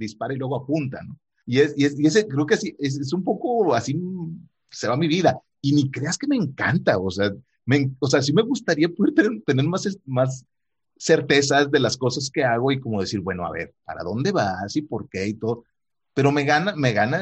dispara y luego apunta, ¿no? Y, es, y, ese creo que sí, es, un poco así, se va mi vida. Y ni creas que me encanta, o sea, me, o sea, sí me gustaría poder tener, tener más, más certezas de las cosas que hago y como decir, bueno, a ver, ¿para dónde vas y por qué y todo? Pero me gana, me gana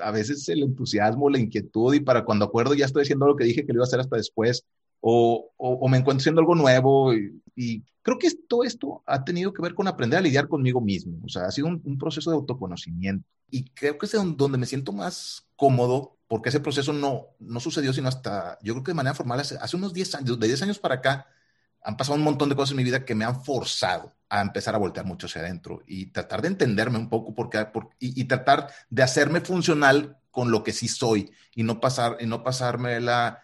a veces el entusiasmo, la inquietud y para cuando acuerdo ya estoy haciendo lo que dije que lo iba a hacer hasta después o, o, me encuentro haciendo algo nuevo y, creo que todo esto ha tenido que ver con aprender a lidiar conmigo mismo, o sea, ha sido un, proceso de autoconocimiento y creo que es donde me siento más cómodo porque ese proceso no, no sucedió sino hasta, yo creo que de manera formal hace, hace unos 10 años, de 10 años para acá, han pasado un montón de cosas en mi vida que me han forzado a empezar a voltear mucho hacia adentro y tratar de entenderme un poco porque, y, tratar de hacerme funcional con lo que sí soy y no pasar y no pasarme la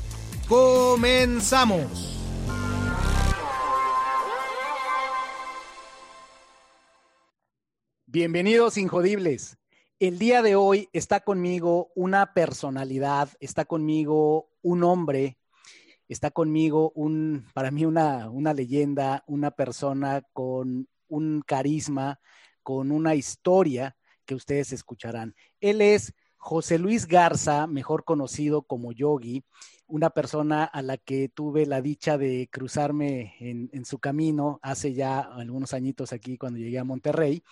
¡Comenzamos! Bienvenidos Injodibles. El día de hoy está conmigo una personalidad, está conmigo un hombre está conmigo un, para mí una, una leyenda, una persona con un carisma, con una historia que ustedes escucharán. Él es José Luis Garza, mejor conocido como Yogi, una persona a la que tuve la dicha de cruzarme en, en, su camino hace ya algunos añitos aquí cuando llegué a Monterrey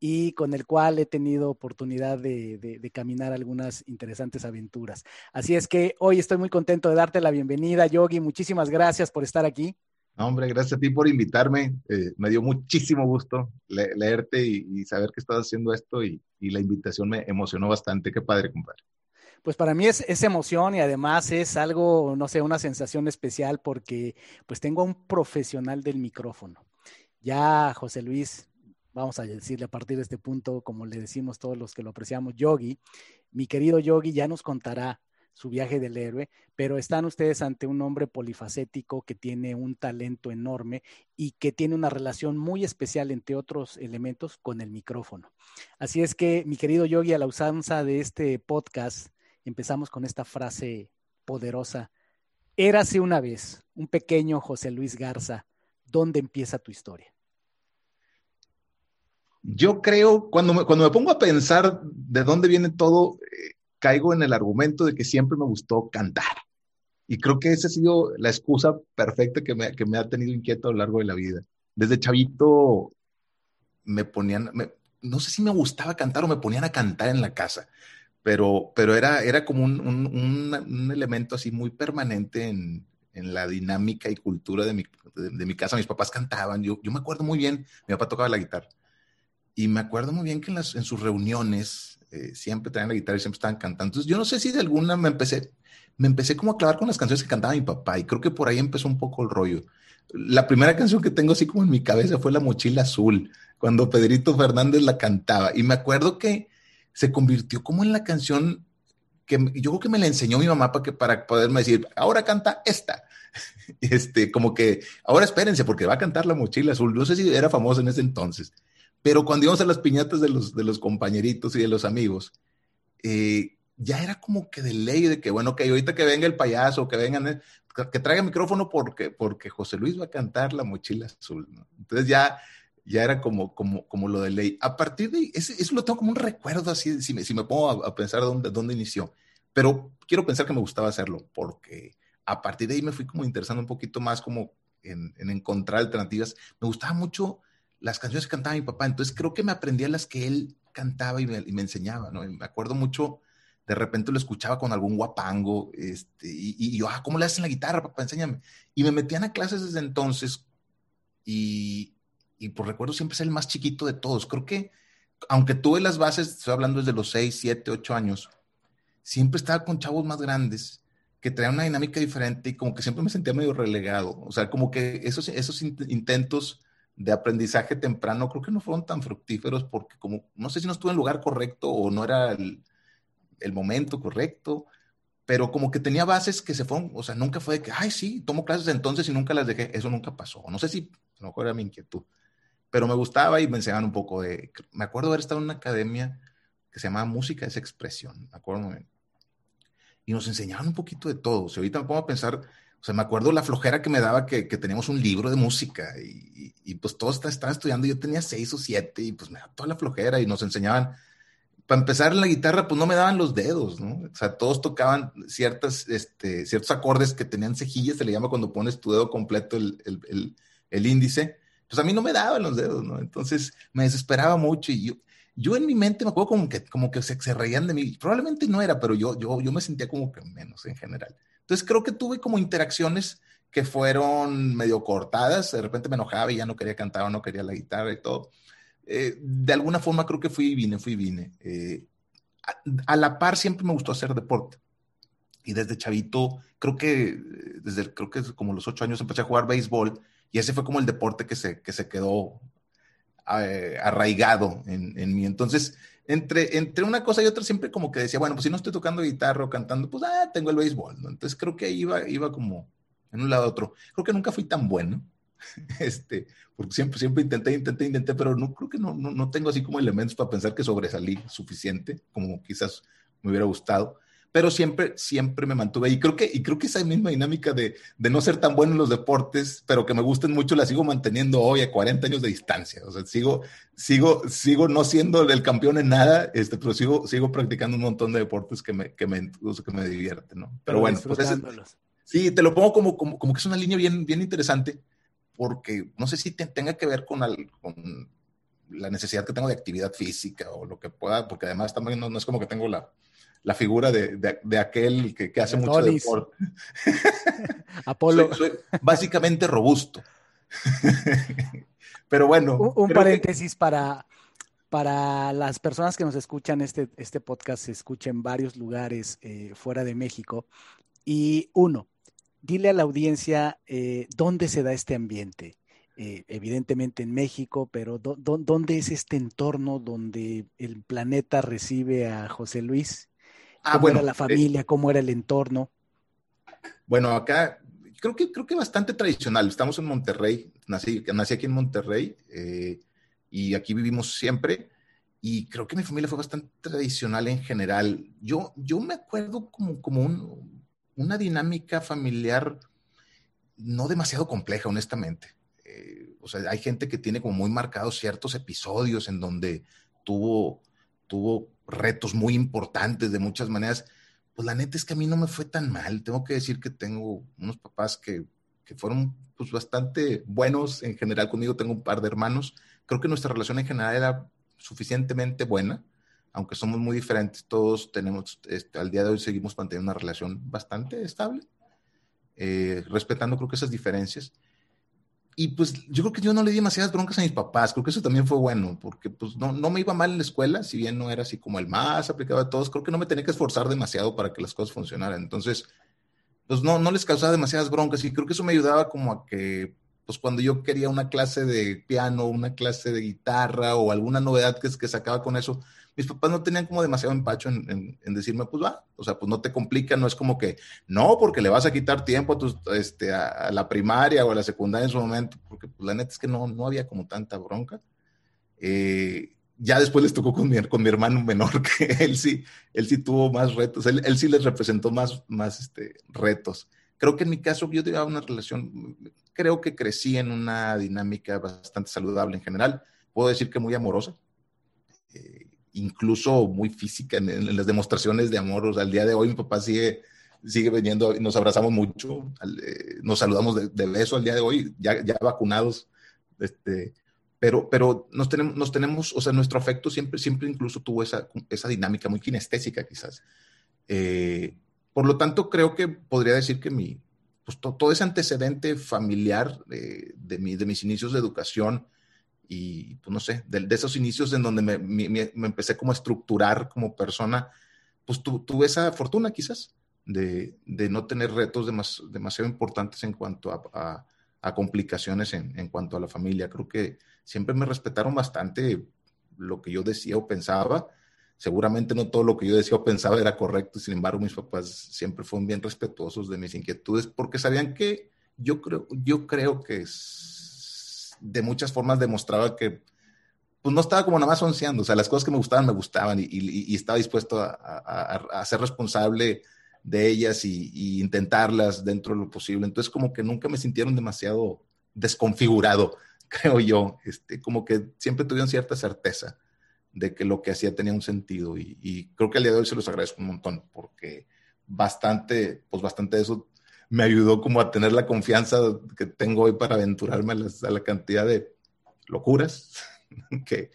y con el cual he tenido oportunidad de, caminar algunas interesantes aventuras. Así es que hoy estoy muy contento de darte la bienvenida, Yogi. Muchísimas gracias por estar aquí. hombre, gracias a ti por invitarme. Eh, me dio muchísimo gusto leerte y, saber que estás haciendo esto y, la invitación me emocionó bastante. Qué padre, compadre. Pues para mí es, es, emoción y además es algo, no sé, una sensación especial porque pues tengo a un profesional del micrófono. Ya José Luis vamos a decirle a partir de este punto, como le decimos todos los que lo apreciamos, Yogi. Mi querido Yogi ya nos contará su viaje del héroe, pero están ustedes ante un hombre polifacético que tiene un talento enorme y que tiene una relación muy especial, entre otros elementos, con el micrófono. Así es que, mi querido Yogi, a la usanza de este podcast, empezamos con esta frase poderosa. Érase una vez un pequeño José Luis Garza. ¿Dónde empieza tu historia? Yo creo, cuando me, cuando me pongo a pensar de dónde viene todo, eh, caigo en el argumento de que siempre me gustó cantar. Y creo que esa ha sido la excusa perfecta que me, que me ha tenido inquieto a lo largo de la vida. Desde chavito me ponían, no sé si me gustaba cantar o me ponían a cantar en la casa, pero, pero era, era como un, un, elemento así muy permanente en, en, la dinámica y cultura de mi, de, mi casa. Mis papás cantaban, yo, yo me acuerdo muy bien, mi papá tocaba la guitarra y me acuerdo muy bien que en, las, en sus reuniones eh, siempre traían la guitarra y siempre estaban cantando. Entonces, yo no sé si de alguna me empecé, me empecé como a clavar con las canciones que cantaba mi papá y creo que por ahí empezó un poco el rollo. La primera canción que tengo así como en mi cabeza fue La Mochila Azul, cuando Pedrito Fernández la cantaba. Y me acuerdo que se convirtió como en la canción que yo creo que me la enseñó mi mamá para, que, para poderme decir, ahora canta esta. Este, como que, ahora espérense porque va a cantar La Mochila Azul. No sé si era famosa en ese entonces. Pero cuando íbamos a las piñatas de los, de los compañeritos y de los amigos, eh, ya era como que de ley de que, bueno, que ahorita que venga el payaso, que vengan, eh, que traiga micrófono porque, porque José Luis va a cantar la mochila azul. Entonces ya, ya era como, como, como lo de ley. A partir de eso, eso lo tengo como un recuerdo así, si me, si me pongo a, pensar dónde, dónde inició. Pero quiero pensar que me gustaba hacerlo porque a partir de ahí me fui como interesando un poquito más como en, en encontrar alternativas. Me gustaba mucho las canciones que cantaba mi papá, entonces creo que me aprendía las que él cantaba y me, enseñaba, ¿no? me acuerdo mucho, de repente lo escuchaba con algún guapango, este, y, yo, ah, ¿cómo le hacen la guitarra, papá? Enséñame. Y me metían a clases desde entonces, y, y por recuerdo siempre es el más chiquito de todos. Creo que, aunque tuve las bases, estoy hablando desde los 6, 7, 8 años, siempre estaba con chavos más grandes que traían una dinámica diferente y como que siempre me sentía medio relegado. O sea, como que esos, esos intentos de aprendizaje temprano creo que no fueron tan fructíferos porque como no sé si no estuve en el lugar correcto o no era el, el momento correcto, pero como que tenía bases que se fueron, o sea, nunca fue de que, ay, sí, tomo clases entonces y nunca las dejé, eso nunca pasó. No sé si, a lo era mi inquietud, pero me gustaba y me enseñaban un poco de, me acuerdo haber estado en una academia que se llamaba Música es Expresión, me acuerdo. Y nos enseñaban un poquito de todo. Si ahorita me pongo a pensar, o sea, me acuerdo la flojera que me daba que, teníamos un libro de música y, y, pues todos estaban estudiando, yo tenía seis o siete y pues me daba toda la flojera y nos enseñaban, para empezar la guitarra, pues no me daban los dedos, ¿no? O sea, todos tocaban ciertas, este, ciertos acordes que tenían cejillas, se le llama cuando pones tu dedo completo el, el índice, pues a mí no me daban los dedos, ¿no? Entonces me desesperaba mucho y yo, yo en mi mente me acuerdo como que, como que se, se reían de mí, probablemente no era, pero yo, yo, yo me sentía como que menos en general. Entonces creo que tuve como interacciones que fueron medio cortadas, de repente me enojaba y ya no quería cantar o no quería la guitarra y todo. Eh, de alguna forma creo que fui y vine, fui y vine. Eh, a, a, la par siempre me gustó hacer deporte. Y desde chavito, creo que desde creo que como los ocho años empecé a jugar béisbol y ese fue como el deporte que se, que se quedó eh, arraigado en, en, mí. Entonces, entre, entre una cosa y otra siempre como que decía, bueno, pues si no estoy tocando guitarra o cantando, pues ah, tengo el béisbol, ¿no? Entonces creo que iba, iba como en un lado a otro. Creo que nunca fui tan bueno, este, porque siempre, siempre intenté, intenté, intenté, pero no creo que no, no, no tengo así como elementos para pensar que sobresalí suficiente, como quizás me hubiera gustado pero siempre, siempre me mantuve. Y creo que, y creo que esa misma dinámica de, de, no ser tan bueno en los deportes, pero que me gusten mucho, la sigo manteniendo hoy a 40 años de distancia. O sea, sigo, sigo, sigo no siendo el campeón en nada, este, pero sigo, sigo practicando un montón de deportes que me, que me, que me divierten, ¿no? Pero, pero bueno, pues ese, sí, te lo pongo como, como, como, que es una línea bien, bien interesante, porque no sé si te, tenga que ver con, al, con la necesidad que tengo de actividad física o lo que pueda, porque además también no, no es como que tengo la la figura de, de, de aquel que, que hace mucho deporte. Apolo. Soy, soy básicamente robusto. Pero bueno. Un, un paréntesis que... para, para las personas que nos escuchan, este, este podcast se escucha en varios lugares eh, fuera de México. Y uno, dile a la audiencia eh, dónde se da este ambiente. Eh, evidentemente en México, pero do, do, ¿dónde es este entorno donde el planeta recibe a José Luis? Ah, ¿Cómo bueno, era la familia? Eh, ¿Cómo era el entorno? Bueno, acá creo que, creo que bastante tradicional. Estamos en Monterrey, nací, nací aquí en Monterrey eh, y aquí vivimos siempre. Y creo que mi familia fue bastante tradicional en general. Yo, yo me acuerdo como, como un, una dinámica familiar no demasiado compleja, honestamente. Eh, o sea, hay gente que tiene como muy marcados ciertos episodios en donde tuvo, tuvo retos muy importantes de muchas maneras. Pues la neta es que a mí no me fue tan mal. Tengo que decir que tengo unos papás que, que fueron pues bastante buenos en general conmigo. Tengo un par de hermanos. Creo que nuestra relación en general era suficientemente buena, aunque somos muy diferentes. Todos tenemos, este, al día de hoy seguimos manteniendo una relación bastante estable, eh, respetando creo que esas diferencias y pues yo creo que yo no le di demasiadas broncas a mis papás, creo que eso también fue bueno, porque pues no, no me iba mal en la escuela, si bien no era así como el más aplicado de todos, creo que no me tenía que esforzar demasiado para que las cosas funcionaran. Entonces, pues no, no les causaba demasiadas broncas y creo que eso me ayudaba como a que, pues cuando yo quería una clase de piano, una clase de guitarra o alguna novedad que, que sacaba con eso, mis papás no tenían como demasiado empacho en, en, en, decirme, pues va, o sea, pues no te complica, no es como que, no, porque le vas a quitar tiempo a, tus, este, a, a la primaria o a la secundaria en su momento, porque pues la neta es que no, no había como tanta bronca. Eh, ya después les tocó con mi, con mi hermano menor, que él sí, él sí tuvo más retos, él, él sí les representó más, más este, retos. Creo que en mi caso yo tenía una relación, creo que crecí en una dinámica bastante saludable en general, puedo decir que muy amorosa. Eh, incluso muy física en, en, las demostraciones de amor. O sea, al día de hoy mi papá sigue, sigue viniendo, nos abrazamos mucho, eh, nos saludamos de, de, beso al día de hoy, ya, ya vacunados. Este, pero, pero nos tenemos, nos tenemos, o sea, nuestro afecto siempre, siempre incluso tuvo esa, esa dinámica muy kinestésica quizás. Eh, por lo tanto, creo que podría decir que mi, pues to, todo ese antecedente familiar de, de, mi, de mis inicios de educación, y pues no sé, de, de, esos inicios en donde me, me, me, empecé como a estructurar como persona, pues tu, tuve esa fortuna quizás de, de no tener retos demas, demasiado importantes en cuanto a, a, a complicaciones en, en, cuanto a la familia. Creo que siempre me respetaron bastante lo que yo decía o pensaba. Seguramente no todo lo que yo decía o pensaba era correcto, sin embargo mis papás siempre fueron bien respetuosos de mis inquietudes porque sabían que yo creo, yo creo que de muchas formas demostraba que pues no estaba como nada más onceando, o sea, las cosas que me gustaban me gustaban y, estaba dispuesto a, ser responsable de ellas y, intentarlas dentro de lo posible. Entonces como que nunca me sintieron demasiado desconfigurado, creo yo, este, como que siempre tuvieron cierta certeza de que lo que hacía tenía un sentido y, creo que al día de hoy se los agradezco un montón porque bastante, pues bastante de eso me ayudó como a tener la confianza que tengo hoy para aventurarme a, la cantidad de locuras que,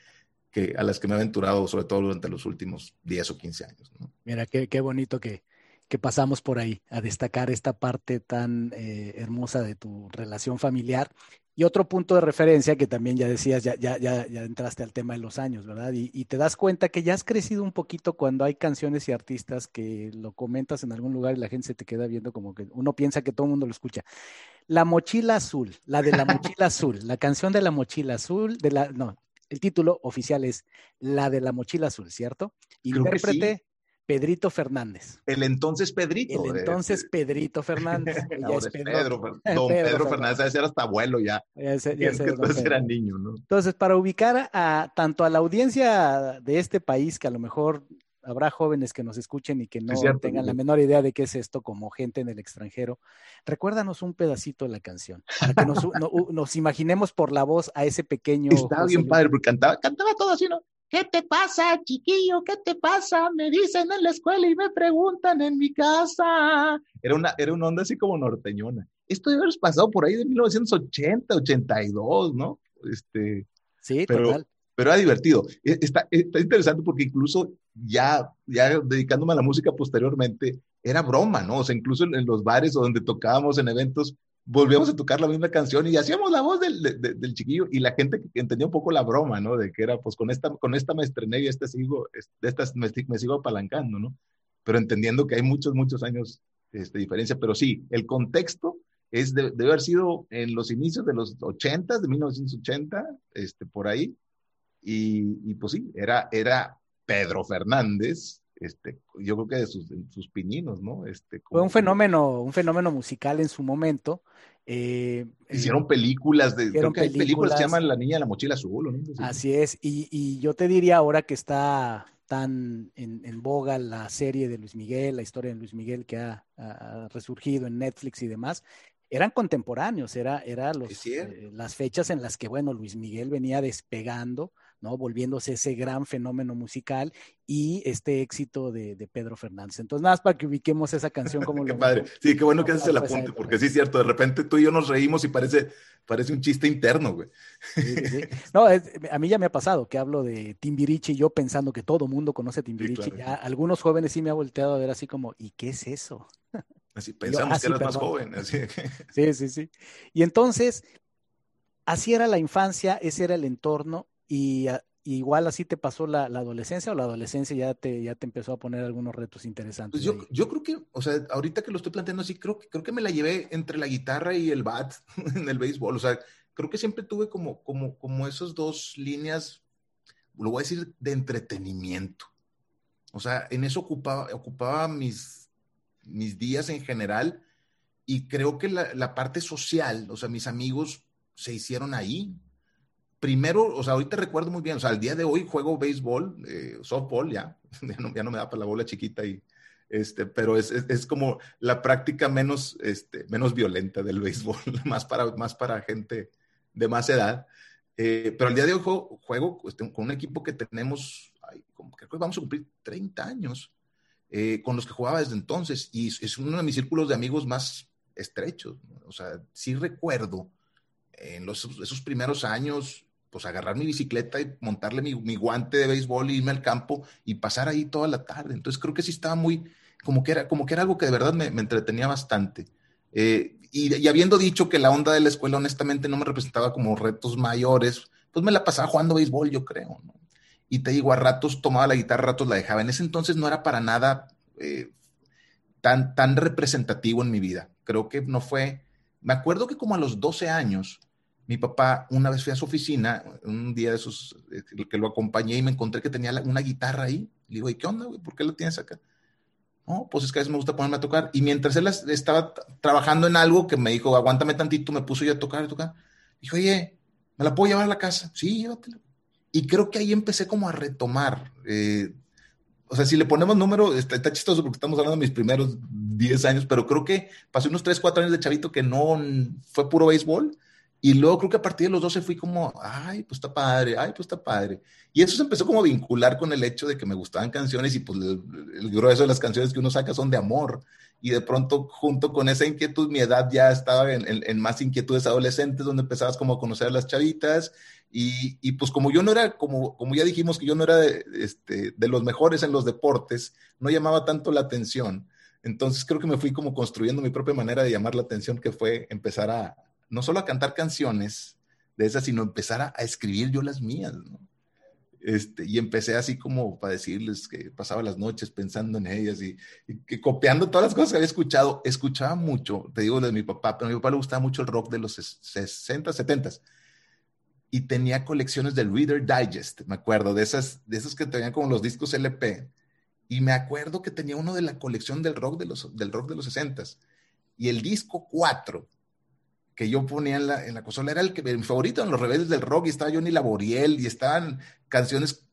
que, a las que me he aventurado, sobre todo durante los últimos 10 o 15 años. Mira, qué, qué bonito que, que pasamos por ahí, a destacar esta parte tan eh, hermosa de tu relación familiar. Y otro punto de referencia que también ya decías, ya, ya, ya, ya entraste al tema de los años, ¿verdad? Y, y, te das cuenta que ya has crecido un poquito cuando hay canciones y artistas que lo comentas en algún lugar y la gente se te queda viendo como que uno piensa que todo el mundo lo escucha. La mochila azul, la de la mochila azul, la canción de la mochila azul, de la, no, el título oficial es La de la mochila azul, ¿cierto? Intérprete Pedrito Fernández. El entonces Pedrito. El entonces Pedrito Fernández. ya es Pedro, don Pedro, Fernández, ese era hasta abuelo ya. ya, entonces era niño, ¿no? Entonces, para ubicar a tanto a la audiencia de este país, que a lo mejor habrá jóvenes que nos escuchen y que no tengan la menor idea de qué es esto como gente en el extranjero. Recuérdanos un pedacito de la canción, para que nos, nos imaginemos por la voz a ese pequeño. Estaba bien padre, porque cantaba, cantaba todo así, ¿no? ¿Qué te pasa, chiquillo? ¿Qué te pasa? Me dicen en la escuela y me preguntan en mi casa. Era una, era una onda así como norteñona. Esto debe haber pasado por ahí de 1980, 82, ¿no? Este, sí, total pero era divertido. E, está, está, interesante porque incluso ya, ya dedicándome a la música posteriormente, era broma, ¿no? O sea, incluso en, los bares o donde tocábamos en eventos, volvíamos a tocar la misma canción y hacíamos la voz del, del chiquillo y la gente entendía un poco la broma, ¿no? De que era, pues con esta, con esta me estrené y esta sigo, de estas me, me, sigo apalancando, ¿no? Pero entendiendo que hay muchos, muchos años este, de diferencia, pero sí, el contexto es de, debe haber sido en los inicios de los 80, de 1980, este, por ahí, y, pues sí, era, era Pedro Fernández, este, yo creo que de sus, sus pininos, ¿no? Este, Fue un fenómeno, un fenómeno musical en su momento. Eh, hicieron películas de, creo que hay películas que se llaman La Niña de la Mochila Azul, ¿no? Así es, y, y, yo te diría ahora que está tan en, en, boga la serie de Luis Miguel, la historia de Luis Miguel que ha, ha resurgido en Netflix y demás, eran contemporáneos, era, era los, eh, las fechas en las que, bueno, Luis Miguel venía despegando, ¿no? Volviéndose ese gran fenómeno musical y este éxito de, de Pedro Fernández. Entonces, nada más para que ubiquemos esa canción como qué padre. Sí, qué bueno que haces el apunte, porque sí es cierto, de repente tú y yo nos reímos y parece, parece un chiste interno, güey. No, a mí ya me ha pasado que hablo de Timbiriche y yo pensando que todo mundo conoce Timbiriche. ya algunos jóvenes sí me ha volteado a ver así como, ¿y qué es eso? Así pensamos que eras más joven. Así. Sí, sí, sí. Y entonces, así era la infancia, ese era el entorno y, igual así te pasó la, adolescencia o la adolescencia ya te, ya te empezó a poner algunos retos interesantes. Pues yo, yo, creo que, o sea, ahorita que lo estoy planteando así, creo, creo que me la llevé entre la guitarra y el bat en el béisbol. O sea, creo que siempre tuve como, como, como esas dos líneas, lo voy a decir, de entretenimiento. O sea, en eso ocupaba, ocupaba mis mis días en general y creo que la, parte social, o sea, mis amigos se hicieron ahí. Primero, o sea, ahorita recuerdo muy bien, o sea, al día de hoy juego béisbol, eh, softball ya, ya no, ya no, me da para la bola chiquita y, este, pero es, es, como la práctica menos, este, menos violenta del béisbol, más para, más para gente de más edad. Eh, pero al día de hoy juego, juego este, con un equipo que tenemos, como, creo que vamos a cumplir 30 años. Eh, con los que jugaba desde entonces y es uno de mis círculos de amigos más estrechos. O sea, sí recuerdo en los, esos primeros años, pues agarrar mi bicicleta y montarle mi, mi, guante de béisbol y irme al campo y pasar ahí toda la tarde. Entonces creo que sí estaba muy, como que era, como que era algo que de verdad me, me entretenía bastante. Eh, y, habiendo dicho que la onda de la escuela honestamente no me representaba como retos mayores, pues me la pasaba jugando béisbol, yo creo, y te digo, a ratos tomaba la guitarra, a ratos la dejaba. En ese entonces no era para nada eh, tan, tan representativo en mi vida. Creo que no fue Me acuerdo que como a los 12 años, mi papá una vez fui a su oficina, un día de esos eh, que lo acompañé y me encontré que tenía una guitarra ahí. Le digo, ¿y qué onda, güey? ¿Por qué la tienes acá? No, pues es que a veces me gusta ponerme a tocar. Y mientras él estaba trabajando en algo que me dijo, aguántame tantito, me puso yo a tocar, a tocar. Dijo, oye, ¿me la puedo llevar a la casa? Sí, llévatela. Y creo que ahí empecé como a retomar. Eh, o sea, si le ponemos número, está, está, chistoso porque estamos hablando de mis primeros 10 años, pero creo que pasé unos 3, 4 años de chavito que no fue puro béisbol y luego creo que a partir de los 12 fui como, ay, pues está padre, ay, pues está padre. Y eso se empezó como a vincular con el hecho de que me gustaban canciones y pues el, grueso de las canciones que uno saca son de amor. Y de pronto, junto con esa inquietud, mi edad ya estaba en, en, más inquietudes adolescentes, donde empezabas como a conocer a las chavitas. Y, y, pues como yo no era, como, como ya dijimos que yo no era de, este, de los mejores en los deportes, no llamaba tanto la atención. Entonces creo que me fui como construyendo mi propia manera de llamar la atención, que fue empezar a, no solo a cantar canciones de esas, sino empezar a, escribir yo las mías, ¿no? Este, y empecé así como para decirles que pasaba las noches pensando en ellas y, que copiando todas las cosas que había escuchado. Escuchaba mucho, te digo de mi papá, pero a mi papá le gustaba mucho el rock de los 60, 70 y tenía colecciones del Reader Digest, me acuerdo, de esas, de esos que tenían como los discos LP. Y me acuerdo que tenía uno de la colección del rock de los, del rock de los 60 y el disco 4 que yo ponía en la, en la consola era el, que, mi favorito en los rebeldes del rock y estaba Johnny Laboriel y estaban canciones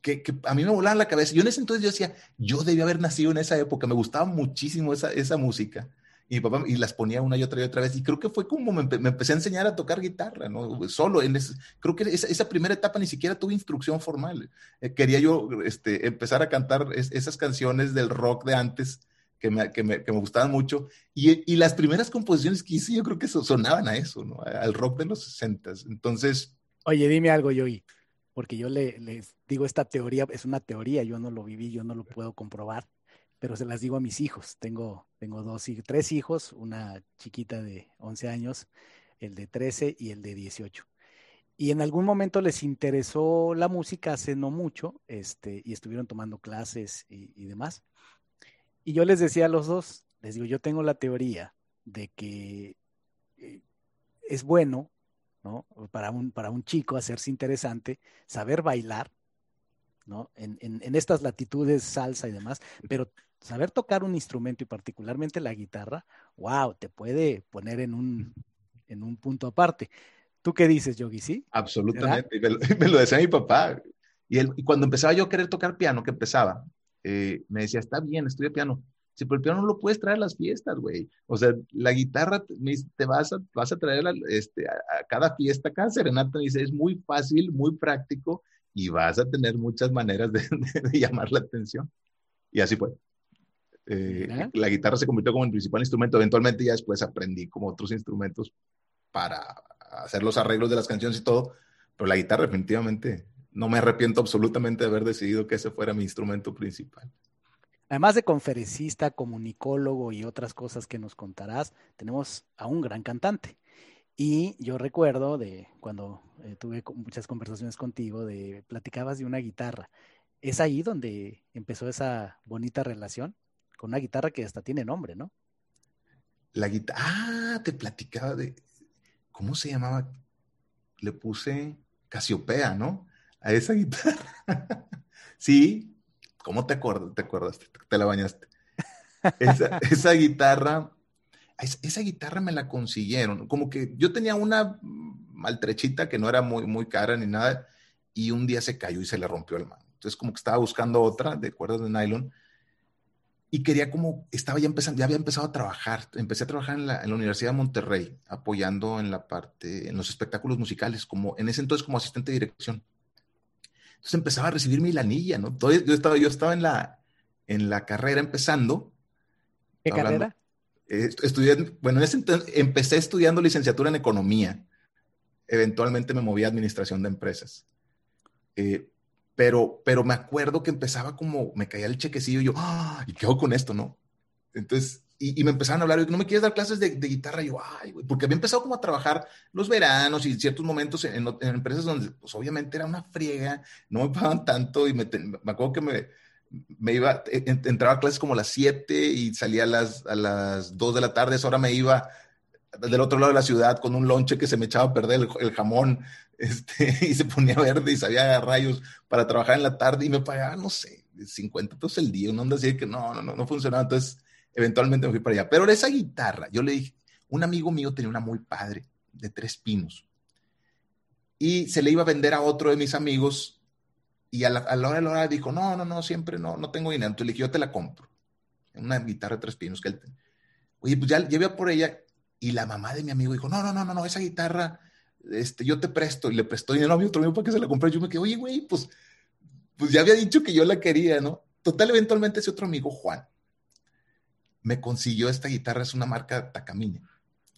que, que, a mí me volaban la cabeza. Yo en ese entonces yo decía, yo debía haber nacido en esa época, me gustaba muchísimo esa, esa música. Y mi papá y las ponía una y otra y otra vez. Y creo que fue como me, me empecé a enseñar a tocar guitarra, ¿no? Solo. En creo que esa, esa, primera etapa ni siquiera tuve instrucción formal. Eh, quería yo este, empezar a cantar esas canciones del rock de antes que me, que me, que me gustaban mucho. Y, y, las primeras composiciones que hice, yo creo que sonaban a eso, ¿no? Al rock de los 60. Entonces. Oye, dime algo, Yogi, porque yo le, les digo, esta teoría es una teoría, yo no lo viví, yo no lo puedo comprobar, pero se las digo a mis hijos. Tengo, tengo dos, tres hijos, una chiquita de 11 años, el de 13 y el de 18 y en algún momento les interesó la música hace no mucho, este, y estuvieron tomando clases y, y demás. Y yo les decía a los dos, les digo, yo tengo la teoría de que eh, es bueno, ¿no? Para un, para un chico hacerse interesante, saber bailar, ¿no? En, en, estas latitudes, salsa y demás, pero saber tocar un instrumento y particularmente la guitarra, wow, te puede poner en un, en un punto aparte. ¿Tú qué dices, Yogi? ¿Sí? Absolutamente. Me lo, me lo, decía mi papá. Y, él, y cuando empezaba yo a querer tocar piano, que empezaba, eh, me decía, está bien, estudia piano. Sí, pero el piano no lo puedes traer a las fiestas, güey. O sea, la guitarra te vas a, vas a traer a, este, a, cada fiesta, cada serenata, me dice, es muy fácil, muy práctico y vas a tener muchas maneras de, de, llamar la atención. Y así fue. Eh, la guitarra se convirtió como el principal instrumento. Eventualmente ya después aprendí como otros instrumentos para hacer los arreglos de las canciones y todo, pero la guitarra definitivamente no me arrepiento absolutamente de haber decidido que ese fuera mi instrumento principal. Además de conferencista, comunicólogo y otras cosas que nos contarás, tenemos a un gran cantante. Y yo recuerdo de cuando eh, tuve muchas conversaciones contigo, de platicabas de una guitarra. Es ahí donde empezó esa bonita relación con una guitarra que hasta tiene nombre, ¿no? La guitarra, ah, te platicaba de, ¿cómo se llamaba? Le puse Casiopea, ¿no? A esa guitarra. sí, ¿cómo te acuerdas? ¿Te acuerdas? Te la bañaste. Esa, esa guitarra, esa, guitarra me la consiguieron. Como que yo tenía una maltrechita que no era muy, muy cara ni nada, y un día se cayó y se le rompió el mano. Entonces, como que estaba buscando otra de cuerdas de nylon y quería como, estaba ya empezando, ya había empezado a trabajar. Empecé a trabajar en la, en la, Universidad de Monterrey, apoyando en la parte, en los espectáculos musicales, como en ese entonces como asistente de dirección. Entonces empezaba a recibir mi lanilla, ¿no? Todo, yo, estaba, yo estaba en la, en la carrera empezando. ¿Qué carrera? Eh, estudié, bueno, en ese entonces empecé estudiando licenciatura en economía. Eventualmente me moví a administración de empresas. Eh, pero, pero me acuerdo que empezaba como, me caía el chequecillo y yo, ¡ah! ¿Y qué hago con esto, no? Entonces, y, y, me empezaron a hablar, ¿no me quieres dar clases de, de guitarra? Y yo, ay, güey, porque había empezado como a trabajar los veranos y ciertos momentos en, en, en, empresas donde, pues obviamente era una friega, no me pagaban tanto y me, me acuerdo que me, me iba, entraba a clases como a las 7 y salía a las, a las 2 de la tarde, esa hora me iba del otro lado de la ciudad con un lonche que se me echaba a perder el, jamón este, y se ponía verde y sabía rayos para trabajar en la tarde y me pagaba, no sé, 50 pesos el día, una onda así que no, no, no, no funcionaba. Entonces, eventualmente me fui para allá. Pero esa guitarra, yo le dije, un amigo mío tenía una muy padre de tres pinos y se le iba a vender a otro de mis amigos y a la, a hora de la hora dijo, no, no, no, siempre no, no tengo dinero. Entonces le dije, yo te la compro. Una guitarra de tres pinos que él tenía. Oye, pues ya llevé por ella y la mamá de mi amigo dijo, no, no, no, no, no, esa guitarra, este, yo te presto. Y le prestó dinero a mi otro amigo para que se la compré. Yo me quedé, oye, güey, pues, pues ya había dicho que yo la quería, ¿no? Total, eventualmente ese otro amigo, Juan, me consiguió esta guitarra, es una marca Takamine,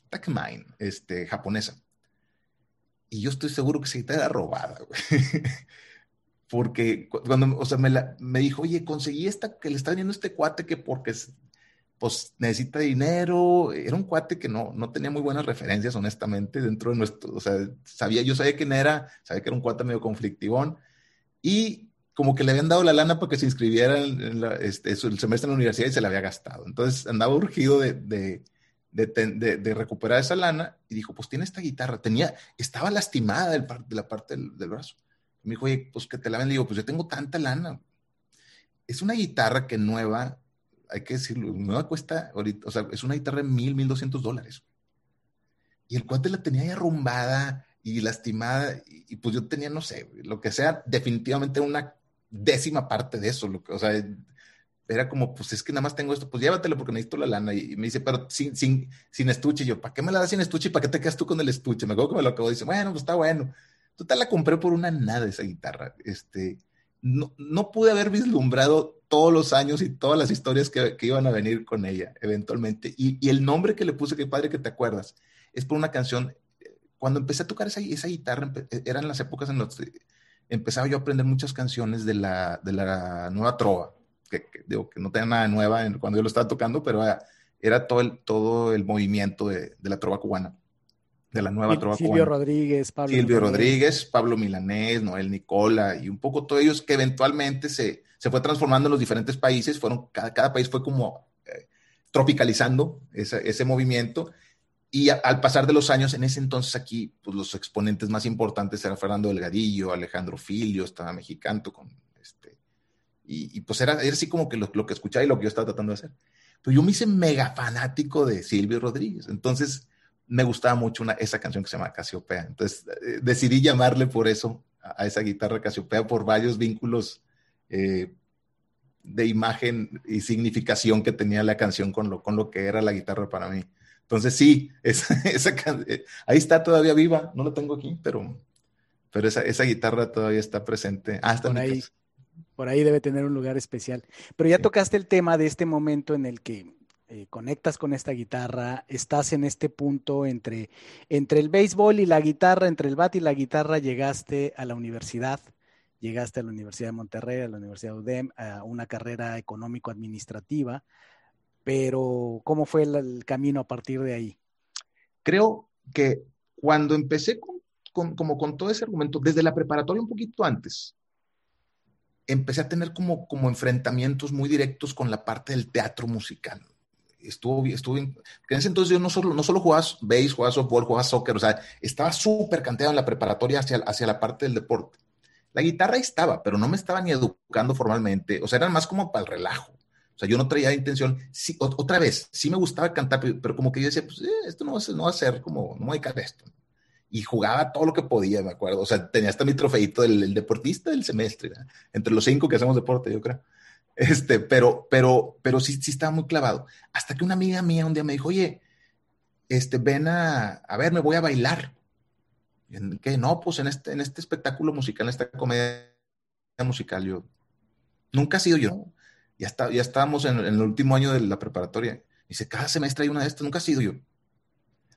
Takamine, este, japonesa. Y yo estoy seguro que esa guitarra era robada, güey. Porque cuando, o sea, me, me dijo, oye, conseguí esta que le está vendiendo este cuate que porque pues necesita dinero. Era un cuate que no, no tenía muy buenas referencias, honestamente, dentro de nuestro, o sea, sabía, yo sabía quién era, sabía que era un cuate medio conflictivón y como que le habían dado la lana para que se inscribiera en, este, el semestre en la universidad y se la había gastado. Entonces andaba urgido de, de, de, recuperar esa lana y dijo, pues tiene esta guitarra, tenía, estaba lastimada de la parte del, del brazo. me dijo, oye, pues que te la ven. Digo, pues yo tengo tanta lana. Es una guitarra que nueva hay que decirlo, nueva cuesta, ahorita, o sea, es una guitarra de mil, mil doscientos dólares. Y el cuate la tenía arrumbada y lastimada, y, pues yo tenía, no sé, lo que sea, definitivamente una décima parte de eso, lo que, o sea, era como, pues es que nada más tengo esto, pues llévatelo porque necesito la lana. Y, me dice, pero sin, sin, sin estuche. Y yo, ¿para qué me la das sin estuche y para qué te quedas tú con el estuche? Me acuerdo que me lo acabó. Dice, bueno, pues está bueno. Total, la compré por una nada esa guitarra. Este, no, no pude haber vislumbrado todos los años y todas las historias que, iban a venir con ella, eventualmente. Y, el nombre que le puse, qué padre que te acuerdas, es por una canción. Cuando empecé a tocar esa, esa guitarra, eran las épocas en las que empezaba yo a aprender muchas canciones de la, de la nueva trova, que, digo que no tenía nada nueva cuando yo lo estaba tocando, pero era, todo, el, todo el movimiento de, de la trova cubana de la nueva trova Silvio Rodríguez, Pablo Silvio Rodríguez, Pablo Milanés, Noel Nicola y un poco todos ellos que eventualmente se, se fue transformando en los diferentes países, fueron, cada, cada país fue como eh, tropicalizando ese, ese, movimiento y al pasar de los años, en ese entonces aquí, pues los exponentes más importantes eran Fernando Delgadillo, Alejandro Filio, estaba mexicano con este, y, y pues era, era, así como que lo, lo que escuchaba y lo que yo estaba tratando de hacer. Pero yo me hice mega fanático de Silvio Rodríguez, entonces me gustaba mucho esa canción que se llama Casiopea. Entonces eh, decidí llamarle por eso a, esa guitarra Casiopea por varios vínculos eh, de imagen y significación que tenía la canción con lo, con lo que era la guitarra para mí. Entonces sí, esa, esa eh, ahí está todavía viva, no la tengo aquí, pero, pero esa, esa guitarra todavía está presente. Ah, está por ahí, por ahí debe tener un lugar especial. Pero ya tocaste el tema de este momento en el que eh, conectas con esta guitarra, estás en este punto entre, entre el béisbol y la guitarra, entre el bat y la guitarra, llegaste a la universidad, llegaste a la Universidad de Monterrey, a la Universidad de UDEM, a una carrera económico-administrativa, pero ¿cómo fue el, camino a partir de ahí? Creo que cuando empecé con, como con todo ese argumento, desde la preparatoria un poquito antes, empecé a tener como, como enfrentamientos muy directos con la parte del teatro musical estuvo, estuvo en ese entonces yo no solo, no solo jugaba jugaba softball, jugaba soccer, o sea, estaba súper canteado en la preparatoria hacia, hacia la parte del deporte. La guitarra estaba, pero no me estaba ni educando formalmente, o sea, era más como para el relajo. Sea, yo no traía intención, sí, otra vez, sí me gustaba cantar, pero como que yo decía, pues eh, esto no va, a ser, no va a ser como, no voy a caer esto. Y jugaba todo lo que podía, me acuerdo. O sea, tenía hasta mi trofeito del deportista del semestre, entre los cinco que hacemos deporte, yo creo. Este, pero, pero, pero sí, sí estaba muy clavado. Hasta que una amiga mía un día me dijo, oye, este, ven a, a ver, me voy a bailar. que no, pues en este, en este espectáculo musical, en esta comedia musical, yo nunca he sido yo. Ya, está, ya estábamos en, el último año de la preparatoria. Dice, cada semestre hay una de estas, nunca he sido yo.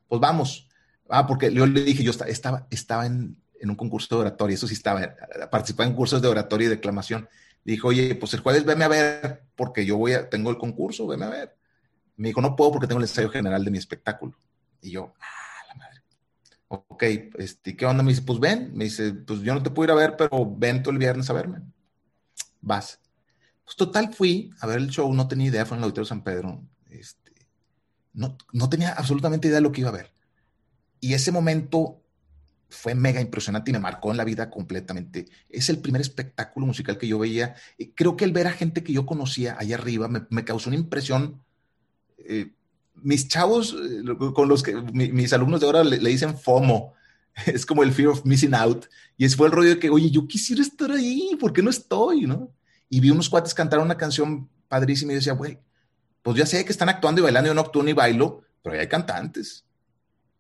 Pues vamos. Ah, porque yo le dije, yo estaba, estaba en, en un concurso de oratoria, eso sí estaba, participaba en cursos de oratoria y declamación dijo, oye, pues el jueves veme a ver, porque yo voy a, tengo el concurso, veme a ver. Me dijo, no puedo porque tengo el ensayo general de mi espectáculo. Y yo, ah, la madre. Ok, este, ¿qué onda? Me dice, pues ven. Me dice, pues yo no te puedo ir a ver, pero ven tú el viernes a verme. Vas. Pues total fui a ver el show, no tenía idea, fue en el Auditorio San Pedro. Este, no, no tenía absolutamente idea de lo que iba a ver. Y ese momento fue mega impresionante y me marcó en la vida completamente. Es el primer espectáculo musical que yo veía. Creo que el ver a gente que yo conocía allá arriba me, causó una impresión. Eh, mis chavos, eh, con los que mis alumnos de ahora le, dicen FOMO, es como el fear of missing out. Y ese fue el rollo de que, oye, yo quisiera estar ahí, ¿por qué no estoy? ¿no? Y vi unos cuates cantar una canción padrísima y decía, güey, pues ya sé que están actuando y bailando, yo no actúo ni bailo, pero hay cantantes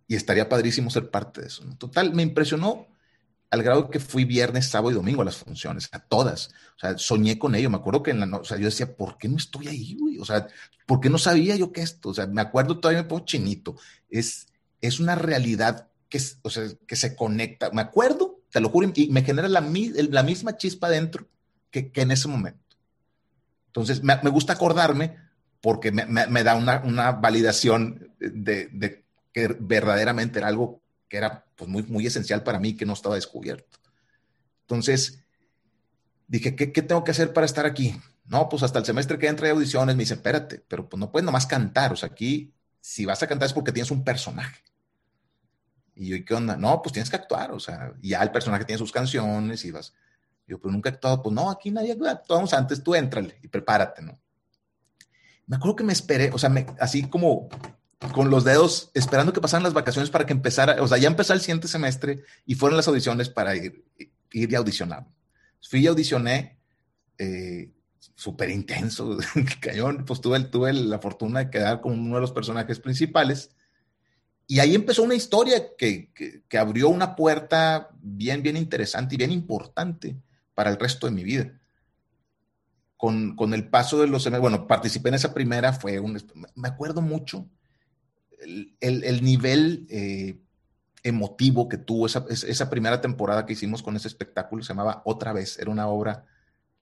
y estaría padrísimo ser parte de eso. Total, me impresionó al grado que fui viernes, sábado y domingo a las funciones, a todas. O sea, soñé con ello. Me acuerdo que en la noche, o sea, yo decía, ¿por qué no estoy ahí, güey? O sea, ¿por qué no sabía yo que esto? O sea, me acuerdo, todavía me pongo chinito. Es, es una realidad que, o sea, que se conecta. Me acuerdo, te lo juro, y me genera la, la misma chispa dentro que, en ese momento. Entonces, me, gusta acordarme porque me, da una, una validación de, que verdaderamente era algo que era pues, muy, muy esencial para mí, que no estaba descubierto. Entonces, dije, ¿qué, tengo que hacer para estar aquí? No, pues hasta el semestre que entra de audiciones, me dice, espérate, pero pues no puedes nomás cantar, o sea, aquí, si vas a cantar es porque tienes un personaje. Y yo, ¿y qué onda? No, pues tienes que actuar, o sea, ya el personaje tiene sus canciones y vas. Pero nunca he actuado, pues no, aquí nadie actuamos antes, tú éntrale y prepárate, ¿no? Me acuerdo que me esperé, o sea, me, así como con los dedos esperando que pasaran las vacaciones para que empezara, o sea, ya empezó el siguiente semestre y fueron las audiciones para ir, ir y audicionar. Fui y audicioné, eh, súper intenso, cañón, pues tuve, tuve la fortuna de quedar con uno de los personajes principales. Y ahí empezó una historia que, que, abrió una puerta bien, bien interesante y bien importante para el resto de mi vida. Con, con el paso de los bueno, participé en esa primera, fue un, me acuerdo mucho, el, nivel eh, emotivo que tuvo esa, primera temporada que hicimos con ese espectáculo, se llamaba Otra vez, era una obra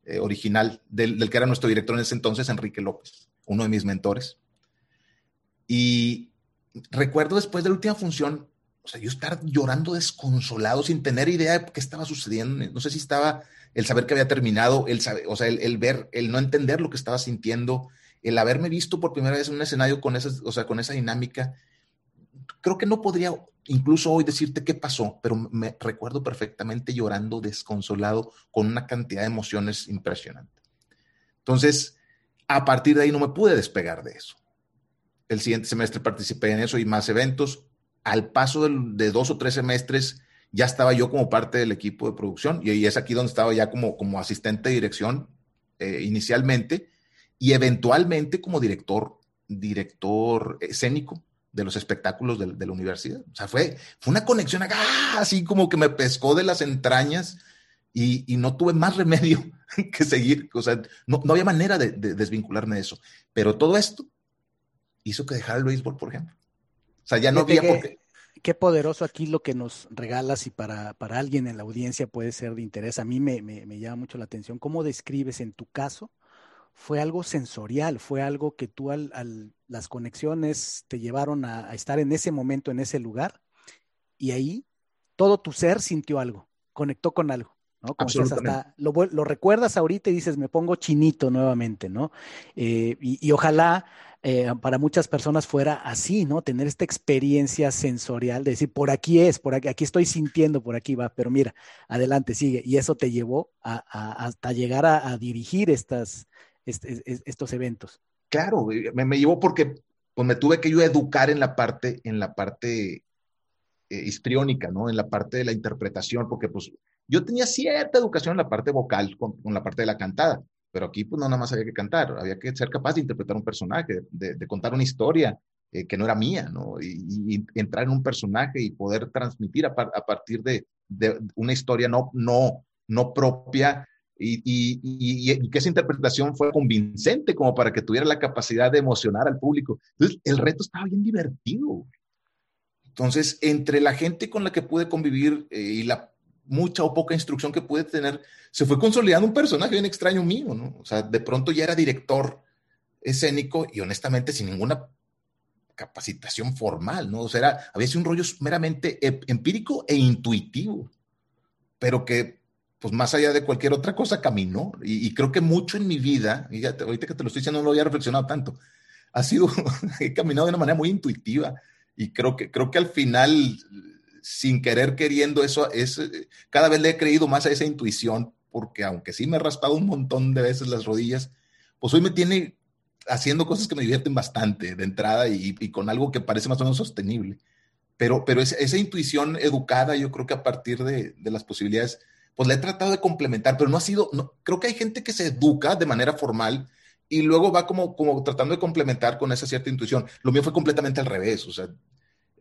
eh, original del, que era nuestro director en ese entonces, Enrique López, uno de mis mentores. Y recuerdo después de la última función, o sea, yo estar llorando desconsolado sin tener idea de qué estaba sucediendo. No sé si estaba el saber que había terminado, el saber, o sea, el, ver, el no entender lo que estaba sintiendo, el haberme visto por primera vez en un escenario con esa, o sea, con esa dinámica, creo que no podría incluso hoy decirte qué pasó, pero me recuerdo perfectamente llorando desconsolado con una cantidad de emociones impresionante. Entonces, a partir de ahí no me pude despegar de eso. El siguiente semestre participé en eso y más eventos. Al paso de, dos o tres semestres ya estaba yo como parte del equipo de producción y, es aquí donde estaba ya como, como asistente de dirección eh, inicialmente y eventualmente como director, director escénico de los espectáculos de, la universidad. O sea, fue, fue una conexión así como que me pescó de las entrañas y, no tuve más remedio que seguir. O sea, no, había manera de, desvincularme de eso. Pero todo esto hizo que dejara el béisbol, por ejemplo. Sea, ya no había qué. Poderoso aquí lo que nos regalas y para, para alguien en la audiencia puede ser de interés. A mí me, me llama mucho la atención. ¿Cómo describes en tu caso fue algo sensorial, fue algo que tú al, las conexiones te llevaron a, estar en ese momento, en ese lugar, y ahí todo tu ser sintió algo, conectó con algo. ¿No? Como hasta lo, lo, recuerdas ahorita y dices, me pongo chinito nuevamente, ¿no? Eh, y, ojalá eh, para muchas personas fuera así, ¿no? Tener esta experiencia sensorial de decir, por aquí es, por aquí, aquí estoy sintiendo, por aquí va, pero mira, adelante, sigue. Y eso te llevó a, hasta llegar a, dirigir estas, estos eventos. Claro, me, me, llevó porque pues, me tuve que yo educar en la parte, en la parte eh, histriónica, ¿no? En la parte de la interpretación, porque pues yo tenía cierta educación en la parte vocal con, la parte de la cantada, pero aquí pues no nada más había que cantar, había que ser capaz de interpretar un personaje, de, contar una historia eh, que no era mía, ¿no? Y, entrar en un personaje y poder transmitir a, a partir de, de, una historia no, no, no propia y, que esa interpretación fue convincente como para que tuviera la capacidad de emocionar al público. Entonces, el reto estaba bien divertido. Entonces, entre la gente con la que pude convivir eh, y la mucha o poca instrucción que pude tener, se fue consolidando un personaje bien extraño mío, ¿no? O sea, de pronto ya era director escénico y honestamente sin ninguna capacitación formal, ¿no? O sea, era, había sido un rollo meramente empírico e intuitivo, pero que pues más allá de cualquier otra cosa, caminó. Y, creo que mucho en mi vida, y ahorita que te lo estoy diciendo no lo había reflexionado tanto, ha sido, he caminado de una manera muy intuitiva y creo que, creo que al final, sin querer queriendo eso, es, cada vez le he creído más a esa intuición, porque aunque sí me he raspado un montón de veces las rodillas, pues hoy me tiene haciendo cosas que me divierten bastante de entrada y, con algo que parece más o menos sostenible. Pero, pero esa, intuición educada, yo creo que a partir de, de, las posibilidades, pues la he tratado de complementar, pero no ha sido, no, creo que hay gente que se educa de manera formal y luego va como, como tratando de complementar con esa cierta intuición. Lo mío fue completamente al revés, o sea,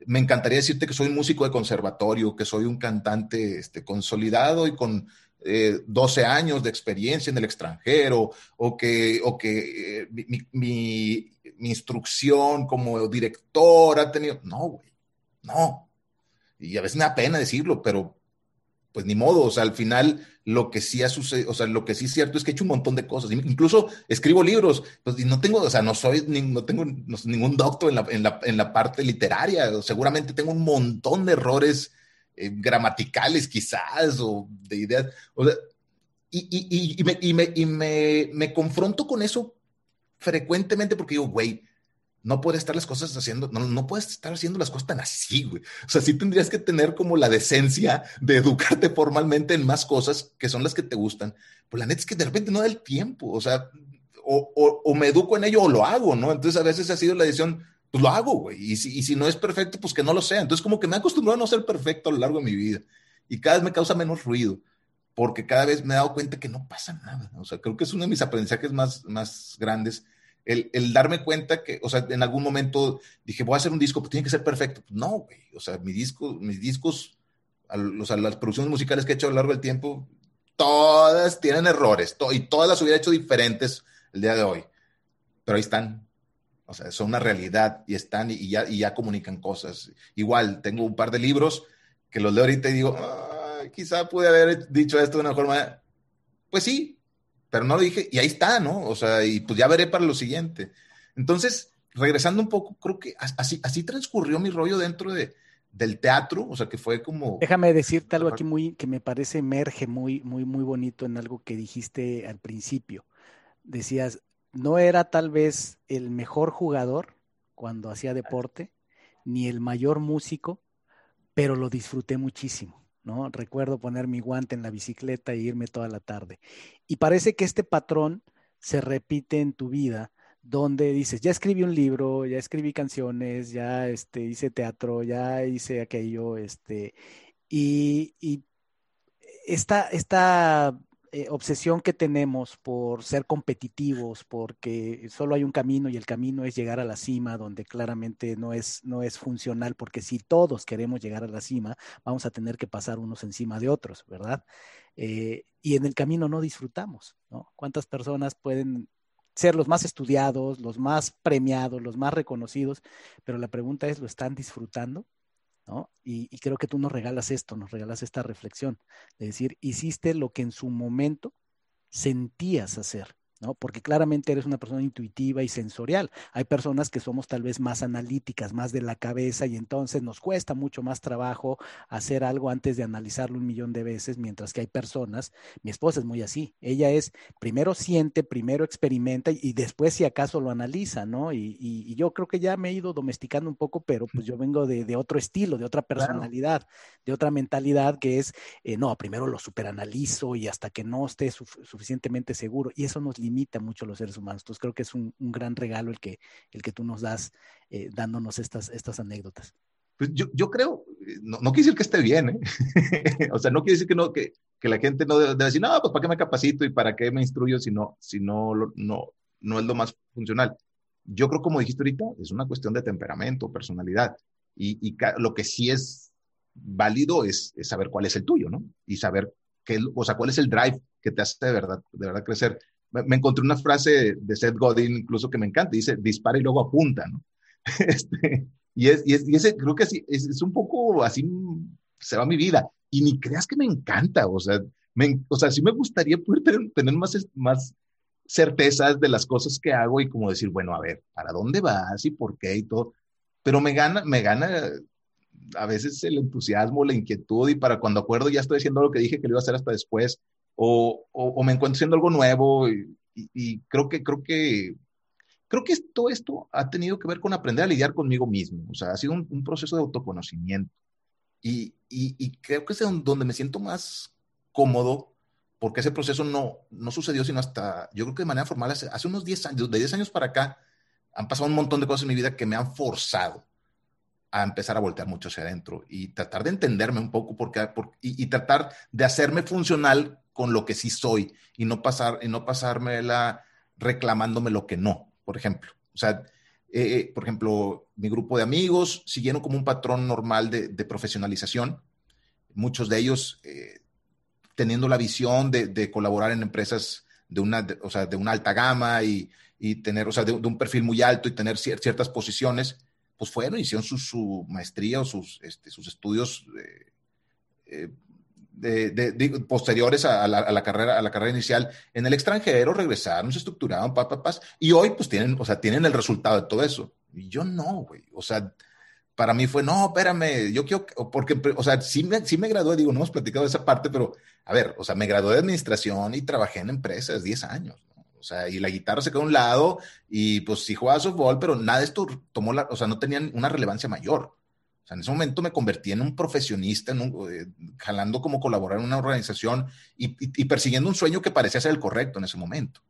me encantaría decirte que soy un músico de conservatorio, que soy un cantante este, consolidado y con 12 eh, años de experiencia en el extranjero, o que, o que eh, mi, mi, instrucción como director ha tenido... No, güey, no. Y a veces me da pena decirlo, pero pues ni modo, o sea, al final lo que sí ha sucedido, o sea, lo que sí es cierto es que he hecho un montón de cosas, incluso escribo libros, pues y no tengo, o sea, no soy, no tengo ningún doctor en la, en, la, en la, parte literaria, seguramente tengo un montón de errores eh, gramaticales quizás, o de ideas, o sea, y, y, y, me, y, me, y me, me confronto con eso frecuentemente porque digo, güey, no puedes estar las cosas haciendo, no, no puedes estar haciendo las cosas tan así, güey. O sea, sí tendrías que tener como la decencia de educarte formalmente en más cosas que son las que te gustan. Pues la neta es que de repente no da el tiempo, o sea, o, o, o me educo en ello o lo hago, ¿no? Entonces a veces ha sido la decisión, pues lo hago, güey. Y si, y si no es perfecto, pues que no lo sea. Entonces como que me he acostumbrado a no ser perfecto a lo largo de mi vida. Y cada vez me causa menos ruido, porque cada vez me he dado cuenta que no pasa nada. O sea, creo que es uno de mis aprendizajes más, más grandes el, darme cuenta que, o sea, en algún momento dije, voy a hacer un disco, pues tiene que ser perfecto. No, güey, o sea, mi disco, mis discos, sea, las producciones musicales que he hecho a lo largo del tiempo, todas tienen errores, y todas las hubiera hecho diferentes el día de hoy, pero ahí están. O sea, son una realidad y están y, ya, y ya comunican cosas. Igual, tengo un par de libros que los leo ahorita y digo, quizá pude haber dicho esto de una forma. Pues sí, pero no lo dije y ahí está, ¿no? O sea, y pues ya veré para lo siguiente. Entonces, regresando un poco, creo que así, así transcurrió mi rollo dentro de, del teatro, o sea, que fue como... Déjame decirte algo aquí muy, que me parece emerge muy, muy, muy bonito en algo que dijiste al principio. Decías, no era tal vez el mejor jugador cuando hacía deporte, ni el mayor músico, pero lo disfruté muchísimo. ¿No? Recuerdo poner mi guante en la bicicleta e irme toda la tarde. Y parece que este patrón se repite en tu vida, donde dices, ya escribí un libro, ya escribí canciones, ya este, hice teatro, ya hice aquello, este, y, y esta, esta eh, obsesión que tenemos por ser competitivos, porque solo hay un camino y el camino es llegar a la cima, donde claramente no es, no es funcional, porque si todos queremos llegar a la cima, vamos a tener que pasar unos encima de otros, ¿verdad? Eh, y en el camino no disfrutamos, ¿no? ¿Cuántas personas pueden ser los más estudiados, los más premiados, los más reconocidos? Pero la pregunta es, ¿lo están disfrutando? Y, creo que tú nos regalas esto, nos regalas esta reflexión, de decir, hiciste lo que en su momento sentías hacer. ¿No? Porque claramente eres una persona intuitiva y sensorial. Hay personas que somos tal vez más analíticas, más de la cabeza y entonces nos cuesta mucho más trabajo hacer algo antes de analizarlo un millón de veces, mientras que hay personas, mi esposa es muy así, ella es, primero siente, primero experimenta y después si acaso lo analiza, ¿no? Y, yo creo que ya me he ido domesticando un poco, pero pues yo vengo de, otro estilo, de otra personalidad, de otra mentalidad que es, eh, no, primero lo superanalizo y hasta que no esté suficientemente seguro y eso nos limita limita mucho a los seres humanos. Entonces creo que es un, gran regalo el que, el que tú nos das eh, dándonos estas, estas anécdotas. Pues yo, yo creo, no, no quiere decir que esté bien, ¿eh? o sea, no quiere decir que, no, que, que la gente no debe, decir, no, pues para qué me capacito y para qué me instruyo si no, si no, no, no es lo más funcional. Yo creo, como dijiste ahorita, es una cuestión de temperamento, personalidad. Y, y lo que sí es válido es, es, saber cuál es el tuyo, ¿no? Y saber qué, o sea, cuál es el drive que te hace de verdad, de verdad crecer me encontré una frase de Seth Godin incluso que me encanta, dice, dispara y luego apunta, ¿no? Este, y, es, y, es, y, ese creo que así, es, es, un poco así se va mi vida. Y ni creas que me encanta, o sea, me, o sea sí me gustaría poder tener, tener más, más certezas de las cosas que hago y como decir, bueno, a ver, ¿para dónde vas y por qué y todo? Pero me gana, me gana a veces el entusiasmo, la inquietud y para cuando acuerdo ya estoy haciendo lo que dije que lo iba a hacer hasta después o, o, me encuentro haciendo algo nuevo y, creo que, creo que creo que todo esto ha tenido que ver con aprender a lidiar conmigo mismo. O sea, ha sido un, proceso de autoconocimiento. Y, y, creo que es donde me siento más cómodo, porque ese proceso no, no sucedió sino hasta, yo creo que de manera formal, hace, hace unos 10 años, de 10 años para acá, han pasado un montón de cosas en mi vida que me han forzado a empezar a voltear mucho hacia adentro y tratar de entenderme un poco porque, y, tratar de hacerme funcional con lo que sí soy y no pasar y no pasármela reclamándome lo que no, por ejemplo. O sea, eh, eh, por ejemplo, mi grupo de amigos siguieron como un patrón normal de, profesionalización, muchos de ellos eh, teniendo la visión de, colaborar en empresas de una, o sea, de una alta gama y, tener, o sea, de, un perfil muy alto y tener ciertas posiciones pues fueron, hicieron su, maestría o sus, este, sus estudios de, posteriores a la, carrera, a la carrera inicial en el extranjero, regresaron, se estructuraron, papás, y hoy pues tienen, o sea, tienen el resultado de todo eso. Y yo no, güey, o sea, para mí fue, no, espérame, yo quiero, porque, o sea, sí me, sí me gradué, digo, no hemos platicado de esa parte, pero, a ver, o sea, me gradué de administración y trabajé en empresas 10 años. O sea, y la guitarra se quedó a un lado y pues sí jugaba softball, pero nada de esto tomó la, o sea, no tenían una relevancia mayor. Sea, en ese momento me convertí en un profesionista, en eh, jalando como colaborar en una organización y, persiguiendo un sueño que parecía ser el correcto en ese momento.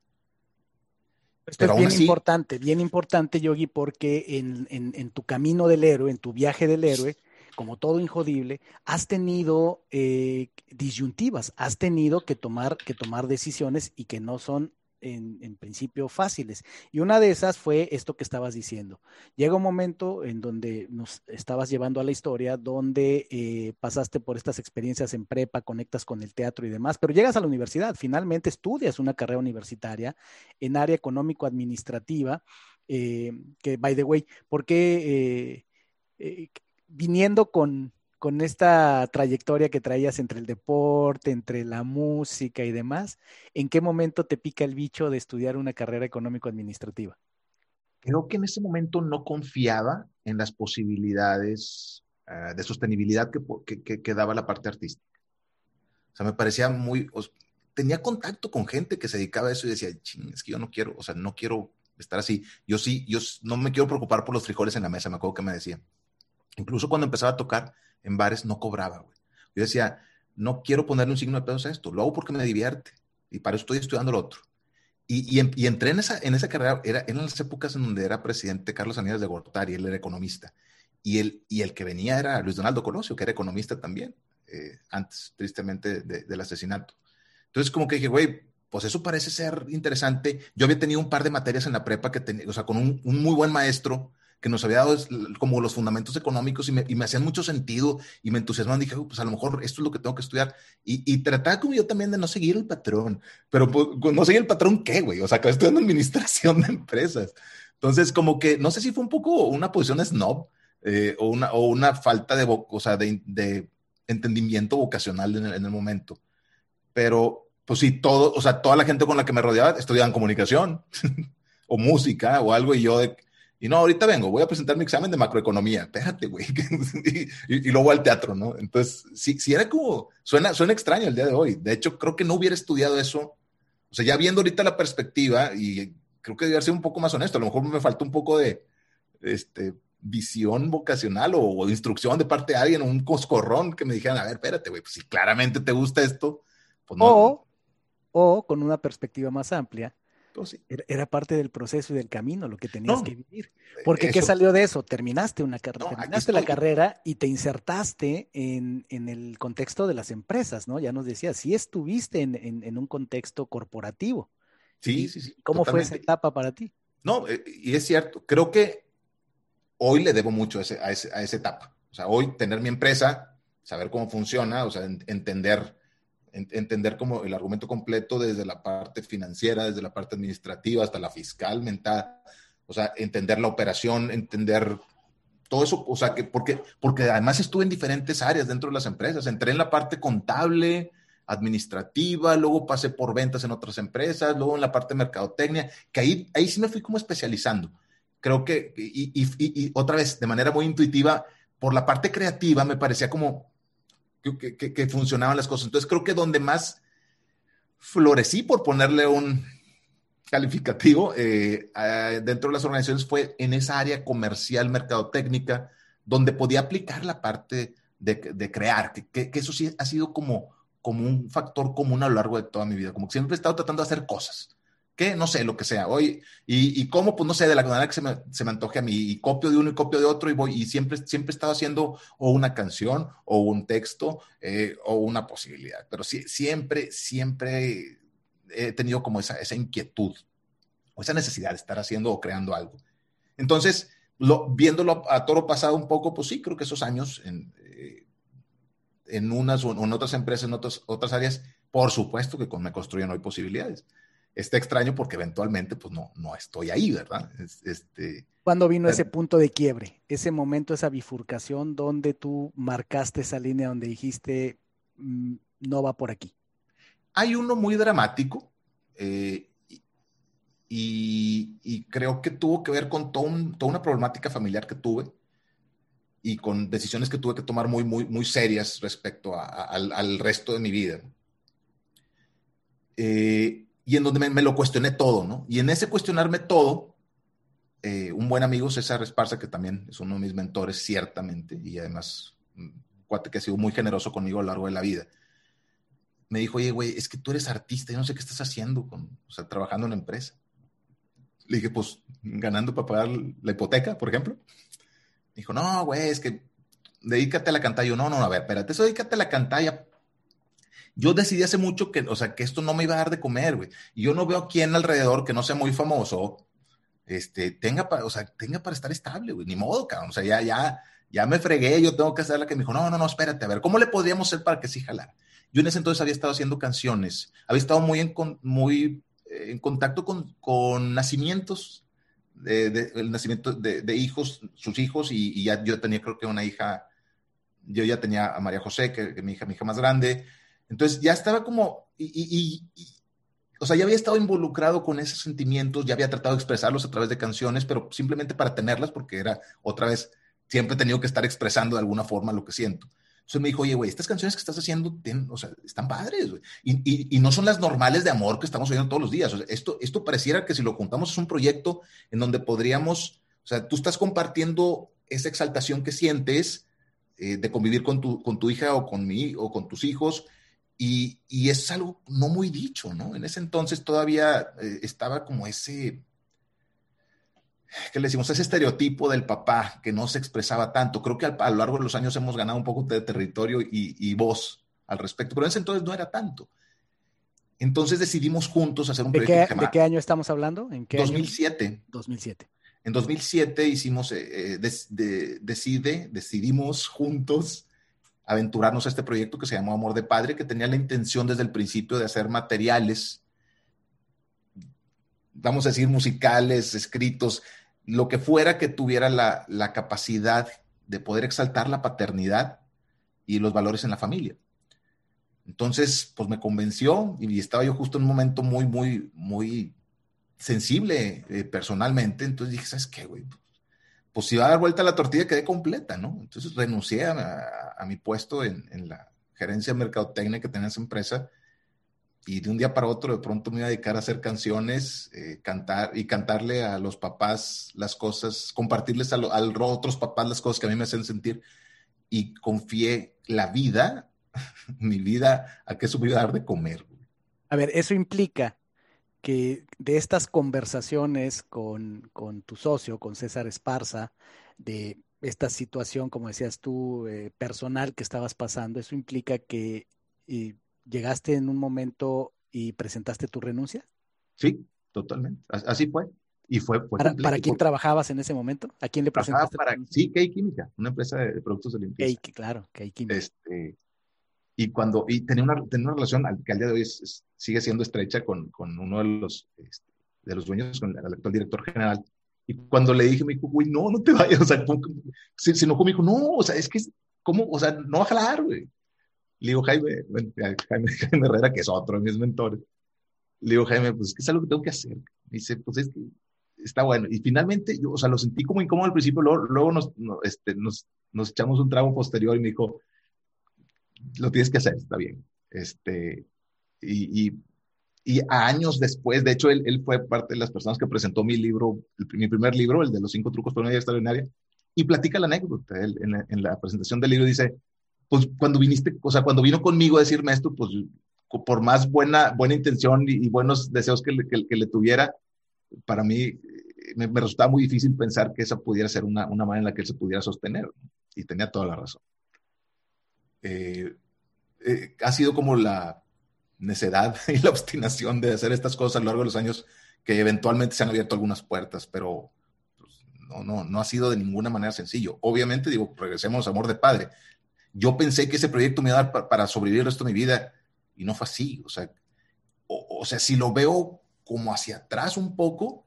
Esto es bien importante, bien importante, Yogi, porque en, en, tu camino del héroe, en tu viaje del héroe, como todo injodible, has tenido eh, disyuntivas, has tenido que tomar, que tomar decisiones y que no son en, principio fáciles. Y una de esas fue esto que estabas diciendo. Llega un momento en donde nos estabas llevando a la historia, donde eh, pasaste por estas experiencias en prepa, conectas con el teatro y demás, pero llegas a la universidad, finalmente estudias una carrera universitaria en área económico-administrativa, eh, que, by the way, ¿por qué eh, viniendo con con esta trayectoria que traías entre el deporte, entre la música y demás, ¿en qué momento te pica el bicho de estudiar una carrera económico-administrativa? Creo que en ese momento no confiaba en las posibilidades ah, de sostenibilidad que, daba la parte artística. O sea, me parecía muy... tenía contacto con gente que se dedicaba a eso y decía, es que yo no quiero, o sea, no quiero estar así. Yo sí, yo no me quiero preocupar por los frijoles en la mesa, me acuerdo que me decía. Incluso cuando empezaba a tocar, en bares no cobraba, güey. Yo decía, no quiero ponerle un signo de pedos a esto, lo hago porque me divierte y para eso estoy estudiando lo otro. Y, y, entré en esa, en esa carrera, era, en las épocas en donde era presidente Carlos Aníbal de Gortari, él era economista, y el, y el que venía era Luis Donaldo Colosio, que era economista también, eh, antes, tristemente, del asesinato. Entonces, como que dije, güey, pues eso parece ser interesante. Yo había tenido un par de materias en la prepa que tenía, o sea, con un muy buen maestro que nos había dado como los fundamentos económicos y me, hacían mucho sentido y me entusiasmaban. Dije, pues a lo mejor esto es lo que tengo que estudiar. Y, y trataba como yo también de no seguir el patrón. Pero pues, no seguir el patrón, ¿qué, güey? O sea, acabé estudiando administración de empresas. Entonces, como que no sé si fue un poco una posición snob eh, o, una, o una falta de, o sea, de, entendimiento vocacional en el, en el momento. Pero, pues sí, todo, o sea, toda la gente con la que me rodeaba estudiaban comunicación o música o algo y yo de y no, ahorita vengo, voy a presentar mi examen de macroeconomía. Espérate, güey. y, y, luego al teatro, ¿no? Entonces, sí, sí era como, suena, suena extraño el día de hoy. De hecho, creo que no hubiera estudiado eso. O sea, ya viendo ahorita la perspectiva, y creo que debería ser un poco más honesto, a lo mejor me faltó un poco de este, visión vocacional o, instrucción de parte de alguien, un coscorrón que me dijeran, a ver, espérate, güey, pues si claramente te gusta esto, pues no. O, o con una perspectiva más amplia, pues era, parte del proceso y del camino lo que tenías que vivir. Porque ¿qué salió de eso? Terminaste una carrera, terminaste la carrera y te insertaste en, el contexto de las empresas, ¿no? Ya nos decías, sí estuviste en, un contexto corporativo. Sí, sí, sí. ¿Cómo fue esa etapa para ti? No, eh, y es cierto, creo que hoy le debo mucho a, a, esa etapa. O sea, hoy tener mi empresa, saber cómo funciona, o sea, entender entender como el argumento completo desde la parte financiera, desde la parte administrativa hasta la fiscal, mental, o sea, entender la operación, entender todo eso, o sea, que porque, porque además estuve en diferentes áreas dentro de las empresas, entré en la parte contable, administrativa, luego pasé por ventas en otras empresas, luego en la parte de mercadotecnia, que ahí, ahí sí me fui como especializando. Creo que, y, otra vez, de manera muy intuitiva, por la parte creativa me parecía como, que, funcionaban las cosas. Entonces creo que donde más florecí, por ponerle un, calificativo eh, dentro de las organizaciones fue en esa área comercial, mercadotécnica, donde podía aplicar la parte de, crear, que, eso sí ha sido como, como un factor común a lo largo de toda mi vida, como siempre he estado tratando de hacer cosas, no sé, lo que sea, hoy, y, y cómo, pues no sé, de la manera que se me, se me, antoje a mí, y copio de uno y copio de otro, y voy, y siempre, siempre he estado haciendo o una canción, o un texto, eh, o una posibilidad, pero sí, siempre, siempre he tenido como esa, esa inquietud, o esa necesidad de estar haciendo o creando algo. Entonces, lo, viéndolo a toro pasado un poco, pues sí, creo que esos años en, en unas o en otras empresas, en otras, otras áreas, por supuesto que me construyen hoy posibilidades. Está extraño porque eventualmente pues no, no estoy ahí, ¿verdad? Este, ¿Cuándo vino ese punto de quiebre? Ese momento, esa bifurcación donde tú marcaste esa línea donde dijiste, mm, no va por aquí. Hay uno muy dramático eh, y, creo que tuvo que ver con toda una problemática familiar que tuve y con decisiones que tuve que tomar muy, muy, muy serias respecto al, resto de mi vida. Eh, y en donde me, lo cuestioné todo, ¿no? Y en ese cuestionarme todo, eh, un buen amigo, César Esparza, que también es uno de mis mentores, ciertamente, y además un cuate que ha sido muy generoso conmigo a lo largo de la vida, me dijo, oye, güey, es que tú eres artista, yo no sé qué estás haciendo, con, o sea, trabajando en la empresa. Le dije, pues, ganando para pagar la hipoteca, por ejemplo. Dijo, no, güey, es que dedícate a la cantalla. Yo, no, no, a ver, espérate, eso dedícate a la cantalla. Yo decidí hace mucho que, o sea, que esto no me iba a dar de comer, güey. Y yo no veo a quien alrededor que no sea muy famoso, este, tenga para, o sea, tenga para estar estable, güey. Ni modo, cabrón. O sea, ya, ya, ya me fregué, yo tengo que hacer la que me dijo, no, no, no, espérate, a ver, ¿cómo le podríamos hacer para que sí jalara? Yo en ese entonces había estado haciendo canciones, había estado muy en, muy, eh, en contacto con, con nacimientos de, el nacimiento de, hijos, sus hijos, y, ya yo tenía creo que una hija, yo ya tenía a María José, que, es mi hija, mi hija más grande, entonces ya estaba como, y, o sea, ya había estado involucrado con esos sentimientos, ya había tratado de expresarlos a través de canciones, pero simplemente para tenerlas, porque era otra vez, siempre he tenido que estar expresando de alguna forma lo que siento. Entonces me dijo, oye, güey, estas canciones que estás haciendo, o sea, están padres, güey. Y, y, no son las normales de amor que estamos oyendo todos los días. O sea, esto, esto pareciera que si lo juntamos es un proyecto en donde podríamos, o sea, tú estás compartiendo esa exaltación que sientes eh, de convivir con tu, con tu hija o con, mi, o con tus hijos. Y, y, es algo no muy dicho, ¿no? En ese entonces todavía eh, estaba como ese, ¿qué le decimos? Ese estereotipo del papá que no se expresaba tanto. Creo que a, lo largo de los años hemos ganado un poco de territorio y, voz al respecto, pero en ese entonces no era tanto. Entonces decidimos juntos hacer un proyecto. ¿De qué año estamos hablando? ¿En qué 2007. 2007. En 2007 hicimos, eh, eh, decide, decidimos juntos aventurarnos a este proyecto que se llamó Amor de Padre, que tenía la intención desde el principio de hacer materiales, vamos a decir, musicales, escritos, lo que fuera que tuviera la, capacidad de poder exaltar la paternidad y los valores en la familia. Entonces, pues me convenció y estaba yo justo en un momento muy, muy, muy sensible eh, personalmente. Entonces dije, ¿sabes qué, güey? Pues si va a dar vuelta la tortilla, quedé completa, ¿no? Entonces renuncié a, mi puesto en, la gerencia de mercadotecnia que tenía esa empresa y de un día para otro de pronto me iba a dedicar a hacer canciones, eh, cantar y cantarle a los papás las cosas, compartirles a, a, otros papás las cosas que a mí me hacen sentir y confié la vida, mi vida, a que eso a dar de comer. A ver, eso implica que de estas conversaciones con, con tu socio, con César Esparza, de esta situación, como decías tú, eh, personal que estabas pasando, eso implica que llegaste en un momento y presentaste tu renuncia? Sí, totalmente. Así fue. Y fue, ¿Para, ¿Para, quién trabajabas en ese momento? ¿A quién le presentaste? Para, sí, Key Química, una empresa de, productos de limpieza. Key, claro, Key Química. Este, y cuando, y tenía una, tenía una relación que al día de hoy sigue siendo estrecha con, con uno de los, este, de los dueños, con el actual director general. Y cuando le dije, me dijo, güey, no, no te vayas. O sea, si, si no, me dijo, no, o sea, es que, ¿cómo? O sea, no va a jalar, güey. Le digo, Jaime, Jaime, Jaime Herrera, que es otro de mis mentores, le digo, Jaime, pues es que es algo que tengo que hacer. Me dice, pues es que está bueno. Y finalmente, yo, o sea, lo sentí como incómodo al principio, luego, luego nos, este, nos, nos, echamos un trago posterior y me dijo, lo tienes que hacer, está bien. Este, y, y, y años después, de hecho, él, fue parte de las personas que presentó mi libro, mi primer libro, el de los cinco trucos para una vida extraordinaria, y platica la anécdota. Él, en, la, en, la, presentación del libro dice, pues cuando viniste, o sea, cuando vino conmigo a decirme esto, pues por más buena, buena intención y, buenos deseos que le, que, le, tuviera, para mí me, me, resultaba muy difícil pensar que esa pudiera ser una, una manera en la que él se pudiera sostener. Y tenía toda la razón. Eh, eh, ha sido como la necedad y la obstinación de hacer estas cosas a lo largo de los años que eventualmente se han abierto algunas puertas, pero pues, no, no, no ha sido de ninguna manera sencillo. Obviamente, digo, regresemos a amor de padre. Yo pensé que ese proyecto me iba a dar pa para sobrevivir el resto de mi vida y no fue así. O sea, o, o sea, si lo veo como hacia atrás un poco,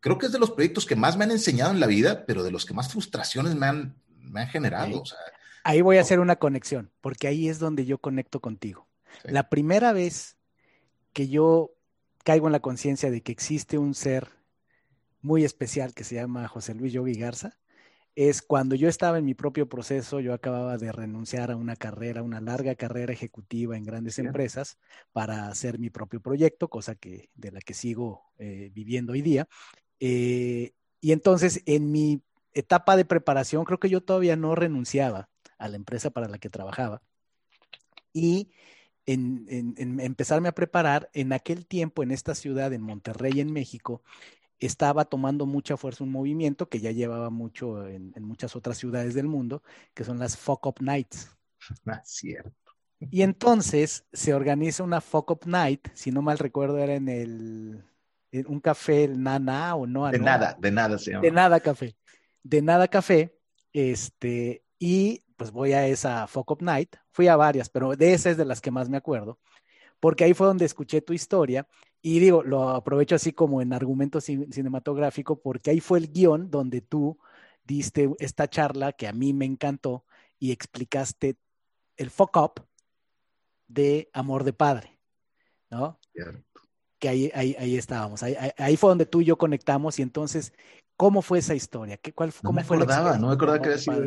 creo que es de los proyectos que más me han enseñado en la vida, pero de los que más frustraciones me han, me han generado. Sí. O sea, ahí voy a hacer una conexión, porque ahí es donde yo conecto contigo. Sí. La primera vez que yo caigo en la conciencia de que existe un ser muy especial que se llama José Luis Yogi Garza, es cuando yo estaba en mi propio proceso, yo acababa de renunciar a una carrera, una larga carrera ejecutiva en grandes sí. empresas para hacer mi propio proyecto, cosa que de la que sigo eh, viviendo hoy día. Eh, y entonces en mi etapa de preparación, creo que yo todavía no renunciaba a la empresa para la que trabajaba. Y en, en, en, empezarme a preparar, en aquel tiempo, en esta ciudad, en Monterrey, en México, estaba tomando mucha fuerza un movimiento que ya llevaba mucho en, en muchas otras ciudades del mundo, que son las Fuck Up Nights. Ah, cierto. Y entonces se organiza una Fuck Up Night, si no mal recuerdo, era en el en un café, el Nana o no. De no, nada, de nada se llama. De nada café. De nada café, este, y pues voy a esa Fuck Up Night. Fui a varias, pero de esa es de las que más me acuerdo, porque ahí fue donde escuché tu historia y digo, lo aprovecho así como en argumento cinematográfico, porque ahí fue el guion donde tú diste esta charla que a mí me encantó y explicaste el fuck up de amor de padre, ¿no? Yeah. Que ahí, ahí, ahí estábamos, ahí, ahí, fue donde tú y yo conectamos y entonces, ¿cómo fue esa historia? ¿Qué, cuál, no ¿Cómo me fue acordaba, la no me acordaba que había sido.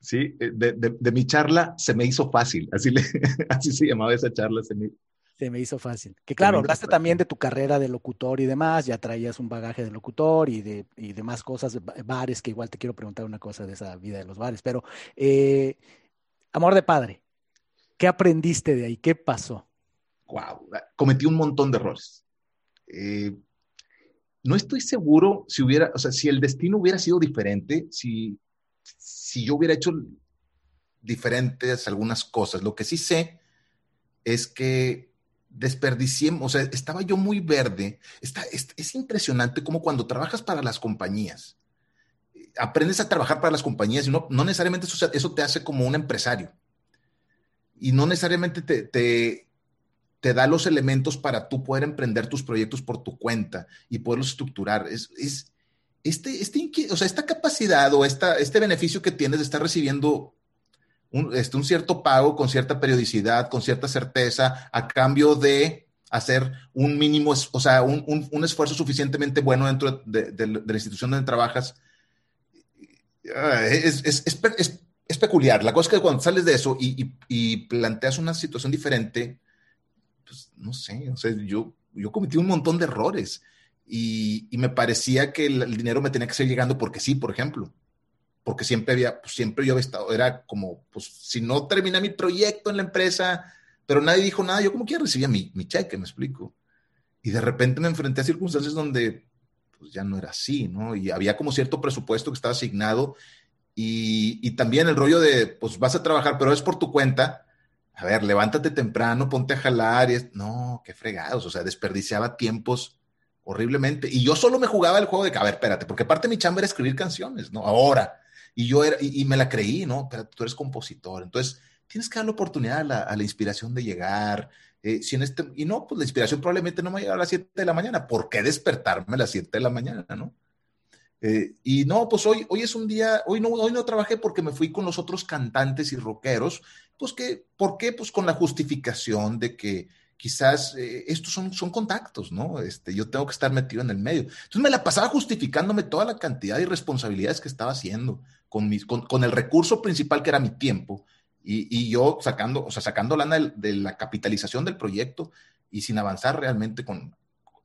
Sí, eh, de, de, de, mi charla se me hizo fácil, así, le, así se llamaba esa charla. Se me, se me hizo fácil. Que claro, hablaste fácil. también de tu carrera de locutor y demás, ya traías un bagaje de locutor y de y demás cosas, bares, que igual te quiero preguntar una cosa de esa vida de los bares, pero eh, amor de padre, ¿qué aprendiste de ahí? ¿Qué pasó? Wow, cometí un montón de errores. Eh, no estoy seguro si hubiera, o sea, si el destino hubiera sido diferente, si, si yo hubiera hecho diferentes algunas cosas. Lo que sí sé es que desperdicié, o sea, estaba yo muy verde. Está, es, es, impresionante como cuando trabajas para las compañías, aprendes a trabajar para las compañías y no, no necesariamente eso, eso, te hace como un empresario. Y no necesariamente te, te, te, da los elementos para tú poder emprender tus proyectos por tu cuenta y poderlos estructurar. Es, es este, este, o sea, esta capacidad o esta, este beneficio que tienes de estar recibiendo un, este, un, cierto pago con cierta periodicidad, con cierta certeza, a cambio de hacer un mínimo, o sea, un, un, un esfuerzo suficientemente bueno dentro de, la institución donde trabajas, es, es, es, es, peculiar. La cosa es que cuando sales de eso y, y, y planteas una situación diferente, pues no sé, o sea, yo, yo cometí un montón de errores. Y, me parecía que el, dinero me tenía que seguir llegando porque sí, por ejemplo porque siempre había, pues siempre yo había estado, era como, pues si no terminé mi proyecto en la empresa, pero nadie dijo nada, yo como que recibía mi, mi cheque, me explico. Y de repente me enfrenté a circunstancias donde pues ya no era así, ¿no? Y había como cierto presupuesto que estaba asignado y, y también el rollo de, pues vas a trabajar, pero es por tu cuenta. A ver, levántate temprano, ponte a jalar y es, no, qué fregados, o sea, desperdiciaba tiempos horriblemente. Y yo solo me jugaba el juego de que, a ver, espérate, porque parte de mi chamba era escribir canciones, ¿no? Ahora, y yo era, y, me la creí, ¿no? Pero tú eres compositor, entonces tienes que dar la oportunidad a la, a la inspiración de llegar. Eh, si en este, y no, pues la inspiración probablemente no me va a llegar a las 7 de la mañana. ¿Por qué despertarme a las 7 de la mañana, no? Eh, y no, pues hoy, hoy es un día, hoy no, hoy no trabajé porque me fui con los otros cantantes y rockeros, pues que, ¿por qué? Pues con la justificación de que quizás eh, estos son, son contactos, ¿no? Este, yo tengo que estar metido en el medio. Entonces me la pasaba justificándome toda la cantidad de responsabilidades que estaba haciendo con, mis, con, con el recurso principal que era mi tiempo y, y, yo sacando, o sea, sacando lana de, de la capitalización del proyecto y sin avanzar realmente con,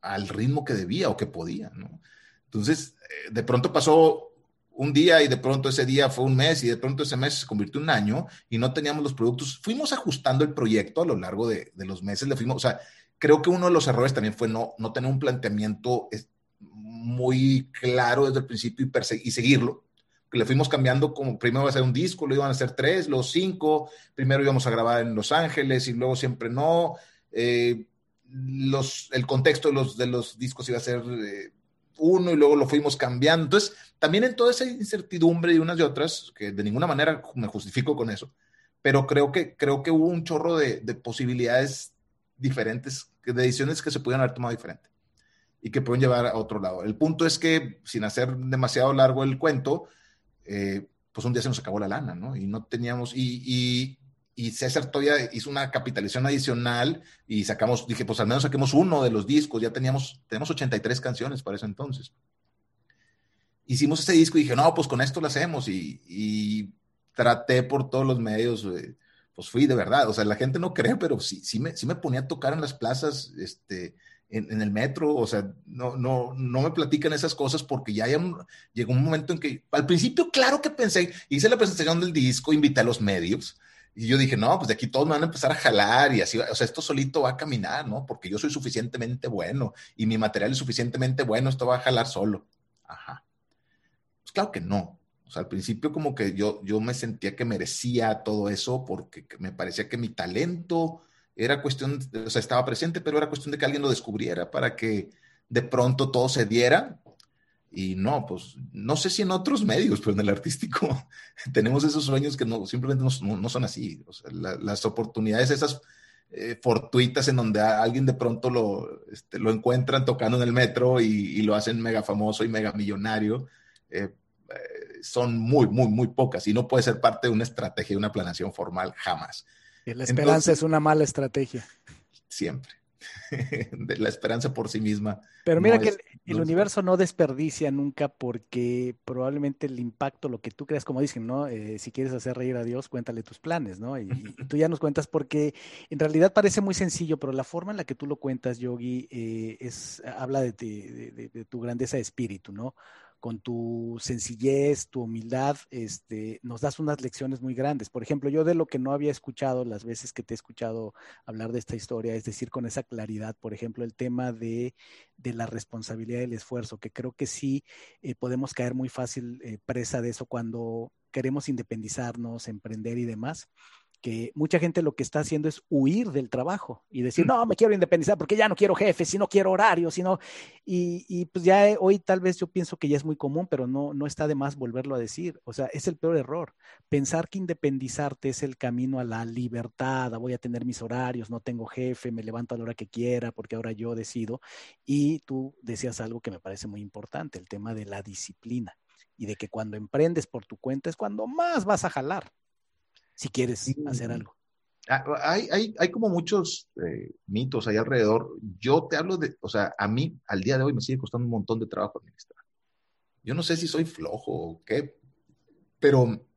al ritmo que debía o que podía, ¿no? Entonces, eh, de pronto pasó un día y de pronto ese día fue un mes y de pronto ese mes se convirtió en un año y no teníamos los productos. Fuimos ajustando el proyecto a lo largo de, los meses. Le fuimos, o sea, creo que uno de los errores también fue no, no tener un planteamiento muy claro desde el principio y, y seguirlo. Le fuimos cambiando como primero iba a ser un disco, lo iban a ser tres, los cinco, primero íbamos a grabar en Los Ángeles y luego siempre no. Eh, los, el contexto de los, de los discos iba a ser eh, uno y luego lo fuimos cambiando. Entonces, también en toda esa incertidumbre y unas y otras, que de ninguna manera me justifico con eso, pero creo que, creo que hubo un chorro de, posibilidades diferentes, de decisiones que se pudieron haber tomado diferente y que pueden llevar a otro lado. El punto es que, sin hacer demasiado largo el cuento, eh, pues un día se nos acabó la lana, ¿no? Y no teníamos, y César todavía hizo una capitalización adicional y sacamos, dije, pues al menos saquemos uno de los discos, ya teníamos, tenemos 83 canciones para eso entonces. Hicimos ese disco y dije, no, pues con esto lo hacemos y, traté por todos los medios, eh, pues fui de verdad, o sea, la gente no cree, pero sí, sí, me, sí me ponía a tocar en las plazas, este, en, el metro, o sea, no, no, no me platican esas cosas porque ya, llegó un momento en que, al principio, claro que pensé, hice la presentación del disco, invité a los medios, y yo dije, no, pues de aquí todos me van a empezar a jalar y así, o sea, esto solito va a caminar, ¿no? Porque yo soy suficientemente bueno y mi material es suficientemente bueno, esto va a jalar solo. Ajá. Pues claro que no. O sea, al principio como que yo, yo me sentía que merecía todo eso porque me parecía que mi talento era cuestión, o sea, estaba presente, pero era cuestión de que alguien lo descubriera para que de pronto todo se diera y no, pues no sé si en otros medios, pero en el artístico tenemos esos sueños que no, simplemente no, son así. O sea, las oportunidades esas eh, fortuitas en donde alguien de pronto lo, este, lo encuentran tocando en el metro y, lo hacen mega famoso y mega millonario, eh, eh, son muy, muy, muy pocas y no puede ser parte de una estrategia, de una planeación formal, jamás. la esperanza es una mala estrategia. Siempre. de la esperanza por sí misma. Pero mira que el, universo no desperdicia nunca porque probablemente el impacto, lo que tú creas, como dicen, ¿no? Eh, si quieres hacer reír a Dios, cuéntale tus planes, ¿no? Y, tú ya nos cuentas porque en realidad parece muy sencillo, pero la forma en la que tú lo cuentas, Yogi, eh, es, habla de, de tu grandeza de espíritu, ¿no? Con tu sencillez, tu humildad, este, nos das unas lecciones muy grandes. Por ejemplo, yo de lo que no había escuchado las veces que te he escuchado hablar de esta historia, es decir, con esa claridad, por ejemplo, el tema de, la responsabilidad y el esfuerzo, que creo que sí eh, podemos caer muy fácil eh, presa de eso cuando queremos independizarnos, emprender y demás que mucha gente lo que está haciendo es huir del trabajo y decir, no, me quiero independizar porque ya no quiero jefes, si no quiero horarios, sino, y, y pues ya hoy tal vez yo pienso que ya es muy común, pero no, no está de más volverlo a decir. O sea, es el peor error. Pensar que independizarte es el camino a la libertad, voy a tener mis horarios, no tengo jefe, me levanto a la hora que quiera porque ahora yo decido. Y tú decías algo que me parece muy importante, el tema de la disciplina y de que cuando emprendes por tu cuenta es cuando más vas a jalar si quieres hacer algo. Ah, hay, hay, hay como muchos eh, mitos ahí alrededor. Yo te hablo de, o sea, a mí al día de hoy me sigue costando un montón de trabajo administrar. Yo no sé si soy flojo o qué, pero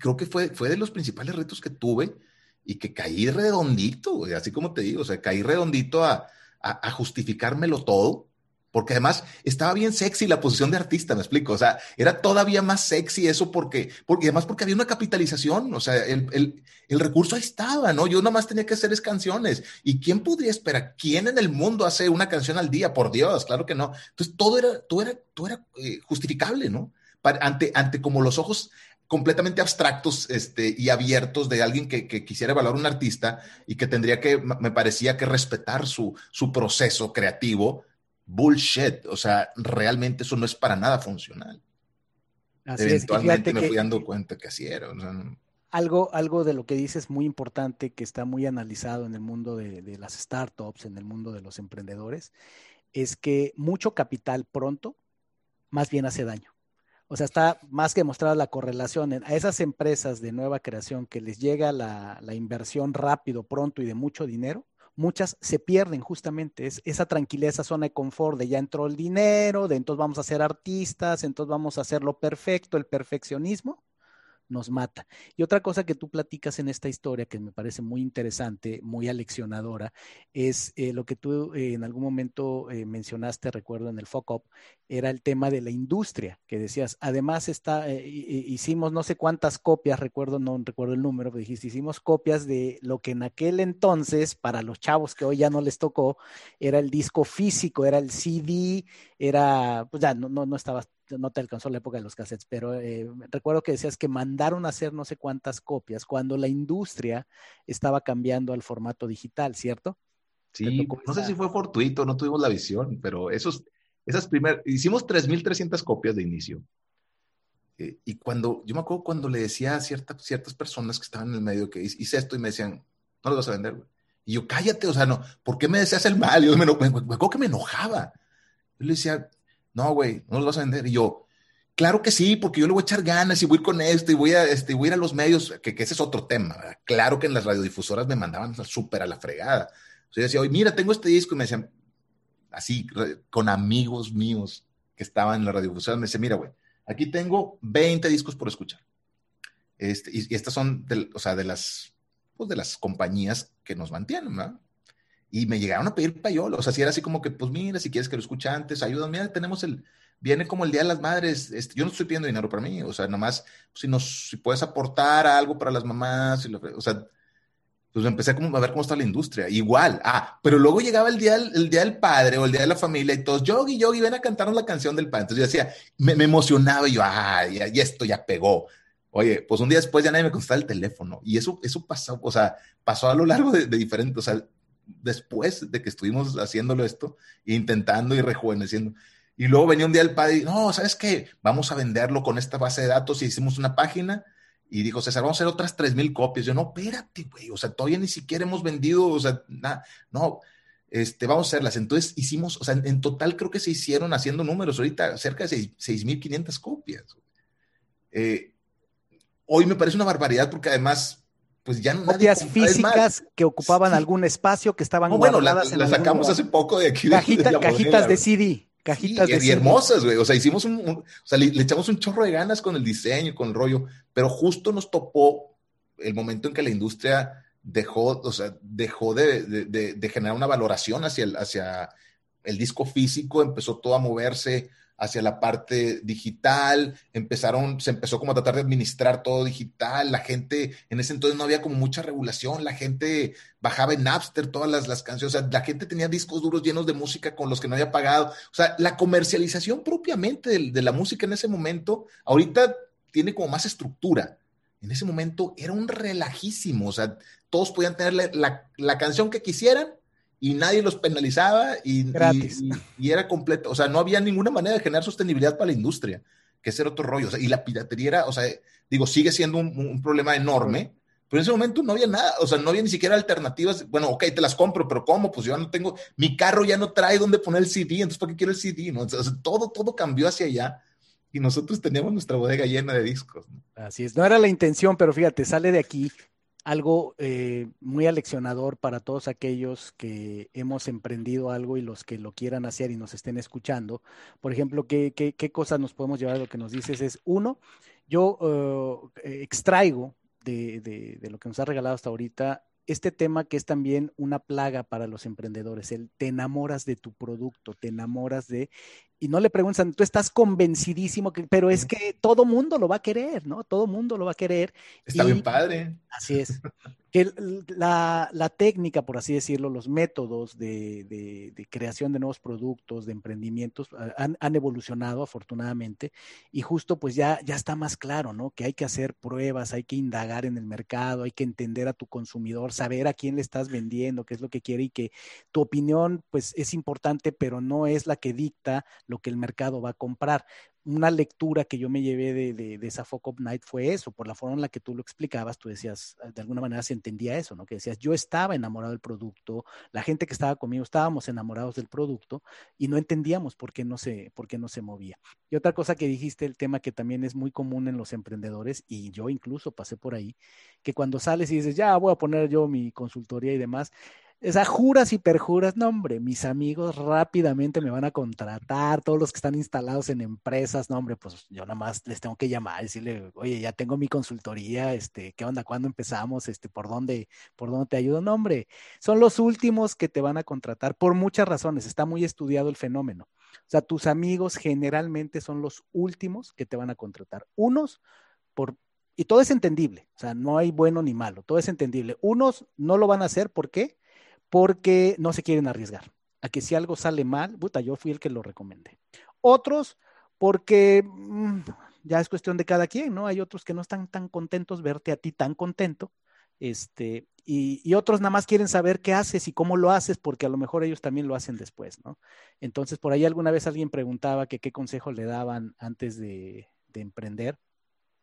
creo que fue, fue de los principales retos que tuve y que caí redondito, así como te digo, o sea, caí redondito a, a, a justificármelo todo porque además estaba bien sexy la posición de artista, me explico, o sea, era todavía más sexy eso porque, porque además porque había una capitalización, o sea, el, recurso ahí estaba, ¿no? Yo nomás tenía que hacer es canciones. ¿Y quién podría esperar? ¿Quién en el mundo hace una canción al día? Por Dios, claro que no. Entonces todo era, todo era, todo era eh, justificable, ¿no? ante, ante como los ojos completamente abstractos este, y abiertos de alguien que, quisiera evaluar un artista y que tendría que, me parecía que respetar su, su proceso creativo bullshit. O sea, realmente eso no es para nada funcional. Así Eventualmente me fui dando cuenta que así era. algo, algo de lo que dices muy importante, que está muy analizado en el mundo de, de, las startups, en el mundo de los emprendedores, es que mucho capital pronto más bien hace daño. O sea, está más que demostrada la correlación a esas empresas de nueva creación que les llega la, la inversión rápido, pronto y de mucho dinero, muchas se pierden justamente. Es esa tranquilidad, esa zona de confort de ya entró el dinero, de entonces vamos a ser artistas, entonces vamos a hacer lo perfecto, el perfeccionismo, nos mata. Y otra cosa que tú platicas en esta historia que me parece muy interesante, muy aleccionadora, es eh, lo que tú eh, en algún momento eh, mencionaste, recuerdo en el FOCOP, era el tema de la industria, que decías, además está, hicimos no sé cuántas copias, recuerdo, no recuerdo el número, pero dijiste, hicimos copias de lo que en aquel entonces, para los chavos que hoy ya no les tocó, era el disco físico, era el CD, era, pues ya no, no, no estaba no te alcanzó la época de los cassettes, pero eh, recuerdo que decías que mandaron a hacer no sé cuántas copias cuando la industria estaba cambiando al formato digital, ¿cierto? Sí, no sé si fue fortuito, no tuvimos la visión, pero esos, esas primeras, hicimos 3.300 copias de inicio. Eh, y cuando, yo me acuerdo cuando le decía a ciertas ciertas personas que estaban en el medio que hice esto y me decían, no lo vas a vender, Y yo, cállate, o sea, no, ¿por qué me deseas el mal? Yo me, me, me, me acuerdo que me enojaba. Yo le decía, no, güey, no los vas a vender. Y yo, claro que sí, porque yo le voy a echar ganas y voy a ir con esto y voy a, este, voy a ir a los medios, que, ese es otro tema. Claro que en las radiodifusoras me mandaban súper a la fregada. Sea, yo decía, oye, mira, tengo este disco y me decían, así, con amigos míos que estaban en la radiodifusora, me decían, mira, güey, aquí tengo 20 discos por escuchar. Este, y, estas son, de, o sea, de las, pues de las compañías que nos mantienen, ¿verdad? Y me llegaron a pedir payola, o sea, si era así como que, pues mira, si quieres que lo escuche antes, ayúdame, mira, tenemos el, viene como el Día de las Madres, este, yo no estoy pidiendo dinero para mí, o sea, nomás, si nos, si puedes aportar algo para las mamás, o sea, pues empecé como a ver cómo está la industria, igual, ah, pero luego llegaba el día, el día del padre o el día de la familia y todos, Yogi, Yogi, ven a cantarnos la canción del padre, entonces yo decía, me, me emocionaba y yo, ah, ya, esto ya pegó, Oye, pues un día después ya nadie me contestaba el teléfono y eso, eso pasó, o sea, pasó a lo largo de, de diferentes, o sea, después de que estuvimos haciéndolo esto, intentando y rejuveneciendo. Y luego venía un día el padre y, no, ¿sabes qué? Vamos a venderlo con esta base de datos y hicimos una página. Y dijo, César, vamos a hacer otras 3.000 copias. Yo, no, espérate, güey, o sea, todavía ni siquiera hemos vendido, o sea, nada, no, este, vamos a hacerlas. Entonces hicimos, o sea, en total creo que se hicieron haciendo números ahorita cerca de 6.500 copias. Eh, hoy me parece una barbaridad porque además pues ya no copias físicas que ocupaban algún espacio que estaban no, bueno las la sacamos hace poco de aquí cajitas de CD cajitas de y hermosas güey. O sea hicimos un, o sea le, echamos un chorro de ganas con el diseño con el rollo pero justo nos topó el momento en que la industria dejó o sea dejó de, de, de generar una valoración hacia el, hacia el disco físico empezó todo a moverse hacia la parte digital, empezaron, se empezó como a tratar de administrar todo digital, la gente, en ese entonces no había como mucha regulación, la gente bajaba en Napster todas las, las canciones, o sea, la gente tenía discos duros llenos de música con los que no había pagado, o sea, la comercialización propiamente de, la música en ese momento, ahorita tiene como más estructura, en ese momento era un relajísimo, o sea, todos podían tener la, la canción que quisieran y nadie los penalizaba y, y, era completo, o sea, no había ninguna manera de generar sostenibilidad para la industria, que ese era otro rollo, o sea, y la piratería era, o sea, digo, sigue siendo un, problema enorme, pero en ese momento no había nada, o sea, no había ni siquiera alternativas, bueno, ok, te las compro, pero ¿cómo? Pues yo no tengo, mi carro ya no trae dónde poner el CD, entonces ¿para qué quiero el CD? ¿no? O sea, todo, todo cambió hacia allá y nosotros teníamos nuestra bodega llena de discos. Así es, no era la intención, pero fíjate, sale de aquí algo eh, muy aleccionador para todos aquellos que hemos emprendido algo y los que lo quieran hacer y nos estén escuchando. Por ejemplo, ¿qué, qué, cosas nos podemos llevar lo que nos dices? Es uno, yo eh, extraigo de, de, de, lo que nos ha regalado hasta ahorita este tema que es también una plaga para los emprendedores, el te enamoras de tu producto, te enamoras de, y no le preguntan, tú estás convencidísimo, que, pero es que todo mundo lo va a querer, ¿no? Todo mundo lo va a querer. Está bien padre. Así es. Que la, la, técnica, por así decirlo, los métodos de, de, creación de nuevos productos, de emprendimientos, han, han, evolucionado afortunadamente y justo pues ya, ya está más claro, ¿no? Que hay que hacer pruebas, hay que indagar en el mercado, hay que entender a tu consumidor, saber a quién le estás vendiendo, qué es lo que quiere y que tu opinión pues es importante, pero no es la que dicta lo que el mercado va a comprar. Una lectura que yo me llevé de, de, esa Focus Night fue eso, por la forma en la que tú lo explicabas, tú decías, de alguna manera se entendía eso, ¿no? Que decías, yo estaba enamorado del producto, la gente que estaba conmigo estábamos enamorados del producto y no entendíamos por qué no se, por qué no se movía. Y otra cosa que dijiste, el tema que también es muy común en los emprendedores, y yo incluso pasé por ahí, que cuando sales y dices, ya voy a poner yo mi consultoría y demás, O sea, juras y perjuras, no hombre, mis amigos rápidamente me van a contratar, todos los que están instalados en empresas, no hombre, pues yo nada más les tengo que llamar, decirle, oye, ya tengo mi consultoría, este, ¿qué onda? ¿Cuándo empezamos? Este, ¿por dónde, por dónde te ayudo? No hombre, son los últimos que te van a contratar por muchas razones, está muy estudiado el fenómeno. O sea, tus amigos generalmente son los últimos que te van a contratar. Unos por y todo es entendible, o sea, no hay bueno ni malo, todo es entendible. Unos no lo van a hacer, ¿por qué? Porque no se quieren arriesgar. A que si algo sale mal, puta, yo fui el que lo recomendé. Otros, porque mm, ya es cuestión de cada quien, ¿no? Hay otros que no están tan contentos verte a ti tan contento, este, y, otros nada más quieren saber qué haces y cómo lo haces, porque a lo mejor ellos también lo hacen después, ¿no? Entonces, por ahí alguna vez alguien preguntaba qué consejo le daban antes de emprender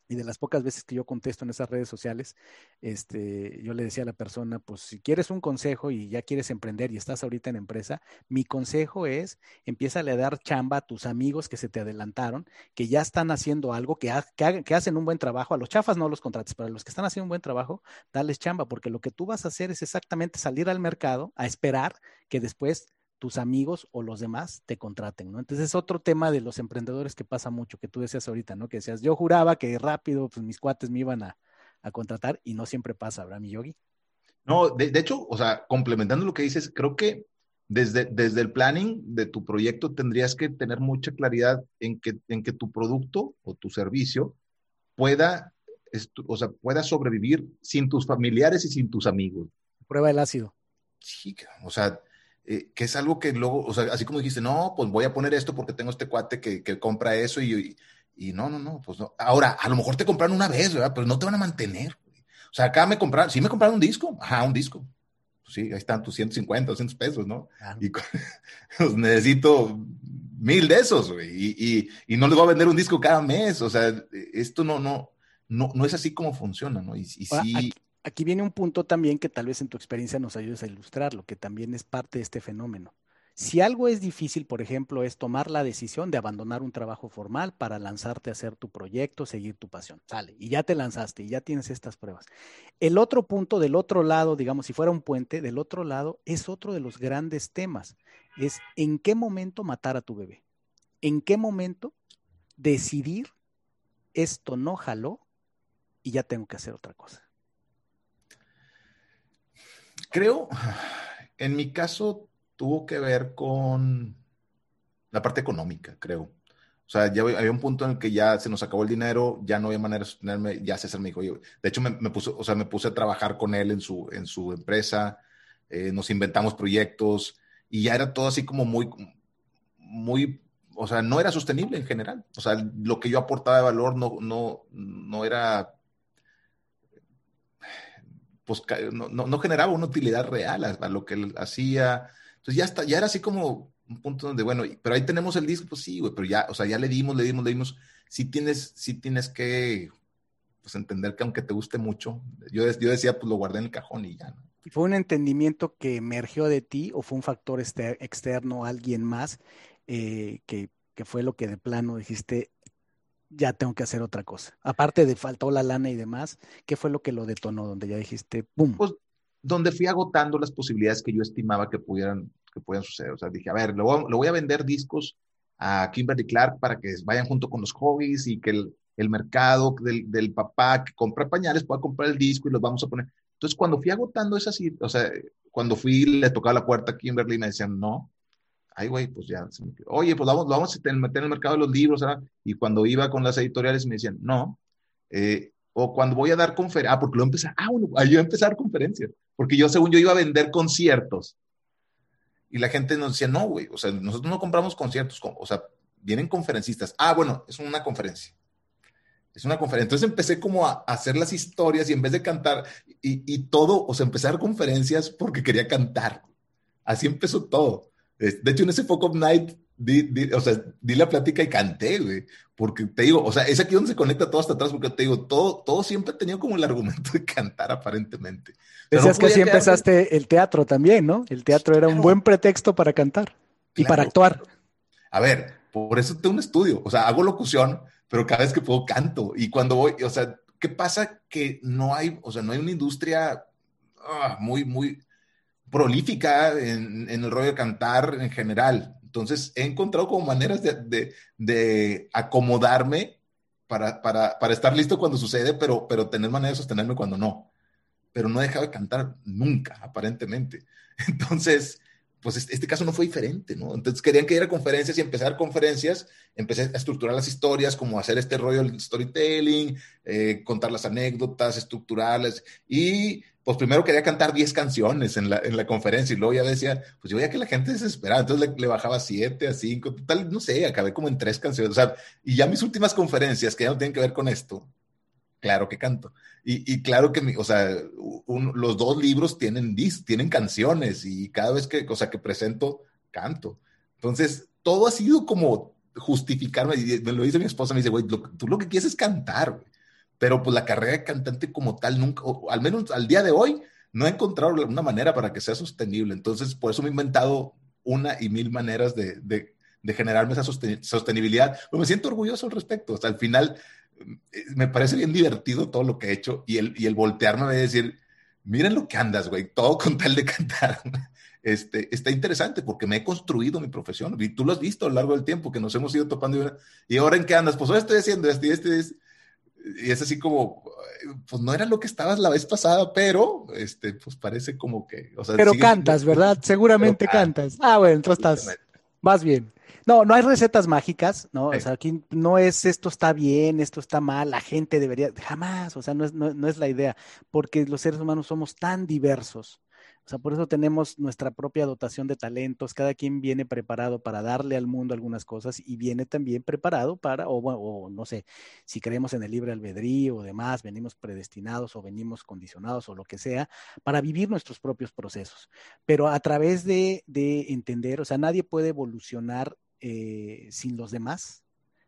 y de las pocas veces que yo contesto en esas redes sociales, este, yo le decía a la persona, pues si quieres un consejo y ya quieres emprender y estás ahorita en empresa, mi consejo es, empieza a dar chamba a tus amigos que se te adelantaron, que ya están haciendo algo, que, que, hacen un buen trabajo, a los chafas no los contrates, pero a los que están haciendo un buen trabajo, dales chamba, porque lo que tú vas a hacer es exactamente salir al mercado a esperar que después tus amigos o los demás te contraten, ¿no? Entonces es otro tema de los emprendedores que pasa mucho, que tú decías ahorita, ¿no? Que decías, yo juraba que rápido, pues mis cuates me iban a, contratar y no siempre pasa, ¿verdad, mi yogi? No, de, hecho, o sea, complementando lo que dices, creo que desde, desde el planning de tu proyecto tendrías que tener mucha claridad en que, en que tu producto o tu servicio pueda, o sea, pueda sobrevivir sin tus familiares y sin tus amigos. Prueba el ácido. Sí, o sea, eh, que es algo que luego, o sea, así como dijiste, no, pues voy a poner esto porque tengo este cuate que, que compra eso y, y, no, no, no, pues no. Ahora, a lo mejor te compraron una vez, ¿verdad? Pero no te van a mantener. O sea, acá me compraron, sí me compraron un disco, ajá, un disco. Pues sí, ahí están tus 150, 200 pesos, ¿no? Y pues necesito mil de esos, güey, y, y, y, no les voy a vender un disco cada mes, o sea, esto no, no, no, no es así como funciona, ¿no? Y, y sí aquí viene un punto también que tal vez en tu experiencia nos ayudes a ilustrar, lo que también es parte de este fenómeno. Si algo es difícil, por ejemplo, es tomar la decisión de abandonar un trabajo formal para lanzarte a hacer tu proyecto, seguir tu pasión. Sale, y ya te lanzaste y ya tienes estas pruebas. El otro punto del otro lado, digamos, si fuera un puente, del otro lado es otro de los grandes temas. Es en qué momento matar a tu bebé. En qué momento decidir esto no jaló y ya tengo que hacer otra cosa. Creo, en mi caso, tuvo que ver con la parte económica, creo. O sea, ya había un punto en el que ya se nos acabó el dinero, ya no había manera de sostenerme, ya César me dijo, de hecho me, puse, o sea, me puse a trabajar con él en su, en su empresa, eh, nos inventamos proyectos y ya era todo así como muy, muy, o sea, no era sostenible en general. O sea, lo que yo aportaba de valor no, no, no era pues no, no, generaba una utilidad real a, lo que él hacía. Entonces ya, está, ya era así como un punto donde, bueno, pero ahí tenemos el disco, pues sí, güey, pero ya, o sea, ya le dimos, le dimos, le dimos. Sí tienes, sí tienes que pues, entender que aunque te guste mucho, yo, yo decía, pues lo guardé en el cajón y ya, ¿no? ¿Y fue un entendimiento que emergió de ti o fue un factor externo, alguien más, eh, que, que fue lo que de plano dijiste, ya tengo que hacer otra cosa. Aparte de faltó la lana y demás, ¿qué fue lo que lo detonó? Donde ya dijiste. Pues donde fui agotando las posibilidades que yo estimaba que pudieran, que pudieran suceder. O sea, dije, a ver, le voy, a vender discos a Kimberly Clark para que vayan junto con los hobbies y que el, el mercado del, del, papá que compra pañales pueda comprar el disco y los vamos a poner. Entonces, cuando fui agotando esas, o sea, cuando fui, le tocaba la puerta a Kimberly y me decían, no, ay, güey, pues ya, oye, pues vamos, vamos a meter en el mercado de los libros, ¿verdad? Y cuando iba con las editoriales me decían, no, eh, o cuando voy a dar conferencias, ah, porque lo empecé, ah, bueno, yo empecé a dar conferencias, porque yo, según yo, iba a vender conciertos. Y la gente nos decía, no, güey, o sea, nosotros no compramos conciertos, o sea, vienen conferencistas. Ah, bueno, es una conferencia. Es una conferencia. Entonces empecé como a, hacer las historias y en vez de cantar y, y, todo, o sea, empecé a dar conferencias porque quería cantar. Así empezó todo. De hecho, en ese Folk of Night, di, o sea, di la plática y canté, güey. Porque te digo, o sea, es aquí donde se conecta todo hasta atrás, porque te digo, todo, todo siempre ha tenido como el argumento de cantar, aparentemente. Decías que así empezaste el teatro también, ¿no? El teatro era un buen pretexto para cantar y para actuar. A ver, por eso tengo un estudio, o sea, hago locución, pero cada vez que puedo canto. Y cuando voy, o sea, ¿qué pasa? Que no hay, o sea, no hay una industria ah, muy, muy, prolífica en, el rollo de cantar en general. Entonces he encontrado como maneras de, acomodarme para, estar listo cuando sucede, pero, pero tener manera de sostenerme cuando no. Pero no he dejado de cantar nunca, aparentemente. Entonces, pues este, caso no fue diferente, ¿no? Entonces querían que ir a conferencias y empezar conferencias, empecé a estructurar las historias, como hacer este rollo del storytelling, eh, contar las anécdotas, estructurarlas, y pues primero quería cantar 10 canciones en la, en la, conferencia y luego ya decía, pues yo veía que la gente desesperaba, entonces le, bajaba 7 a 5, total, no sé, acabé como en tres canciones, o sea, y ya mis últimas conferencias que ya no tienen que ver con esto, claro que canto. Y, claro que, o sea, los dos libros tienen, tienen canciones y cada vez que, o sea, que presento, canto. Entonces, todo ha sido como justificarme. Y me lo dice mi esposa, me dice, güey, tú lo que quieres es cantar, güey. Pero pues la carrera de cantante como tal, nunca, o al menos al día de hoy, no he encontrado una manera para que sea sostenible. Entonces, por eso me he inventado una y mil maneras de, de, de generarme esa sostenibilidad. Pero me siento orgulloso al respecto. Hasta el final, me parece bien divertido todo lo que he hecho y el, y el voltearme a decir, miren lo que andas, güey, todo con tal de cantar. Este, está interesante porque me he construido mi profesión y tú lo has visto a lo largo del tiempo que nos hemos ido topando y ahora en qué andas, pues hoy estoy haciendo esto y este es, y es así como, pues no era lo que estabas la vez pasada, pero este, pues parece como que, pero cantas, ¿verdad? Seguramente cantas. Ah, bueno, entonces estás, vas bien. No, no hay recetas mágicas, ¿no? O sea, aquí no es esto está bien, esto está mal, la gente debería, jamás, o sea, no es, no, es la idea, porque los seres humanos somos tan diversos. O sea, por eso tenemos nuestra propia dotación de talentos, cada quien viene preparado para darle al mundo algunas cosas y viene también preparado para, o, o no sé, si creemos en el libre albedrío o demás, venimos predestinados o venimos condicionados o lo que sea, para vivir nuestros propios procesos. Pero a través de, de entender, o sea, nadie puede evolucionar eh, sin los demás,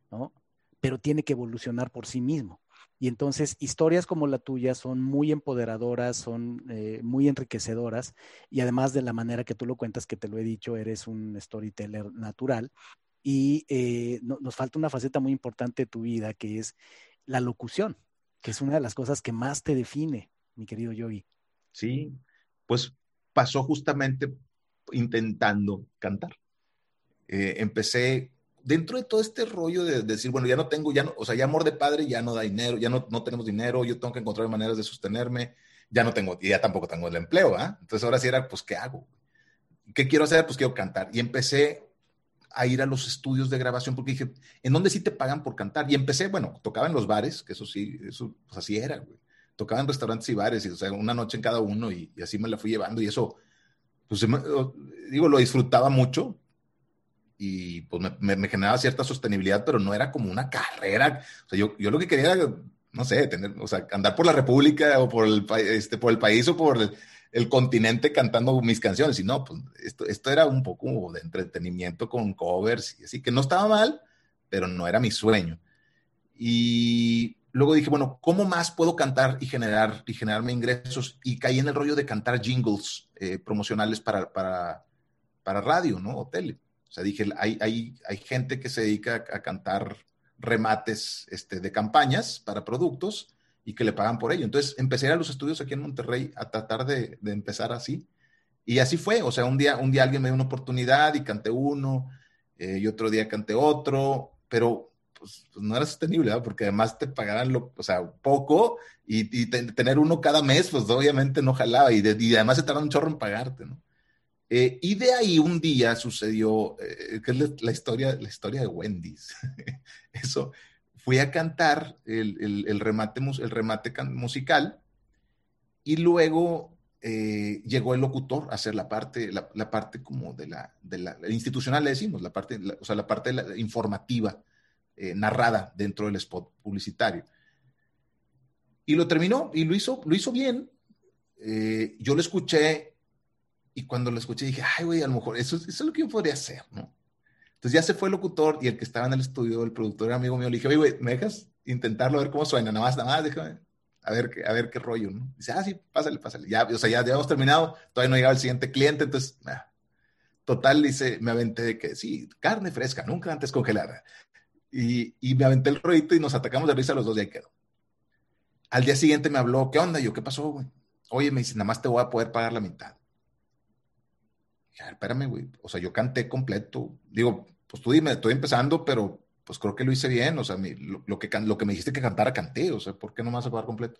¿no? Pero tiene que evolucionar por sí mismo. Y entonces historias como la tuya son muy empoderadoras, son eh, muy enriquecedoras y además de la manera que tú lo cuentas, que te lo he dicho, eres un storyteller natural y eh, nos falta una faceta muy importante de tu vida que es la locución, que es una de las cosas que más te define, mi querido Yogi. Sí, pues pasó justamente intentando cantar. Eh, empecé dentro de todo este rollo de, decir, bueno, ya no tengo, ya no, o sea, ya amor de padre ya no da dinero, ya no, no tenemos dinero, yo tengo que encontrar maneras de sostenerme, ya no tengo, ya tampoco tengo el empleo, ¿ah? Entonces ahora sí era, pues, ¿qué hago? ¿Qué quiero hacer? Pues quiero cantar. Y empecé a ir a los estudios de grabación porque dije, ¿en dónde sí te pagan por cantar? Y empecé, bueno, tocaba en los bares, que eso sí, eso, pues así era, güey. Tocaba en restaurantes y bares, y, o sea, una noche en cada uno, y, y así me la fui llevando, y eso, pues, digo, lo disfrutaba mucho, y pues me, generaba cierta sostenibilidad, pero no era como una carrera. O sea, yo, yo lo que quería era, no sé, tener, o sea, andar por la República o por el, este, por el país o por el, continente cantando mis canciones. Y no, pues esto, esto era un poco de entretenimiento con covers y así, que no estaba mal, pero no era mi sueño. Y luego dije, bueno, ¿cómo más puedo cantar y generar y generarme ingresos? Y caí en el rollo de cantar jingles eh, promocionales para, para, para radio, ¿no? O tele. O sea, dije, hay, hay, hay gente que se dedica a, cantar remates este, de campañas para productos y que le pagan por ello. Entonces empecé a, los estudios aquí en Monterrey a tratar de, de, empezar así. Y así fue. O sea, un día, un día alguien me dio una oportunidad y canté uno, eh, y otro día canté otro, pero pues, pues no era sostenible, porque además te pagaran lo, o sea, poco y, y tener uno cada mes, pues obviamente no jalaba y, además se tardaba un chorro en pagarte, ¿no? Eh, y de ahí un día sucedió, eh, que es la, historia, la historia de Wendy's. Eso, fui a cantar el, remate, el remate musical y luego eh, llegó el locutor a hacer la parte, la, parte como de la, de la, institucional, le decimos, la parte, o sea, la parte informativa, narrada dentro del spot publicitario. Y lo terminó y lo hizo, lo hizo bien. yo lo escuché y cuando lo escuché dije, ay, güey, a lo mejor eso, eso, es lo que yo podría hacer, ¿no? Entonces ya se fue el locutor y el que estaba en el estudio, el productor, amigo mío, le dije, oye, güey, ¿me dejas intentarlo a ver cómo suena? Nada más, nada más, déjame, a ver, a ver qué rollo, ¿no? Dice, ah, sí, pásale, pásale. Ya, o sea, ya, ya hemos terminado, todavía no llegaba el siguiente cliente, entonces, total, dice, me aventé de que, sí, carne fresca, nunca antes congelada. Y, y me aventé el rollito y nos atacamos de risa los dos y ahí quedó. Al día siguiente me habló, ¿qué onda? yo, ¿qué pasó, güey? Oye, me dice, nada más te voy a poder pagar la mitad. Ya, espérame, güey. O sea, yo canté completo. Digo, pues tú dime, estoy empezando, pero pues creo que lo hice bien. O sea, lo, que, me dijiste que cantara, canté. O sea, ¿por qué no me vas a pagar completo?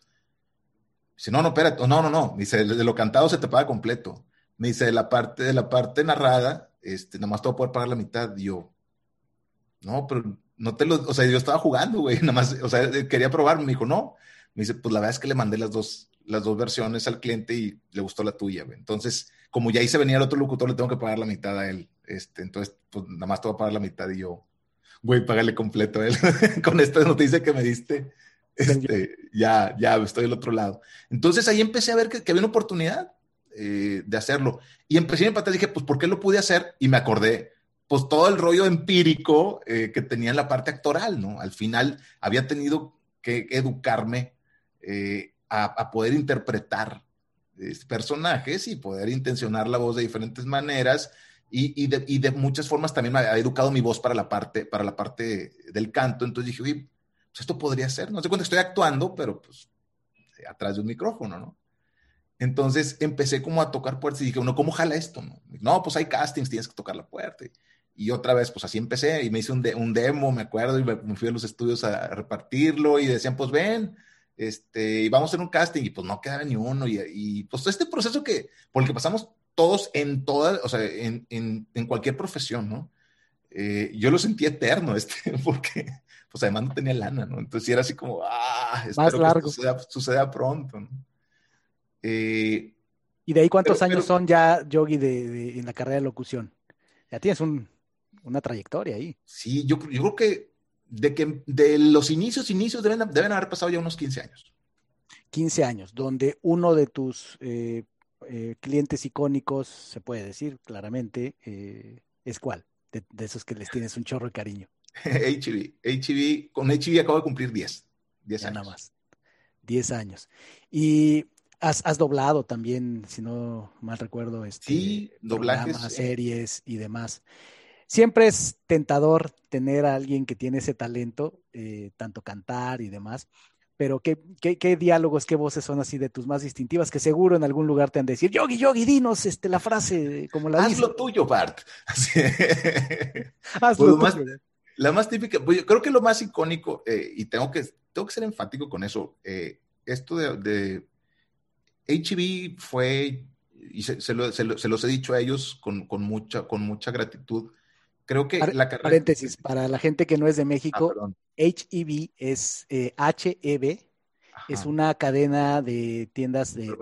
Dice, no, no, espérate. No, no, no. Dice, de lo cantado se te paga completo. Me dice, de la parte, de la parte narrada, este, nada más te voy a poder pagar la mitad. Yo, no, pero no te lo, o sea, yo estaba jugando, güey, nada más, o sea, quería probar, me dijo, no. Me dice, pues la verdad es que le mandé las dos, las dos versiones al cliente y le gustó la tuya, güey. Entonces, como ya hice venía el otro locutor, le tengo que pagar la mitad a él. Este, entonces, pues nada más te voy a pagar la mitad y yo, güey, págale completo a él. Con esta noticia que me diste, este, ya, ya estoy del otro lado. Entonces ahí empecé a ver que, había una oportunidad eh, de hacerlo. Y empecé a empatar, dije, pues, ¿por qué lo pude hacer? Y me acordé, pues, todo el rollo empírico eh, que tenía en la parte actoral, ¿no? Al final había tenido que educarme eh, a, poder interpretar personajes y poder intencionar la voz de diferentes maneras y, de, muchas formas también me ha educado mi voz para la parte, para la parte del canto. Entonces dije, oye, pues esto podría ser, no sé cuánto estoy actuando, pero pues atrás de un micrófono, ¿no? Entonces empecé como a tocar puertas y dije, bueno, ¿cómo jala esto? No, no pues hay castings, tienes que tocar la puerta. Y otra vez, pues así empecé y me hice un, un demo, me acuerdo, y me, fui a los estudios a repartirlo y decían, pues ven, este, y vamos a hacer un casting y pues no quedaba ni uno. Y, y pues este proceso que, por el que pasamos todos en todas, o sea, en, en, en cualquier profesión, ¿no? Eh, yo lo sentí eterno, este, porque pues además no tenía lana, ¿no? Entonces era así como, ah, espero largo. que suceda, pronto, ¿no? Eh, ¿Y de ahí cuántos años son ya, Yogi, de, en la carrera de locución? Ya tienes un, una trayectoria ahí. Sí, yo, yo creo que de, que de los inicios, inicios deben, deben haber pasado ya unos 15 años. 15 años, donde uno de tus eh, eh, clientes icónicos, se puede decir claramente, eh, es cuál, de, esos que les tienes un chorro de cariño. HB, HB, con HB acabo de cumplir 10, 10 años. Nada más, 10 años. Y has, has, doblado también, si no mal recuerdo, este, sí, doblajes, series y demás. Siempre es tentador tener a alguien que tiene ese talento, eh, tanto cantar y demás, pero ¿qué, qué, diálogos, qué voces son así de tus más distintivas que seguro en algún lugar te han de decir, Yogi, Yogi, dinos este, la frase como la Haz lo tuyo, Bart. Haz lo pues tuyo. la más típica, pues, creo que lo más icónico, eh, y tengo que, tengo que ser enfático con eso, eh, esto de, de HB fue, y se, se, lo, se, los he dicho a ellos con, con, mucha, con mucha gratitud, creo que la carrera... Paréntesis, para la gente que no es de México, ah, HEB es eh, HEB, es una cadena de tiendas de,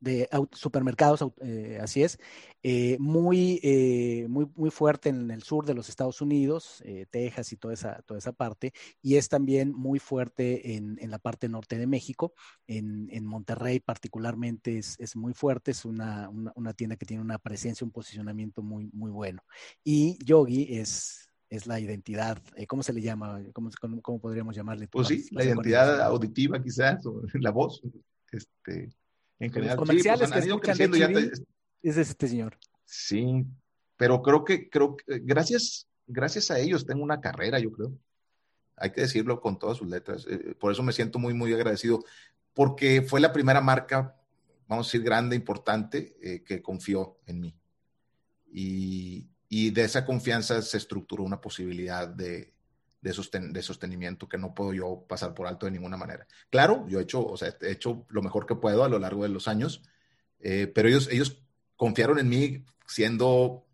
de supermercados, eh, así es, eh, muy, eh, muy, muy fuerte en el sur de los Estados Unidos, Texas y toda esa, toda esa parte, y es también muy fuerte en, en la parte norte de México, en, en Monterrey particularmente es, es, muy fuerte, es una, una, una tienda que tiene una presencia, un posicionamiento muy, muy bueno. Y Yogi es es la identidad, eh, ¿cómo se le llama? ¿Cómo, cómo, podríamos llamarle? Pues sí, la identidad auditiva quizás, o la voz, este, en general. Los comerciales pues, que escuchan de ya es este señor. Sí, pero creo que, creo que gracias, gracias a ellos tengo una carrera, yo creo. Hay que decirlo con todas sus letras. Eh, por eso me siento muy, muy agradecido, porque fue la primera marca, vamos a decir, grande, importante, eh, que confió en mí. Y, y de esa confianza se estructuró una posibilidad de, de, sostenimiento que no puedo yo pasar por alto de ninguna manera. Claro, yo he hecho, o sea, he hecho lo mejor que puedo a lo largo de los años, eh, pero ellos, ellos confiaron en mí siendo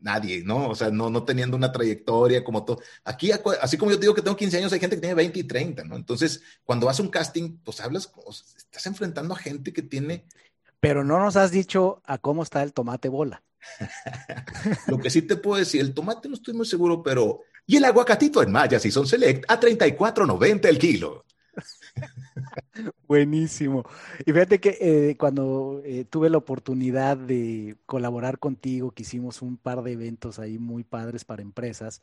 nadie, ¿no? O sea, no, no teniendo una trayectoria como todo. Aquí, así como yo te digo que tengo 15 años, hay gente que tiene 20 y 30, ¿no? Entonces, cuando vas a un casting, pues hablas, estás enfrentando a gente que tiene... Pero no nos has dicho a cómo está el tomate bola. Lo que sí te puedo decir, el tomate no estoy muy seguro, pero... Y el aguacatito en Maya, si son select, a 34.90 el kilo. Buenísimo. Y fíjate que eh, cuando eh, tuve la oportunidad de colaborar contigo, que hicimos un par de eventos ahí muy padres para empresas,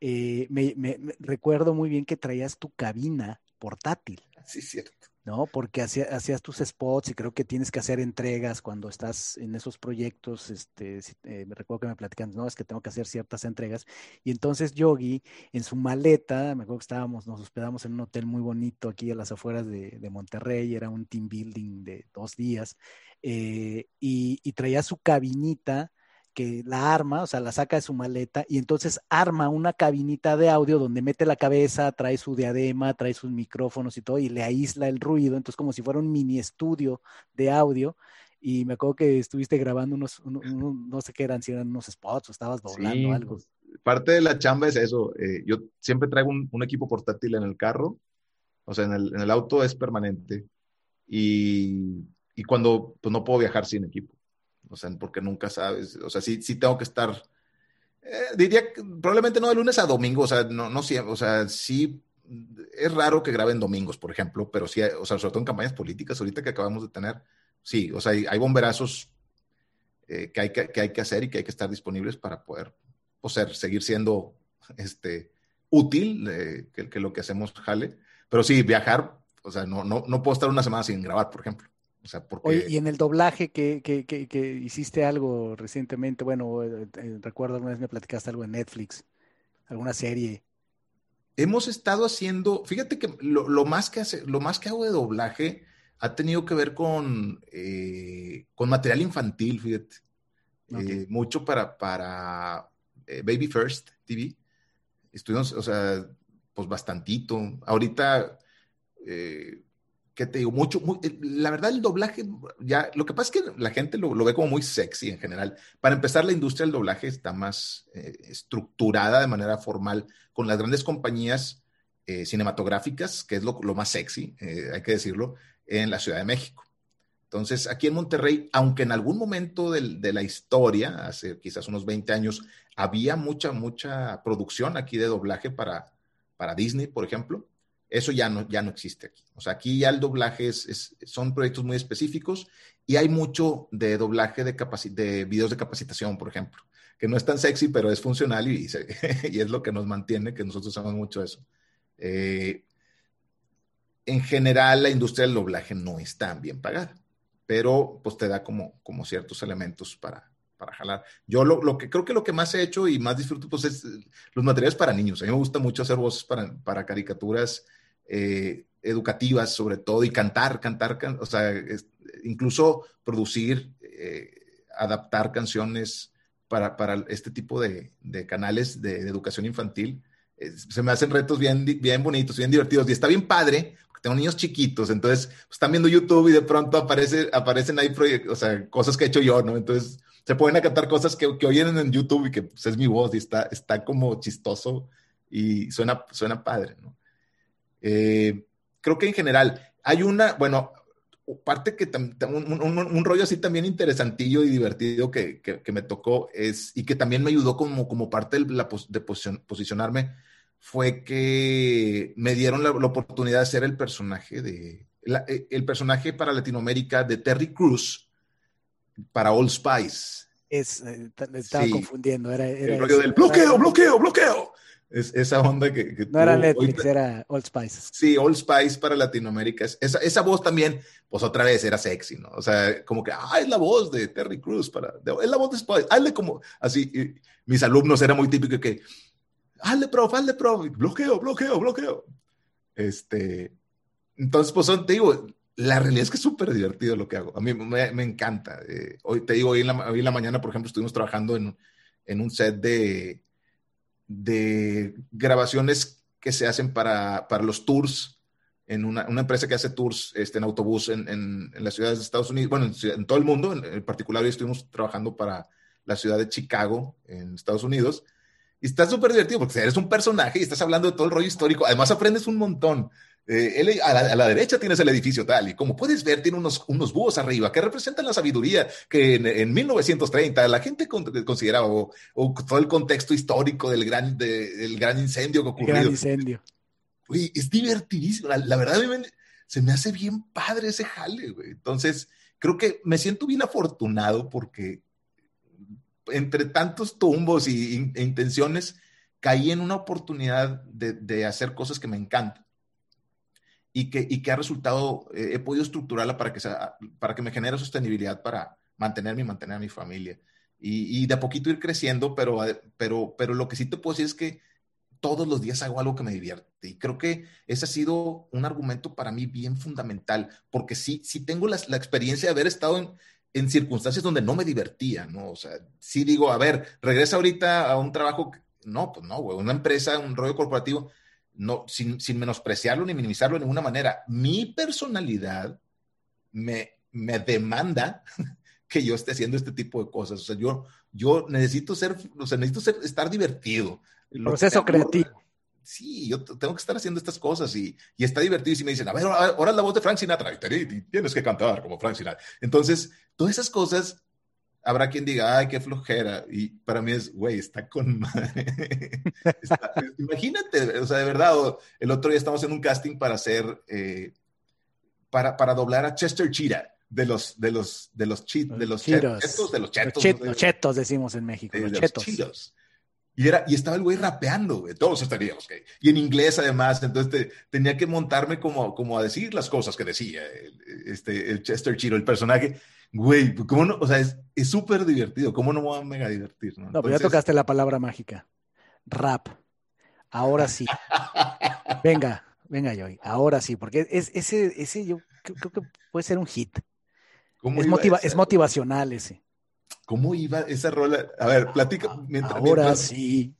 eh, me, recuerdo muy bien que traías tu cabina portátil. Sí, cierto. ¿No? Porque hacías tus spots y creo que tienes que hacer entregas cuando estás en esos proyectos, este, eh, me recuerdo que me platican, no, es que tengo que hacer ciertas entregas. Y entonces Yogi, en su maleta, me acuerdo que estábamos, nos hospedamos en un hotel muy bonito aquí a las afueras de, Monterrey, era un team building de dos días, eh, y, traía su cabinita que la arma, o sea, la saca de su maleta y entonces arma una cabinita de audio donde mete la cabeza, trae su diadema, trae sus micrófonos y todo y le aísla el ruido, entonces como si fuera un mini estudio de audio y me acuerdo que estuviste grabando unos, no sé qué eran, si eran unos spots o estabas doblando algo. Pues, parte de la chamba es eso, eh, yo siempre traigo un, equipo portátil en el carro, o sea, en el, en el auto es permanente y, y cuando pues no puedo viajar sin equipo o sea, porque nunca sabes, o sea, sí, sí tengo que estar, eh, diría que probablemente no de lunes a domingo, o sea, no, no siempre, o sea, sí, es raro que graben domingos, por ejemplo, pero sí, o sea, sobre todo en campañas políticas, ahorita que acabamos de tener, sí, o sea, hay, bomberazos eh, que, hay que, que, hay que hacer y que hay que estar disponibles para poder, pues, ser, seguir siendo, este, útil, eh, que, que lo que hacemos jale, pero sí, viajar, o sea, no, no, no puedo estar una semana sin grabar, por ejemplo. O sea, porque... Oye, y en el doblaje que, que, que, hiciste algo recientemente, bueno, eh, eh, recuerdo alguna vez me platicaste algo en Netflix, alguna serie. Hemos estado haciendo, fíjate que lo, más, que hace, lo más que hago de doblaje ha tenido que ver con, eh, con material infantil, fíjate. mucho para, para Baby First TV. Estuvimos, o sea, pues bastantito. Ahorita ¿qué te digo? Mucho, eh, la verdad el doblaje, ya, lo que pasa es que la gente lo, ve como muy sexy en general. Para empezar, la industria del doblaje está más eh, estructurada de manera formal con las grandes compañías eh, cinematográficas, que es lo, más sexy, hay que decirlo, en la Ciudad de México. Entonces, aquí en Monterrey, aunque en algún momento de la historia, hace quizás unos 20 años, había mucha, mucha producción aquí de doblaje para, para Disney, por ejemplo, eso ya no, ya no existe aquí. O sea, aquí ya el doblaje es, son proyectos muy específicos y hay mucho de doblaje de, de videos de capacitación, por ejemplo, que no es tan sexy, pero es funcional y, es lo que nos mantiene, que nosotros usamos mucho eso. Eh, en general, la industria del doblaje no es tan bien pagada, pero pues te da como, como ciertos elementos para, para jalar. Yo lo, lo, que creo que lo que más he hecho y más disfruto pues es los materiales para niños. A mí me gusta mucho hacer voces para, para caricaturas eh, educativas sobre todo y cantar, cantar, o sea, incluso producir, eh, adaptar canciones para, para, este tipo de, de canales de, educación infantil. se me hacen retos bien, bien bonitos, bien divertidos y está bien padre, porque tengo niños chiquitos, entonces pues, están viendo YouTube y de pronto aparece, aparecen ahí o sea, cosas que he hecho yo, ¿no? Entonces se pueden a cantar cosas que, que oyen en YouTube y que pues, es mi voz y está, está como chistoso y suena, suena padre, ¿no? Eh, creo que en general hay una, bueno, parte que un, rollo así también interesantillo y divertido que, que, me tocó es, y que también me ayudó como, como parte de, la, de posicionarme, fue que me dieron la, oportunidad de ser el personaje de, eh, el personaje para Latinoamérica de Terry Cruz para Old Spice. Es, eh, estaba confundiendo, era, el rollo del bloqueo, bloqueo, bloqueo. Es, esa onda que... no era Netflix, era Old Spice. Sí, Old Spice para Latinoamérica. Esa, esa voz también, pues otra vez era sexy, ¿no? O sea, como que, ah, es la voz de Terry Cruz, para, es la voz de Spice, hazle como, así, mis alumnos era muy típico que, hazle prof, hazle prof, bloqueo, bloqueo, bloqueo. Este, entonces, pues te digo, la realidad es que es súper divertido lo que hago. A mí me, me encanta. Eh, hoy te digo, hoy en, la, hoy en la mañana, por ejemplo, estuvimos trabajando en, en un set de de grabaciones que se hacen para, para los tours, en una, una, empresa que hace tours este, en autobús en, en, las ciudades de Estados Unidos, bueno, en, todo el mundo, en, particular hoy estuvimos trabajando para la ciudad de Chicago, en Estados Unidos, y está súper divertido porque eres un personaje y estás hablando de todo el rollo histórico, además aprendes un montón. Eh, a, la, derecha tienes el edificio tal, y como puedes ver, tiene unos, unos búhos arriba que representan la sabiduría que en, 1930 la gente consideraba, o, todo el contexto histórico del gran, del gran incendio que ocurrió. Gran incendio. Uy, es divertidísimo. La, verdad, se me hace bien padre ese jale, güey. Entonces, creo que me siento bien afortunado porque entre tantos tumbos y, e intenciones, caí en una oportunidad de, de hacer cosas que me encantan y que, y que ha resultado, eh, he podido estructurarla para que, sea, para que me genere sostenibilidad para mantenerme y mantener a mi familia. Y, y, de a poquito ir creciendo, pero, pero, pero lo que sí te puedo decir es que todos los días hago algo que me divierte. Y creo que ese ha sido un argumento para mí bien fundamental, porque sí, sí tengo la, la experiencia de haber estado en, en circunstancias donde no me divertía, ¿no? O sea, sí digo, a ver, regresa ahorita a un trabajo, no, pues no, güey, una empresa, un rollo corporativo, no, sin, sin menospreciarlo ni minimizarlo de ninguna manera. Mi personalidad me, me demanda que yo esté haciendo este tipo de cosas. O sea, yo, yo necesito ser, o sea, necesito ser, estar divertido. El proceso creativo. Sí, yo tengo que estar haciendo estas cosas y, y está divertido. Y si me dicen, a ver, ahora es la voz de Frank Sinatra, y tienes que cantar como Frank Sinatra. Entonces, todas esas cosas, habrá quien diga, ay, qué flojera. Y para mí es, güey, está con madre. imagínate, o sea, de verdad, el otro día estamos en un casting para hacer, eh, para, para doblar a Chester Cheetah de los de los de los de los chetos, de los chetos, los, chetos decimos en México, los, chetos. Y, era, y estaba el güey rapeando, güey, todos estaríamos, okay. y en inglés además, entonces tenía que montarme como, como a decir las cosas que decía el, este, el Chester Chiro, el personaje, güey, ¿cómo no? O sea, es súper divertido, ¿cómo no me voy a mega divertir? No, no pero ya tocaste la palabra mágica, rap, ahora sí. venga, venga, Joy, ahora sí, porque es, ese, ese yo creo que puede ser un hit. Es, es, motivacional ese. ¿Cómo iba esa rola? A ver, platica mientras. Ahora sí.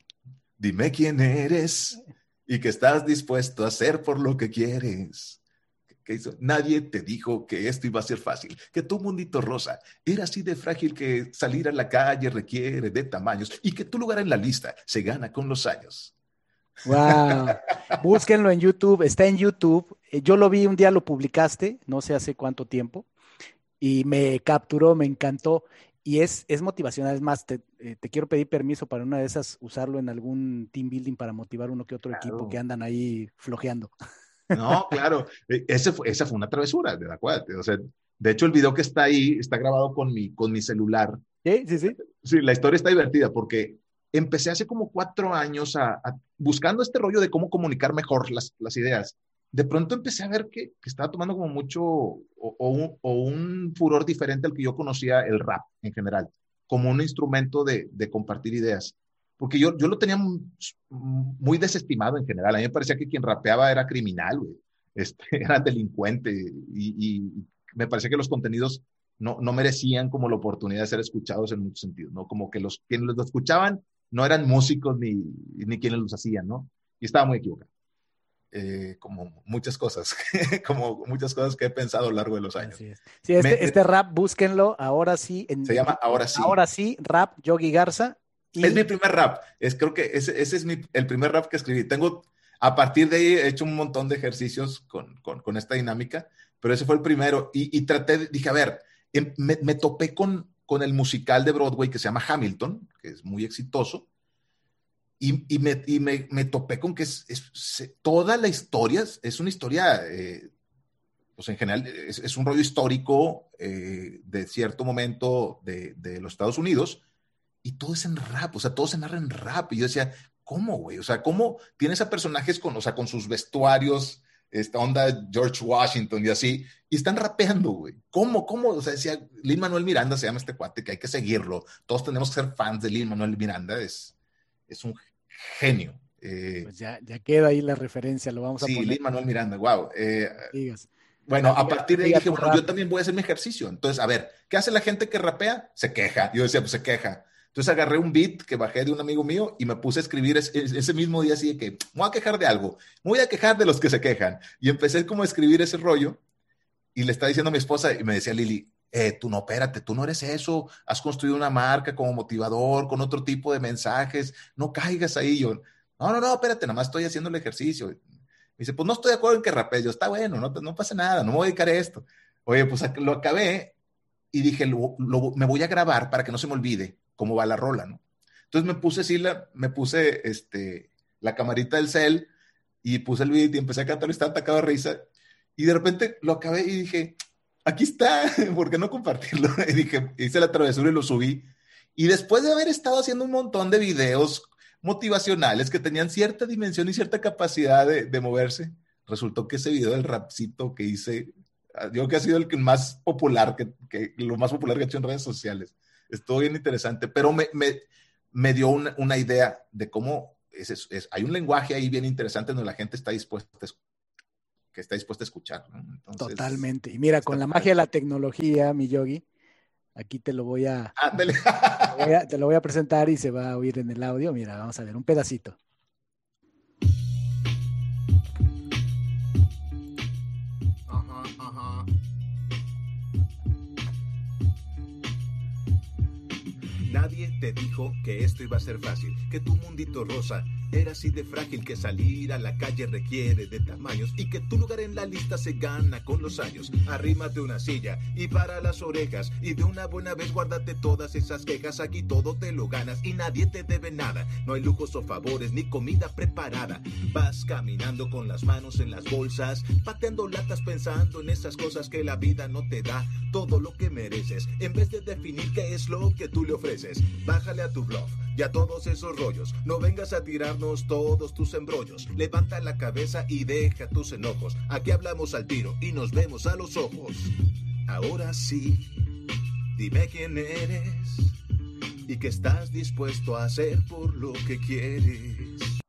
Dime quién eres y que estás dispuesto a hacer por lo que quieres. ¿Qué hizo? Nadie te dijo que esto iba a ser fácil, que tu mundito rosa era así de frágil que salir a la calle requiere de tamaños y que tu lugar en la lista se gana con los años. Wow. Búsquenlo en YouTube, está en YouTube. Eh, yo lo vi un día, lo publicaste, no sé hace cuánto tiempo y me capturó, me encantó. Y es, es motivacional. Es más, te, eh, te, quiero pedir permiso para una de esas usarlo en algún team building para motivar uno que otro equipo que andan ahí flojeando. No, claro. E, ese fue, esa fue una travesura, de acuerdo. O sea, de hecho, el video que está ahí está grabado con mi, con mi celular. Sí, sí, sí. Sí, la historia está divertida porque empecé hace como cuatro años a, buscando este rollo de cómo comunicar mejor las, las ideas de pronto empecé a ver que, estaba tomando como mucho o, un, furor diferente al que yo conocía el rap en general, como un instrumento de, compartir ideas. Porque yo, yo lo tenía muy, desestimado en general. A mí me parecía que quien rapeaba era criminal, Este, era delincuente y, me parecía que los contenidos no, no merecían como la oportunidad de ser escuchados en muchos sentidos, ¿no? Como que los quienes los escuchaban no eran músicos ni, ni quienes los hacían, ¿no? Y estaba muy equivocado. Eh, como muchas cosas, como muchas cosas que he pensado a lo largo de los años. Sí, este, este, rap, búsquenlo, ahora sí. se llama Ahora sí. Ahora sí, rap, Yogi Garza. Es mi primer rap, es, creo que ese, ese es el primer rap que escribí. Tengo, a partir de ahí he hecho un montón de ejercicios con, con, esta dinámica, pero ese fue el primero. Y, y traté, dije, a ver, em, me, me topé con, con el musical de Broadway que se llama Hamilton, que es muy exitoso y, me, y me, me, topé con que es, toda la historia es una historia, eh, pues en general, es, un rollo histórico eh, de cierto momento de, de, los Estados Unidos y todo es en rap, o sea, todo se narra en rap. Y yo decía, ¿cómo, güey? O sea, ¿cómo tienes a personajes con, o sea, con sus vestuarios, esta onda George Washington y así, y están rapeando, güey? ¿Cómo, cómo? O sea, decía, Lin Manuel Miranda se llama este cuate, que hay que seguirlo. Todos tenemos que ser fans de Lin Manuel Miranda, es, es un genio. Eh, pues ya, ya, queda ahí la referencia, lo vamos a poner. Sí, Manuel Miranda, wow. Eh, bueno, a partir de ahí dije, bueno, yo también voy a hacer mi ejercicio. Entonces, a ver, ¿qué hace la gente que rapea? Se queja. Yo decía, pues se queja. Entonces agarré un beat que bajé de un amigo mío y me puse a escribir ese, mismo día así de que me voy a quejar de algo, me voy a quejar de los que se quejan. Y empecé como a escribir ese rollo y le estaba diciendo a mi esposa y me decía Lili, eh, tú no, espérate, tú no eres eso, has construido una marca como motivador, con otro tipo de mensajes, no caigas ahí. Yo, no, no, no, espérate, nada más estoy haciendo el ejercicio. Me dice, pues no estoy de acuerdo en que rapee. Yo, está bueno, no, no pasa nada, no me voy a dedicar a esto. Oye, pues lo acabé y dije, me voy a grabar para que no se me olvide cómo va la rola, ¿no? Entonces me puse así, la, me puse este, la camarita del cel y puse el beat y empecé a cantar y estaba atacado de risa. Y de repente lo acabé y dije, aquí está, ¿por qué no compartirlo? Y dije, hice la travesura y lo subí. Y después de haber estado haciendo un montón de videos motivacionales que tenían cierta dimensión y cierta capacidad de, moverse, resultó que ese video del rapcito que hice, yo creo que ha sido el que más popular, que, lo más popular que he hecho en redes sociales. Estuvo bien interesante, pero me, me, dio una, idea de cómo es, hay un lenguaje ahí bien interesante donde la gente está dispuesta a que está dispuesta a escuchar. Totalmente. Y mira, con la magia de la tecnología, mi yogi, Aquí te lo voy a, te lo voy a presentar y se va a oír en el audio. Mira, vamos a ver un pedacito. Nadie te dijo que esto iba a ser fácil, que tu mundito rosa era así de frágil que salir a la calle requiere de tamaños y que tu lugar en la lista se gana con los años. Arrímate una silla y para las orejas y de una buena vez guárdate todas esas quejas. Aquí todo te lo ganas y nadie te debe nada. No hay lujos o favores ni comida preparada. Vas caminando con las manos en las bolsas, pateando latas pensando en esas cosas que la vida no te da. Todo lo que mereces en vez de definir qué es lo que tú le ofreces. Bájale a tu blog y a todos esos rollos. No vengas a todos tus embrollos. Levanta la cabeza y deja tus enojos. Aquí hablamos al tiro y nos vemos a los ojos. Ahora sí, dime quién eres y qué estás dispuesto a hacer por lo que quieres.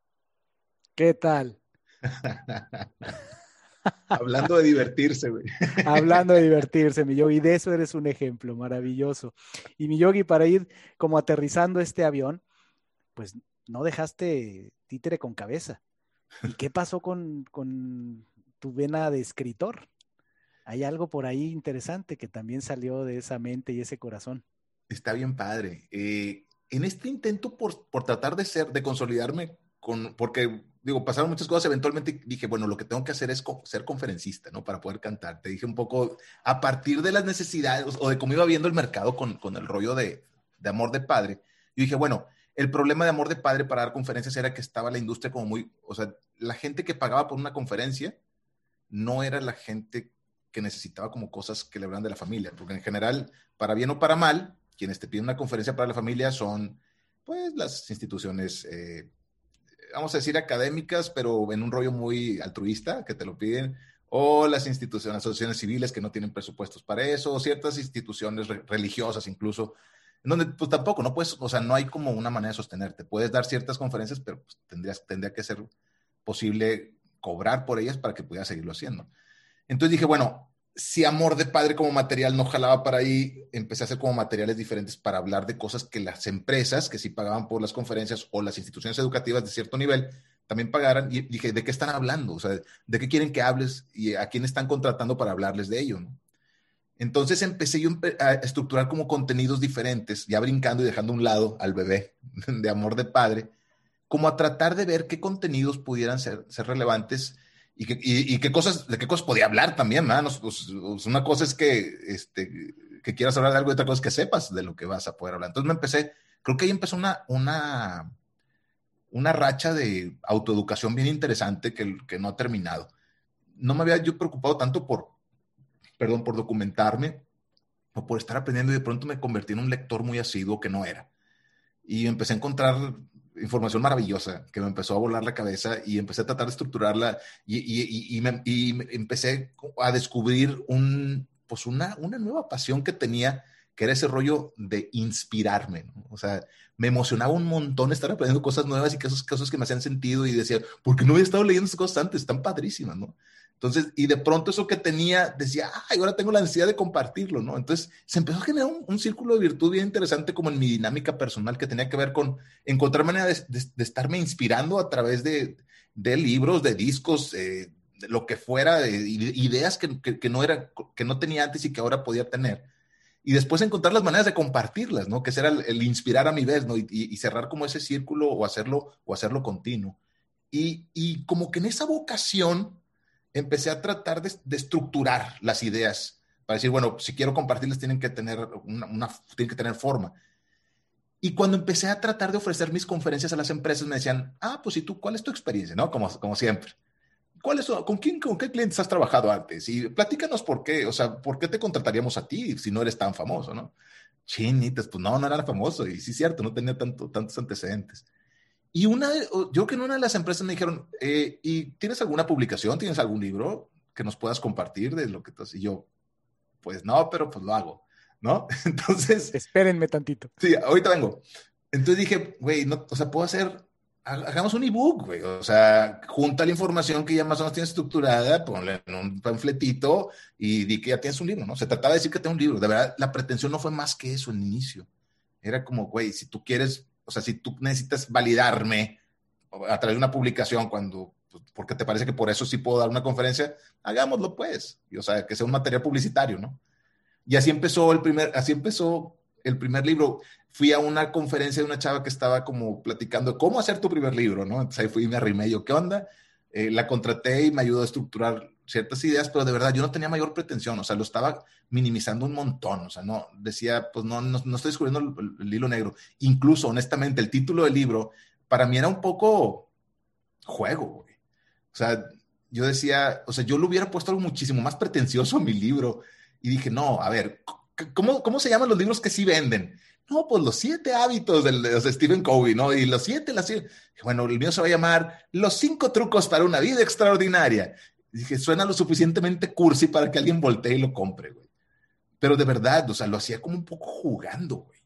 ¿Qué tal? Hablando de divertirse, güey. Hablando de divertirse, mi yogi. De eso eres un ejemplo maravilloso. Y mi yogi, para ir como aterrizando este avión, pues no dejaste títere con cabeza. ¿Y qué pasó con, tu vena de escritor? Hay algo por ahí interesante que también salió de esa mente y ese corazón. Está bien padre. Eh, en este intento por, por, tratar de ser, de consolidarme con, porque digo, pasaron muchas cosas, eventualmente dije, bueno, lo que tengo que hacer es ser conferencista, ¿no? Para poder cantar. Te dije un poco, a partir de las necesidades o de cómo iba viendo el mercado con, con el rollo de, de, amor de padre, yo dije, bueno, el problema de amor de padre para dar conferencias era que estaba la industria como muy, o sea, la gente que pagaba por una conferencia no era la gente que necesitaba como cosas que le hablan de la familia, porque en general, para bien o para mal, quienes te piden una conferencia para la familia son, pues, las instituciones eh, vamos a decir, académicas, pero en un rollo muy altruista, que te lo piden, o las instituciones, asociaciones civiles que no tienen presupuestos para eso, o ciertas instituciones religiosas incluso, en donde pues tampoco, no puedes, o sea, no hay como una manera de sostenerte. Puedes dar ciertas conferencias, pero pues, tendrías, tendría que ser posible cobrar por ellas para que pudieras seguirlo haciendo. Entonces dije, bueno, si amor de padre como material no jalaba para ahí, empecé a hacer como materiales diferentes para hablar de cosas que las empresas, que sí pagaban por las conferencias o las instituciones educativas de cierto nivel, también pagaran. Y dije, ¿de qué están hablando? O sea, ¿de qué quieren que hables y a quién están contratando para hablarles de ello? Entonces empecé yo a estructurar como contenidos diferentes, ya brincando y dejando a un lado al bebé de amor de padre, como a tratar de ver qué contenidos pudieran ser, relevantes y, qué cosas, de qué cosas podía hablar también, ¿no? Una cosa es que, este, que quieras hablar de algo y otra cosa es que sepas de lo que vas a poder hablar. Entonces me empecé, creo que ahí empezó una, una, una racha de autoeducación bien interesante que, que no ha terminado. No me había yo preocupado tanto por, perdón, por documentarme o por estar aprendiendo y de pronto me convertí en un lector muy asiduo que no era. Y empecé a encontrar información maravillosa que me empezó a volar la cabeza y empecé a tratar de estructurarla y, empecé a descubrir un, pues una, una nueva pasión que tenía, que era ese rollo de inspirarme. O sea, me emocionaba un montón estar aprendiendo cosas nuevas y que esos cosas que me hacían sentido y decía, ¿por qué no había estado leyendo esas cosas antes? Están padrísimas, ¿no? Entonces, y de pronto eso que tenía, decía, ay, ahora tengo la necesidad de compartirlo, ¿no? Entonces, se empezó a generar un, círculo de virtud bien interesante como en mi dinámica personal que tenía que ver con encontrar manera de, estarme inspirando a través de, de libros, de discos, eh, de lo que fuera, de, ideas que, que, no era, que no tenía antes y que ahora podía tener. Y después encontrar las maneras de compartirlas, ¿no? Que será el, inspirar a mi vez, ¿no? Y, y, cerrar como ese círculo o hacerlo, o hacerlo continuo. Y, y como que en esa vocación empecé a tratar de, estructurar las ideas para decir, bueno, si quiero compartirles tienen que tener una, tienen que tener forma. Y cuando empecé a tratar de ofrecer mis conferencias a las empresas, me decían, ah, pues y tú, ¿cuál es tu experiencia? ¿No? Como, como siempre. ¿Cuál es, con, quién, ¿Con qué clientes has trabajado antes? Y platícanos por qué, o sea, ¿por qué te contrataríamos a ti si no eres tan famoso, no? Chinitas, pues no, no era famoso. Y sí, cierto, no tenía tanto, tantos antecedentes. Y una, yo que en una de las empresas me dijeron, eh, ¿y tienes alguna publicación? ¿Tienes algún libro que nos puedas compartir de lo que tú Y yo, pues no, pero pues lo hago, ¿no? Entonces... Espérenme tantito. Sí, ahorita vengo. Entonces dije, güey, no, o sea, puedo hacer hagamos un ebook, güey. O sea, junta la información que ya más o menos tienes estructurada, ponle en un panfletito y di que ya tienes un libro, ¿no? Se trataba de decir que tengo un libro. De verdad, la pretensión no fue más que eso en inicio. Era como, güey, si tú quieres, o sea, si tú necesitas validarme a través de una publicación cuando, pues, porque te parece que por eso sí puedo dar una conferencia, hagámoslo pues. Y, o sea, que sea un material publicitario, ¿no? Y así empezó el primer, así empezó el primer libro. Fui a una conferencia de una chava que estaba como platicando cómo hacer tu primer libro, ¿no? Entonces ahí fui y me arrimé yo, ¿qué onda? Eh, la contraté y me ayudó a estructurar ciertas ideas, pero de verdad yo no tenía mayor pretensión, o sea, lo estaba minimizando un montón, o sea, no, decía, pues no, no, estoy descubriendo el, hilo negro. Incluso, honestamente, el título del libro para mí era un poco juego, güey. O sea, yo decía, o sea, yo le hubiera puesto algo muchísimo más pretencioso a mi libro y dije, no, a ver, ¿cómo, cómo se llaman los libros que sí venden? No, pues los siete hábitos de Stephen Covey, ¿no? Y los siete, las siete. Bueno, el mío se va a llamar Los cinco trucos para una vida extraordinaria. dije, suena lo suficientemente cursi para que alguien voltee y lo compre, güey. Pero de verdad, o sea, lo hacía como un poco jugando, güey.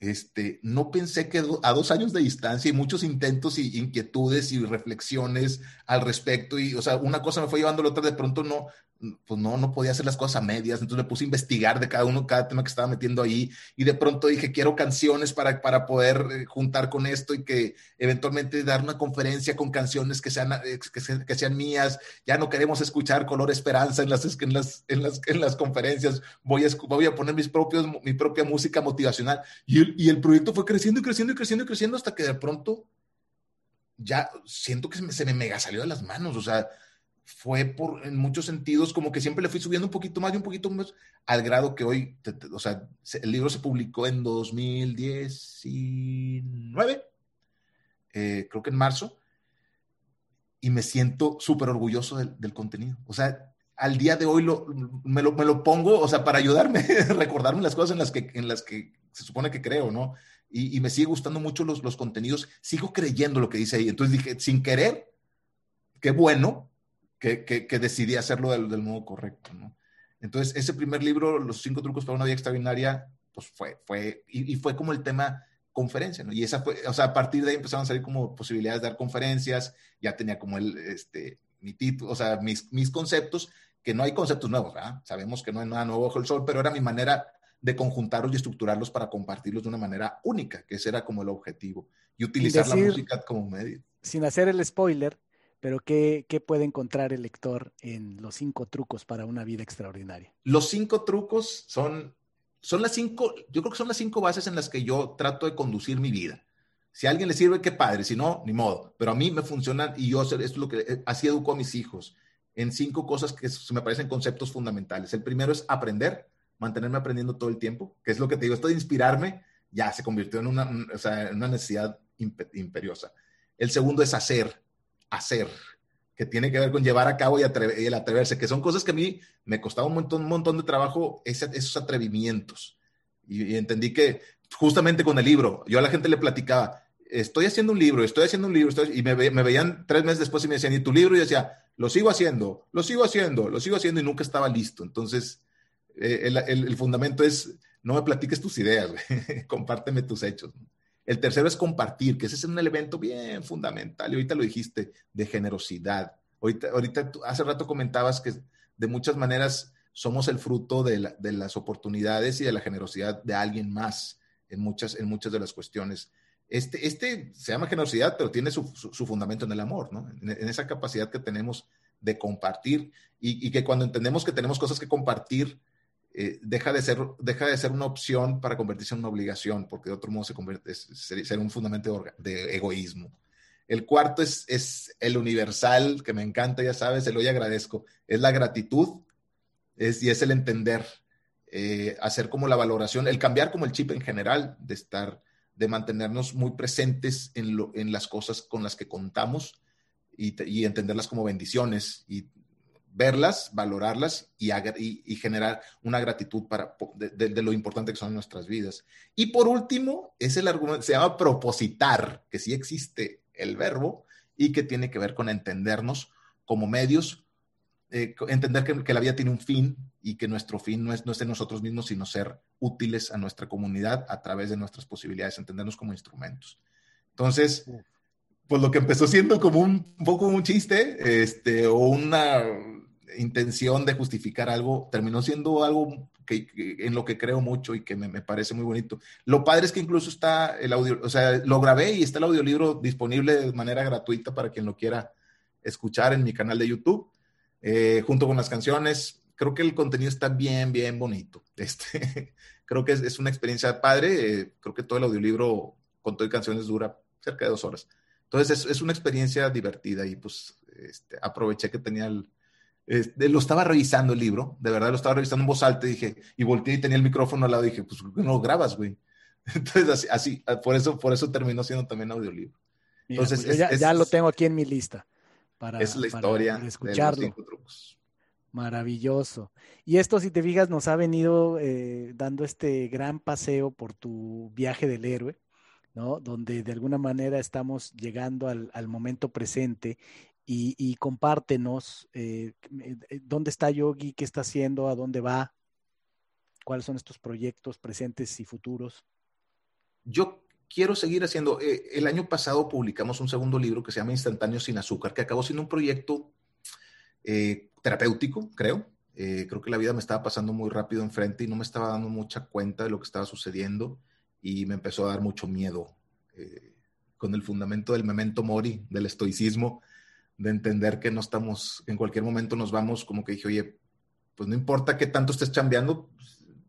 Este, no pensé que a dos años de distancia y muchos intentos y inquietudes y reflexiones al respecto, y, o sea, una cosa me fue llevando a la otra, de pronto no, pues no, no podía hacer las cosas a medias, entonces me puse a investigar de cada uno, cada tema que estaba metiendo ahí, y de pronto dije, quiero canciones para, para poder eh, juntar con esto y que eventualmente dar una conferencia con canciones que sean, eh, que, mías, ya no queremos escuchar Color Esperanza en las, en las, en las, en las conferencias, voy a, voy a poner mis propios, mi propia música motivacional, y el, y el proyecto fue creciendo y creciendo y creciendo y creciendo hasta que de pronto ya siento que se me, se me mega salió de las manos, o sea, fue por, en muchos sentidos, como que siempre le fui subiendo un poquito más y un poquito más, al grado que hoy, o sea, el libro se publicó en 2019, eh, creo que en marzo, y me siento súper orgulloso del, del, contenido. O sea, al día de hoy lo, me, lo, me, lo, pongo, o sea, para ayudarme, recordarme las cosas en las que, en las que se supone que creo, ¿no? Y, y me sigue gustando mucho los, los contenidos, sigo creyendo lo que dice ahí. Entonces dije, sin querer, qué bueno, que, decidí hacerlo del, modo correcto, ¿no? Entonces, ese primer libro, Los cinco trucos para una vida extraordinaria, pues fue, fue, y, fue como el tema conferencia, ¿no? Y esa fue, o sea, a partir de ahí empezaron a salir como posibilidades de dar conferencias, ya tenía como el, este, mi título, o sea, mis, mis conceptos, que no hay conceptos nuevos, ¿verdad? Sabemos que no hay nada nuevo bajo el sol, pero era mi manera de conjuntarlos y estructurarlos para compartirlos de una manera única, que ese era como el objetivo, y utilizar la música como medio. Sin hacer el spoiler, pero ¿qué, ¿qué, puede encontrar el lector en los cinco trucos para una vida extraordinaria? Los cinco trucos son, son las cinco, yo creo que son las cinco bases en las que yo trato de conducir mi vida. Si a alguien le sirve, qué padre, si no, ni modo. Pero a mí me funcionan y yo esto es lo que eh, así educo a mis hijos en cinco cosas que me parecen conceptos fundamentales. El primero es aprender, mantenerme aprendiendo todo el tiempo, que es lo que te digo, esto de inspirarme ya se convirtió en una, en una necesidad imperiosa. El segundo es hacer, hacer, que tiene que ver con llevar a cabo y, el atreverse, que son cosas que a mí me costaba un montón, un montón de trabajo esos atrevimientos. Y, entendí que justamente con el libro, yo a la gente le platicaba, estoy haciendo un libro, estoy haciendo un libro, y me, veían tres meses después y me decían, ¿y tu libro? Y yo decía, lo sigo haciendo, lo sigo haciendo, lo sigo haciendo y nunca estaba listo. Entonces, eh, el, el, fundamento es, no me platiques tus ideas, compárteme tus hechos. El tercero es compartir, que ese es un elemento bien fundamental. Y ahorita lo dijiste, de generosidad. Ahorita, ahorita hace rato comentabas que de muchas maneras somos el fruto de, las oportunidades y de la generosidad de alguien más en muchas, en muchas de las cuestiones. Este, este se llama generosidad, pero tiene su, fundamento en el amor, ¿no? En, esa capacidad que tenemos de compartir y, que cuando entendemos que tenemos cosas que compartir, eh, deja, de ser, deja de ser una opción para convertirse en una obligación, porque de otro modo se convierte, ser un fundamento de, egoísmo. El cuarto es, es, el universal, que me encanta, ya sabes, el hoy agradezco, es la gratitud es, y es el entender, eh, hacer como la valoración, el cambiar como el chip en general, de estar, de mantenernos muy presentes en, lo, en las cosas con las que contamos y, y entenderlas como bendiciones verlas, valorarlas y, y, generar una gratitud para, de, lo importante que son nuestras vidas. Y por último, es el argumento, se llama propositar, que sí existe el verbo y que tiene que ver con entendernos como medios, eh, entender que, la vida tiene un fin y que nuestro fin no es, no es en nosotros mismos, sino ser útiles a nuestra comunidad a través de nuestras posibilidades, entendernos como instrumentos. Entonces, pues lo que empezó siendo como un, poco un chiste, este, o una intención de justificar algo, terminó siendo algo que, en lo que creo mucho y que me, me, parece muy bonito. Lo padre es que incluso está el audio, o sea, lo grabé y está el audiolibro disponible de manera gratuita para quien lo quiera escuchar en mi canal de YouTube, eh, junto con las canciones. Creo que el contenido está bien, bien bonito. Este, creo que es, es una experiencia padre. Eh, creo que todo el audiolibro con todo y canciones dura cerca de dos horas. Entonces es, es una experiencia divertida y pues este, aproveché que tenía el, este, lo estaba revisando el libro, de verdad lo estaba revisando en voz alta y dije, y volteé y tenía el micrófono al lado y dije, pues no lo grabas, güey. Entonces así, así, por eso, por eso terminó siendo también audiolibro. Entonces, pues ya, ya, lo tengo aquí en mi lista para, es la historia para escucharlo. De Maravilloso. Y esto, si te fijas, nos ha venido eh, dando este gran paseo por tu viaje del héroe. ¿no? Donde de alguna manera estamos llegando al, al momento presente y, y compártenos eh, eh, dónde está Yogi, qué está haciendo, a dónde va, cuáles son estos proyectos presentes y futuros. Yo quiero seguir haciendo, eh, el año pasado publicamos un segundo libro que se llama Instantáneo sin azúcar, que acabó siendo un proyecto eh, terapéutico, creo. Eh, creo que la vida me estaba pasando muy rápido enfrente y no me estaba dando mucha cuenta de lo que estaba sucediendo y me empezó a dar mucho miedo con el fundamento del memento mori, del estoicismo de entender que no estamos, en cualquier momento nos vamos, como que dije, oye, pues no importa qué tanto estés chambeando,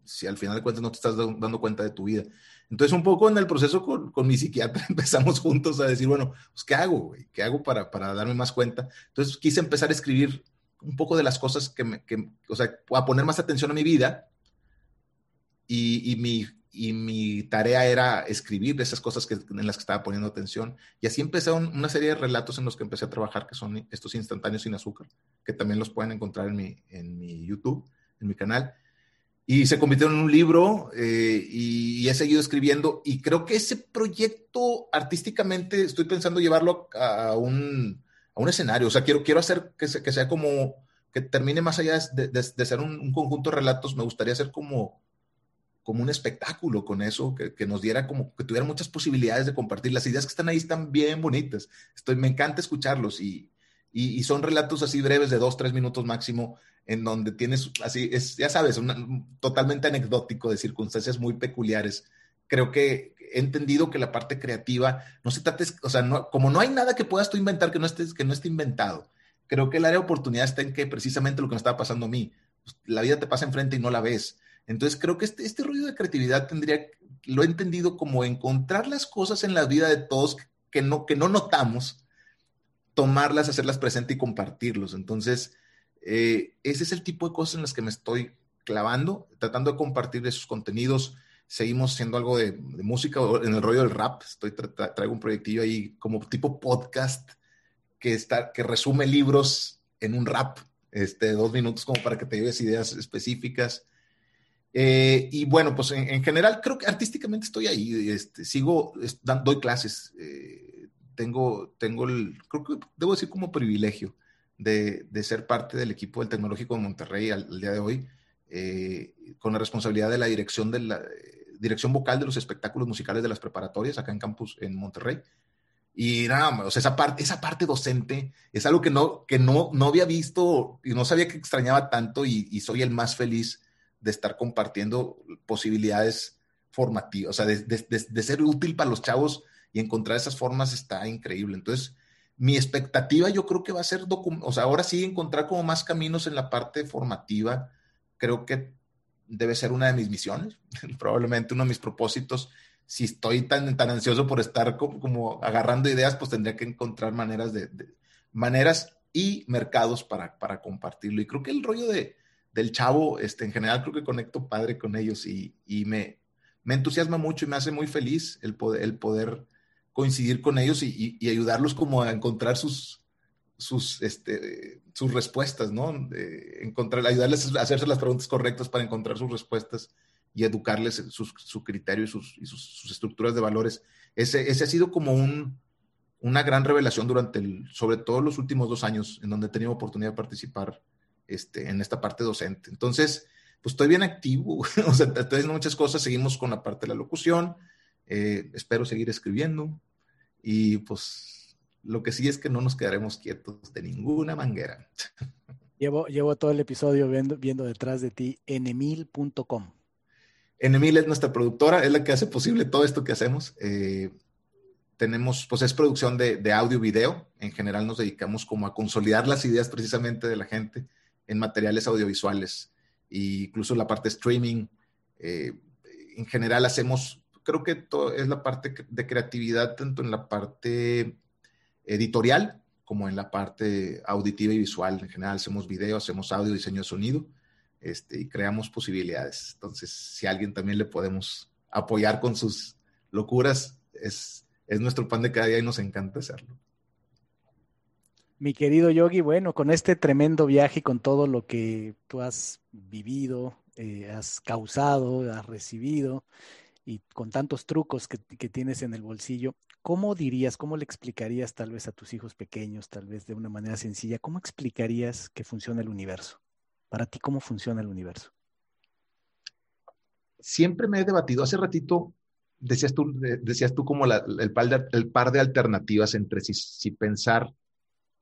si al final de cuentas no te estás dando cuenta de tu vida. Entonces, un poco en el proceso con, con mi psiquiatra empezamos juntos a decir, bueno, pues, ¿qué hago? Güey? ¿Qué hago para, para darme más cuenta? Entonces, quise empezar a escribir un poco de las cosas que, me, que o sea, a poner más atención a mi vida y, y mi y mi tarea era escribir esas cosas que, en las que estaba poniendo atención. Y así empecé una serie de relatos en los que empecé a trabajar, que son estos instantáneos sin azúcar, que también los pueden encontrar en mi, en mi YouTube, en mi canal. Y se convirtió en un libro eh, y, he seguido escribiendo. Y creo que ese proyecto artísticamente estoy pensando llevarlo a un, a un escenario. O sea, quiero, quiero hacer que, que sea como, que termine más allá de, de, de ser un, un conjunto de relatos, me gustaría hacer como como un espectáculo con eso, que, que, nos diera como que tuviera muchas posibilidades de compartir. Las ideas que están ahí están bien bonitas. Estoy, me encanta escucharlos y, y, son relatos así breves de dos, tres minutos máximo, en donde tienes así, es, ya sabes, totalmente anecdótico de circunstancias muy peculiares. Creo que he entendido que la parte creativa no se trata, o sea, no, como no hay nada que puedas tú inventar que no, estés, que no esté inventado, creo que el área de oportunidad está en que precisamente lo que me estaba pasando a mí, pues, la vida te pasa enfrente y no la ves entonces creo que este, este rollo de creatividad tendría, lo he entendido como encontrar las cosas en la vida de todos que no, que no notamos, tomarlas, hacerlas presente y compartirlos. Entonces, eh, ese es el tipo de cosas en las que me estoy clavando, tratando de compartir esos contenidos. Seguimos haciendo algo de, de música en el rollo del rap. Estoy traigo un proyectillo ahí como tipo podcast que, está, que resume libros en un rap, este, dos minutos como para que te lleves ideas específicas. Eh, y bueno, pues en, general creo que artísticamente estoy ahí, este, sigo, doy clases, eh, tengo, tengo el, creo que debo decir como privilegio de, de ser parte del equipo del Tecnológico de Monterrey al, día de hoy, eh, con la responsabilidad de la dirección de la dirección vocal de los espectáculos musicales de las preparatorias acá en campus en Monterrey. Y nada, o sea, esa parte, esa parte docente es algo que no, que no, no había visto y no sabía que extrañaba tanto y, y soy el más feliz de estar compartiendo posibilidades formativas, o sea, de, de, de, ser útil para los chavos y encontrar esas formas está increíble. Entonces, mi expectativa yo creo que va a ser, o sea, ahora sí encontrar como más caminos en la parte formativa, creo que debe ser una de mis misiones, probablemente uno de mis propósitos. Si estoy tan, tan ansioso por estar como, como agarrando ideas, pues tendría que encontrar maneras de, de maneras y mercados para, para compartirlo. Y creo que el rollo de, del chavo, este, en general creo que conecto padre con ellos y, y me, me, entusiasma mucho y me hace muy feliz el poder, el poder coincidir con ellos y, y, ayudarlos como a encontrar sus, sus, este, sus respuestas, ¿no? Encontrar, ayudarles a hacerse las preguntas correctas para encontrar sus respuestas y educarles su, su criterio y, sus, y sus, sus, estructuras de valores. Ese, ese ha sido como un, una gran revelación durante, el, sobre todo los últimos dos años, en donde he tenido oportunidad de participar este, en esta parte docente. Entonces, pues estoy bien activo, o sea, estoy haciendo muchas cosas, seguimos con la parte de la locución, eh, espero seguir escribiendo y pues lo que sí es que no nos quedaremos quietos de ninguna manguera. Llevo, llevo todo el episodio viendo, viendo detrás de ti enemil.com. Enemil es nuestra productora, es la que hace posible todo esto que hacemos. Eh, tenemos, pues es producción de, de audio video. En general nos dedicamos como a consolidar las ideas precisamente de la gente en materiales audiovisuales e incluso la parte streaming. Eh, en general hacemos, creo que todo es la parte de creatividad, tanto en la parte editorial como en la parte auditiva y visual. En general hacemos video, hacemos audio, diseño de sonido este, y creamos posibilidades. Entonces, si a alguien también le podemos apoyar con sus locuras, es, es nuestro pan de cada día y nos encanta hacerlo. Mi querido Yogi, bueno, con este tremendo viaje y con todo lo que tú has vivido, eh, has causado, has recibido y con tantos trucos que, tienes en el bolsillo, ¿cómo dirías, cómo le explicarías tal vez a tus hijos pequeños, tal vez de una manera sencilla, cómo explicarías que funciona el universo? Para ti, ¿cómo funciona el universo? Siempre me he debatido. Hace ratito decías tú, decías tú como el, par de, alternativas entre si pensar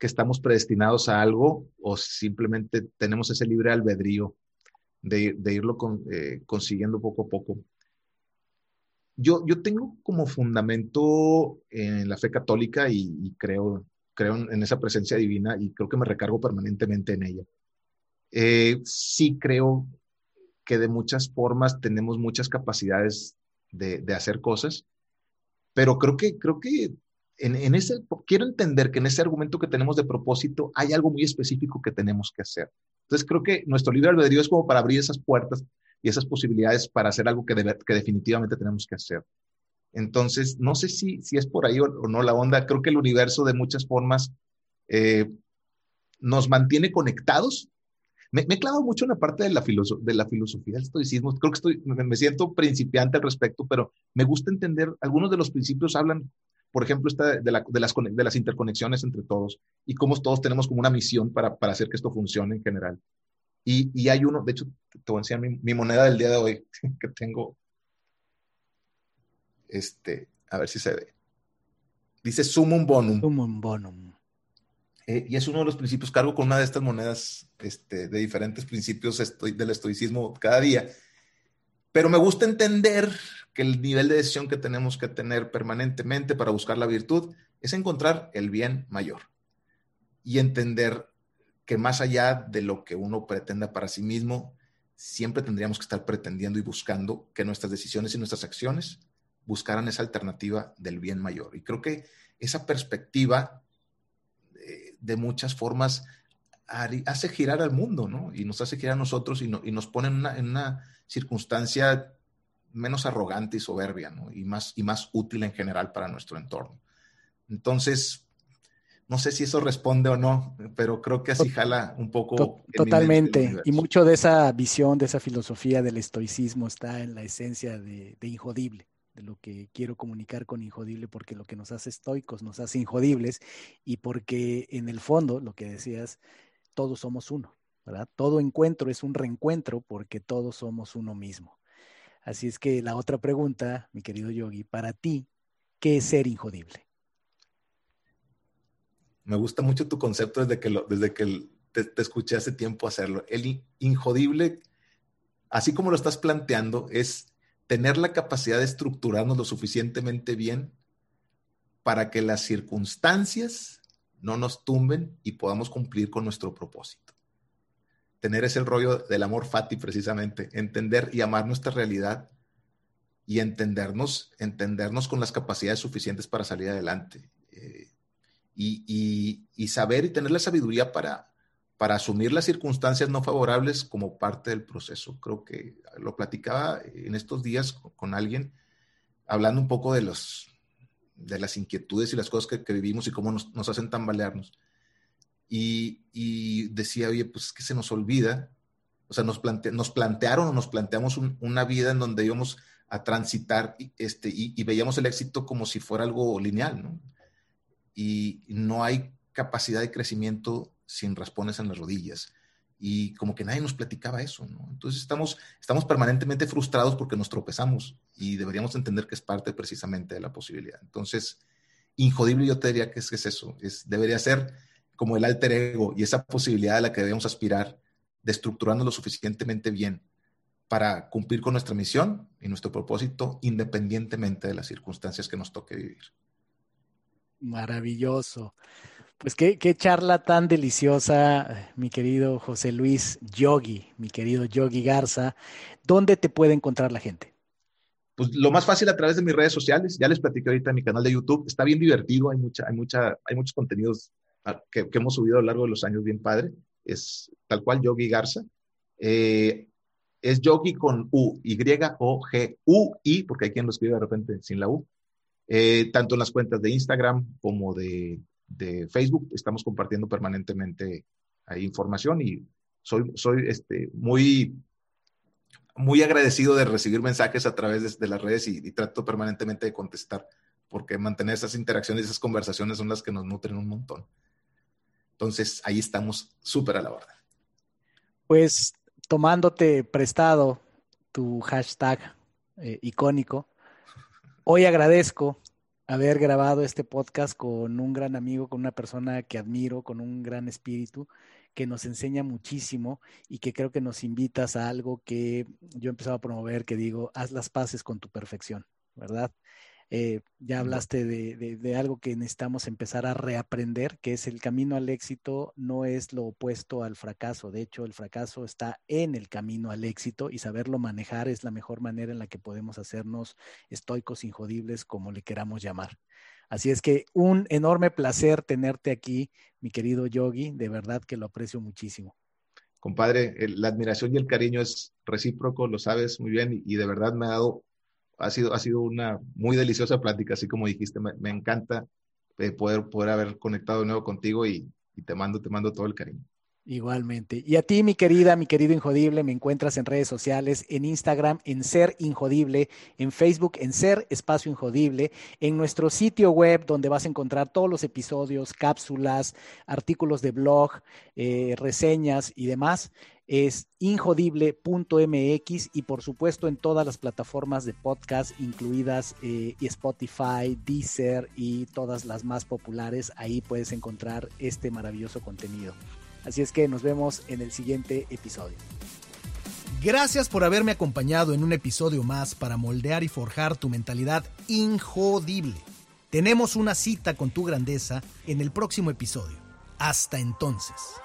que estamos predestinados a algo o simplemente tenemos ese libre albedrío de, de irlo con, eh, consiguiendo poco a poco. Yo, yo tengo como fundamento en la fe católica y, y creo, creo en esa presencia divina y creo que me recargo permanentemente en ella. Eh, sí creo que de muchas formas tenemos muchas capacidades de, de hacer cosas, pero creo que, creo que en, en, ese, quiero entender que en ese argumento que tenemos de propósito hay algo muy específico que tenemos que hacer. Entonces creo que nuestro libre albedrío es como para abrir esas puertas y esas posibilidades para hacer algo que, que definitivamente tenemos que hacer. Entonces, no sé si, si es por ahí o, o, no la onda. Creo que el universo de muchas formas eh, nos mantiene conectados me, me, he clavado mucho en la parte de la, filoso de la filosofía del estoicismo. Creo que estoy, me, me, siento principiante al respecto, pero me gusta entender, algunos de los principios hablan, por ejemplo, esta de, la, de, las, de las interconexiones entre todos y cómo todos tenemos como una misión para, para hacer que esto funcione en general. Y, y, hay uno, de hecho, te voy a enseñar mi, mi moneda del día de hoy, que tengo, este, a ver si se ve. Dice sumum bonum. Sumum bonum. Eh, y es uno de los principios, cargo con una de estas monedas este, de diferentes principios estoy, del estoicismo cada día, pero me gusta entender que el nivel de decisión que tenemos que tener permanentemente para buscar la virtud es encontrar el bien mayor y entender que más allá de lo que uno pretenda para sí mismo, siempre tendríamos que estar pretendiendo y buscando que nuestras decisiones y nuestras acciones buscaran esa alternativa del bien mayor. Y creo que esa perspectiva de muchas formas hace girar al mundo, ¿no? Y nos hace girar a nosotros y, no, y nos pone en una, en una, circunstancia menos arrogante y soberbia, ¿no? Y más, y más útil en general para nuestro entorno. Entonces, no sé si eso responde o no, pero creo que así jala un poco. Totalmente. Y mucho de esa visión, de esa filosofía del estoicismo está en la esencia de, de Injodible de lo que quiero comunicar con Injodible, porque lo que nos hace estoicos nos hace injodibles y porque en el fondo, lo que decías, todos somos uno, ¿verdad? Todo encuentro es un reencuentro porque todos somos uno mismo. Así es que la otra pregunta, mi querido Yogi, para ti, ¿qué es ser injodible? Me gusta mucho tu concepto desde que, desde que te, te escuché hace tiempo hacerlo. El injodible, así como lo estás planteando, es tener la capacidad de estructurarnos lo suficientemente bien para que las circunstancias no nos tumben y podamos cumplir con nuestro propósito. Tener ese rollo del amor fati precisamente, entender y amar nuestra realidad y entendernos, entendernos con las capacidades suficientes para salir adelante. Eh, y, y, saber y tener la sabiduría para, para asumir las circunstancias no favorables como parte del proceso. Creo que lo platicaba en estos días con alguien, hablando un poco de, los, de las inquietudes y las cosas que, que vivimos y cómo nos, nos hacen tambalearnos. Y, y, decía, oye, pues que se nos olvida, o sea, nos, plante, nos plantearon o nos planteamos un, una vida en donde íbamos a transitar este, y, y, veíamos el éxito como si fuera algo lineal, ¿no? Y no hay capacidad de crecimiento sin raspones en las rodillas. Y como que nadie nos platicaba eso, ¿no? Entonces estamos, estamos permanentemente frustrados porque nos tropezamos y deberíamos entender que es parte precisamente de la posibilidad. Entonces, Injodible yo te diría que es, es eso, es, debería ser como el alter ego y esa posibilidad a la que debemos aspirar de estructurarnos lo suficientemente bien para cumplir con nuestra misión y nuestro propósito independientemente de las circunstancias que nos toque vivir. Maravilloso. Pues qué, qué, charla tan deliciosa, mi querido José Luis Yogi, mi querido Yogi Garza. ¿Dónde te puede encontrar la gente? Pues lo más fácil a través de mis redes sociales. Ya les platiqué ahorita en mi canal de YouTube. Está bien divertido, hay, mucha, hay, mucha, hay muchos contenidos que, que hemos subido a lo largo de los años bien padre. Es tal cual Yogi Garza. Eh, es Yogi con U, Y-O-G, U-I, porque hay quien lo escribe de repente sin la U. Eh, tanto en las cuentas de Instagram como de, de, Facebook, estamos compartiendo permanentemente ahí información y soy, soy este, muy, muy agradecido de recibir mensajes a través de, las redes y, y, trato permanentemente de contestar, porque mantener esas interacciones, esas conversaciones son las que nos nutren un montón. Entonces, ahí estamos súper a la orden. Pues tomándote prestado tu hashtag eh, icónico, hoy agradezco haber grabado este podcast con un gran amigo, con una persona que admiro, con un gran espíritu, que nos enseña muchísimo y que creo que nos invitas a algo que yo he empezado a promover, que digo, haz las paces con tu perfección, ¿verdad? Eh, ya hablaste de, de, de, algo que necesitamos empezar a reaprender, que es el camino al éxito no es lo opuesto al fracaso. De hecho, el fracaso está en el camino al éxito y saberlo manejar es la mejor manera en la que podemos hacernos estoicos, injodibles, como le queramos llamar. Así es que un enorme placer tenerte aquí, mi querido Yogi. De verdad que lo aprecio muchísimo. Compadre, el, la admiración y el cariño es recíproco, lo sabes muy bien, y, y de verdad me ha dado ha sido, ha sido una muy deliciosa plática, así como dijiste, me, encanta eh, poder, poder haber conectado de nuevo contigo y, y, te mando, te mando todo el cariño. Igualmente. Y a ti, mi querida, mi querido Injodible, me encuentras en redes sociales, en Instagram, en Ser Injodible, en Facebook, en Ser Espacio Injodible, en nuestro sitio web donde vas a encontrar todos los episodios, cápsulas, artículos de blog, eh, reseñas y demás es injodible.mx y por supuesto en todas las plataformas de podcast, incluidas eh, Spotify, Deezer y todas las más populares. Ahí puedes encontrar este maravilloso contenido. Así es que nos vemos en el siguiente episodio. Gracias por haberme acompañado en un episodio más para moldear y forjar tu mentalidad injodible. Tenemos una cita con tu grandeza en el próximo episodio. Hasta entonces.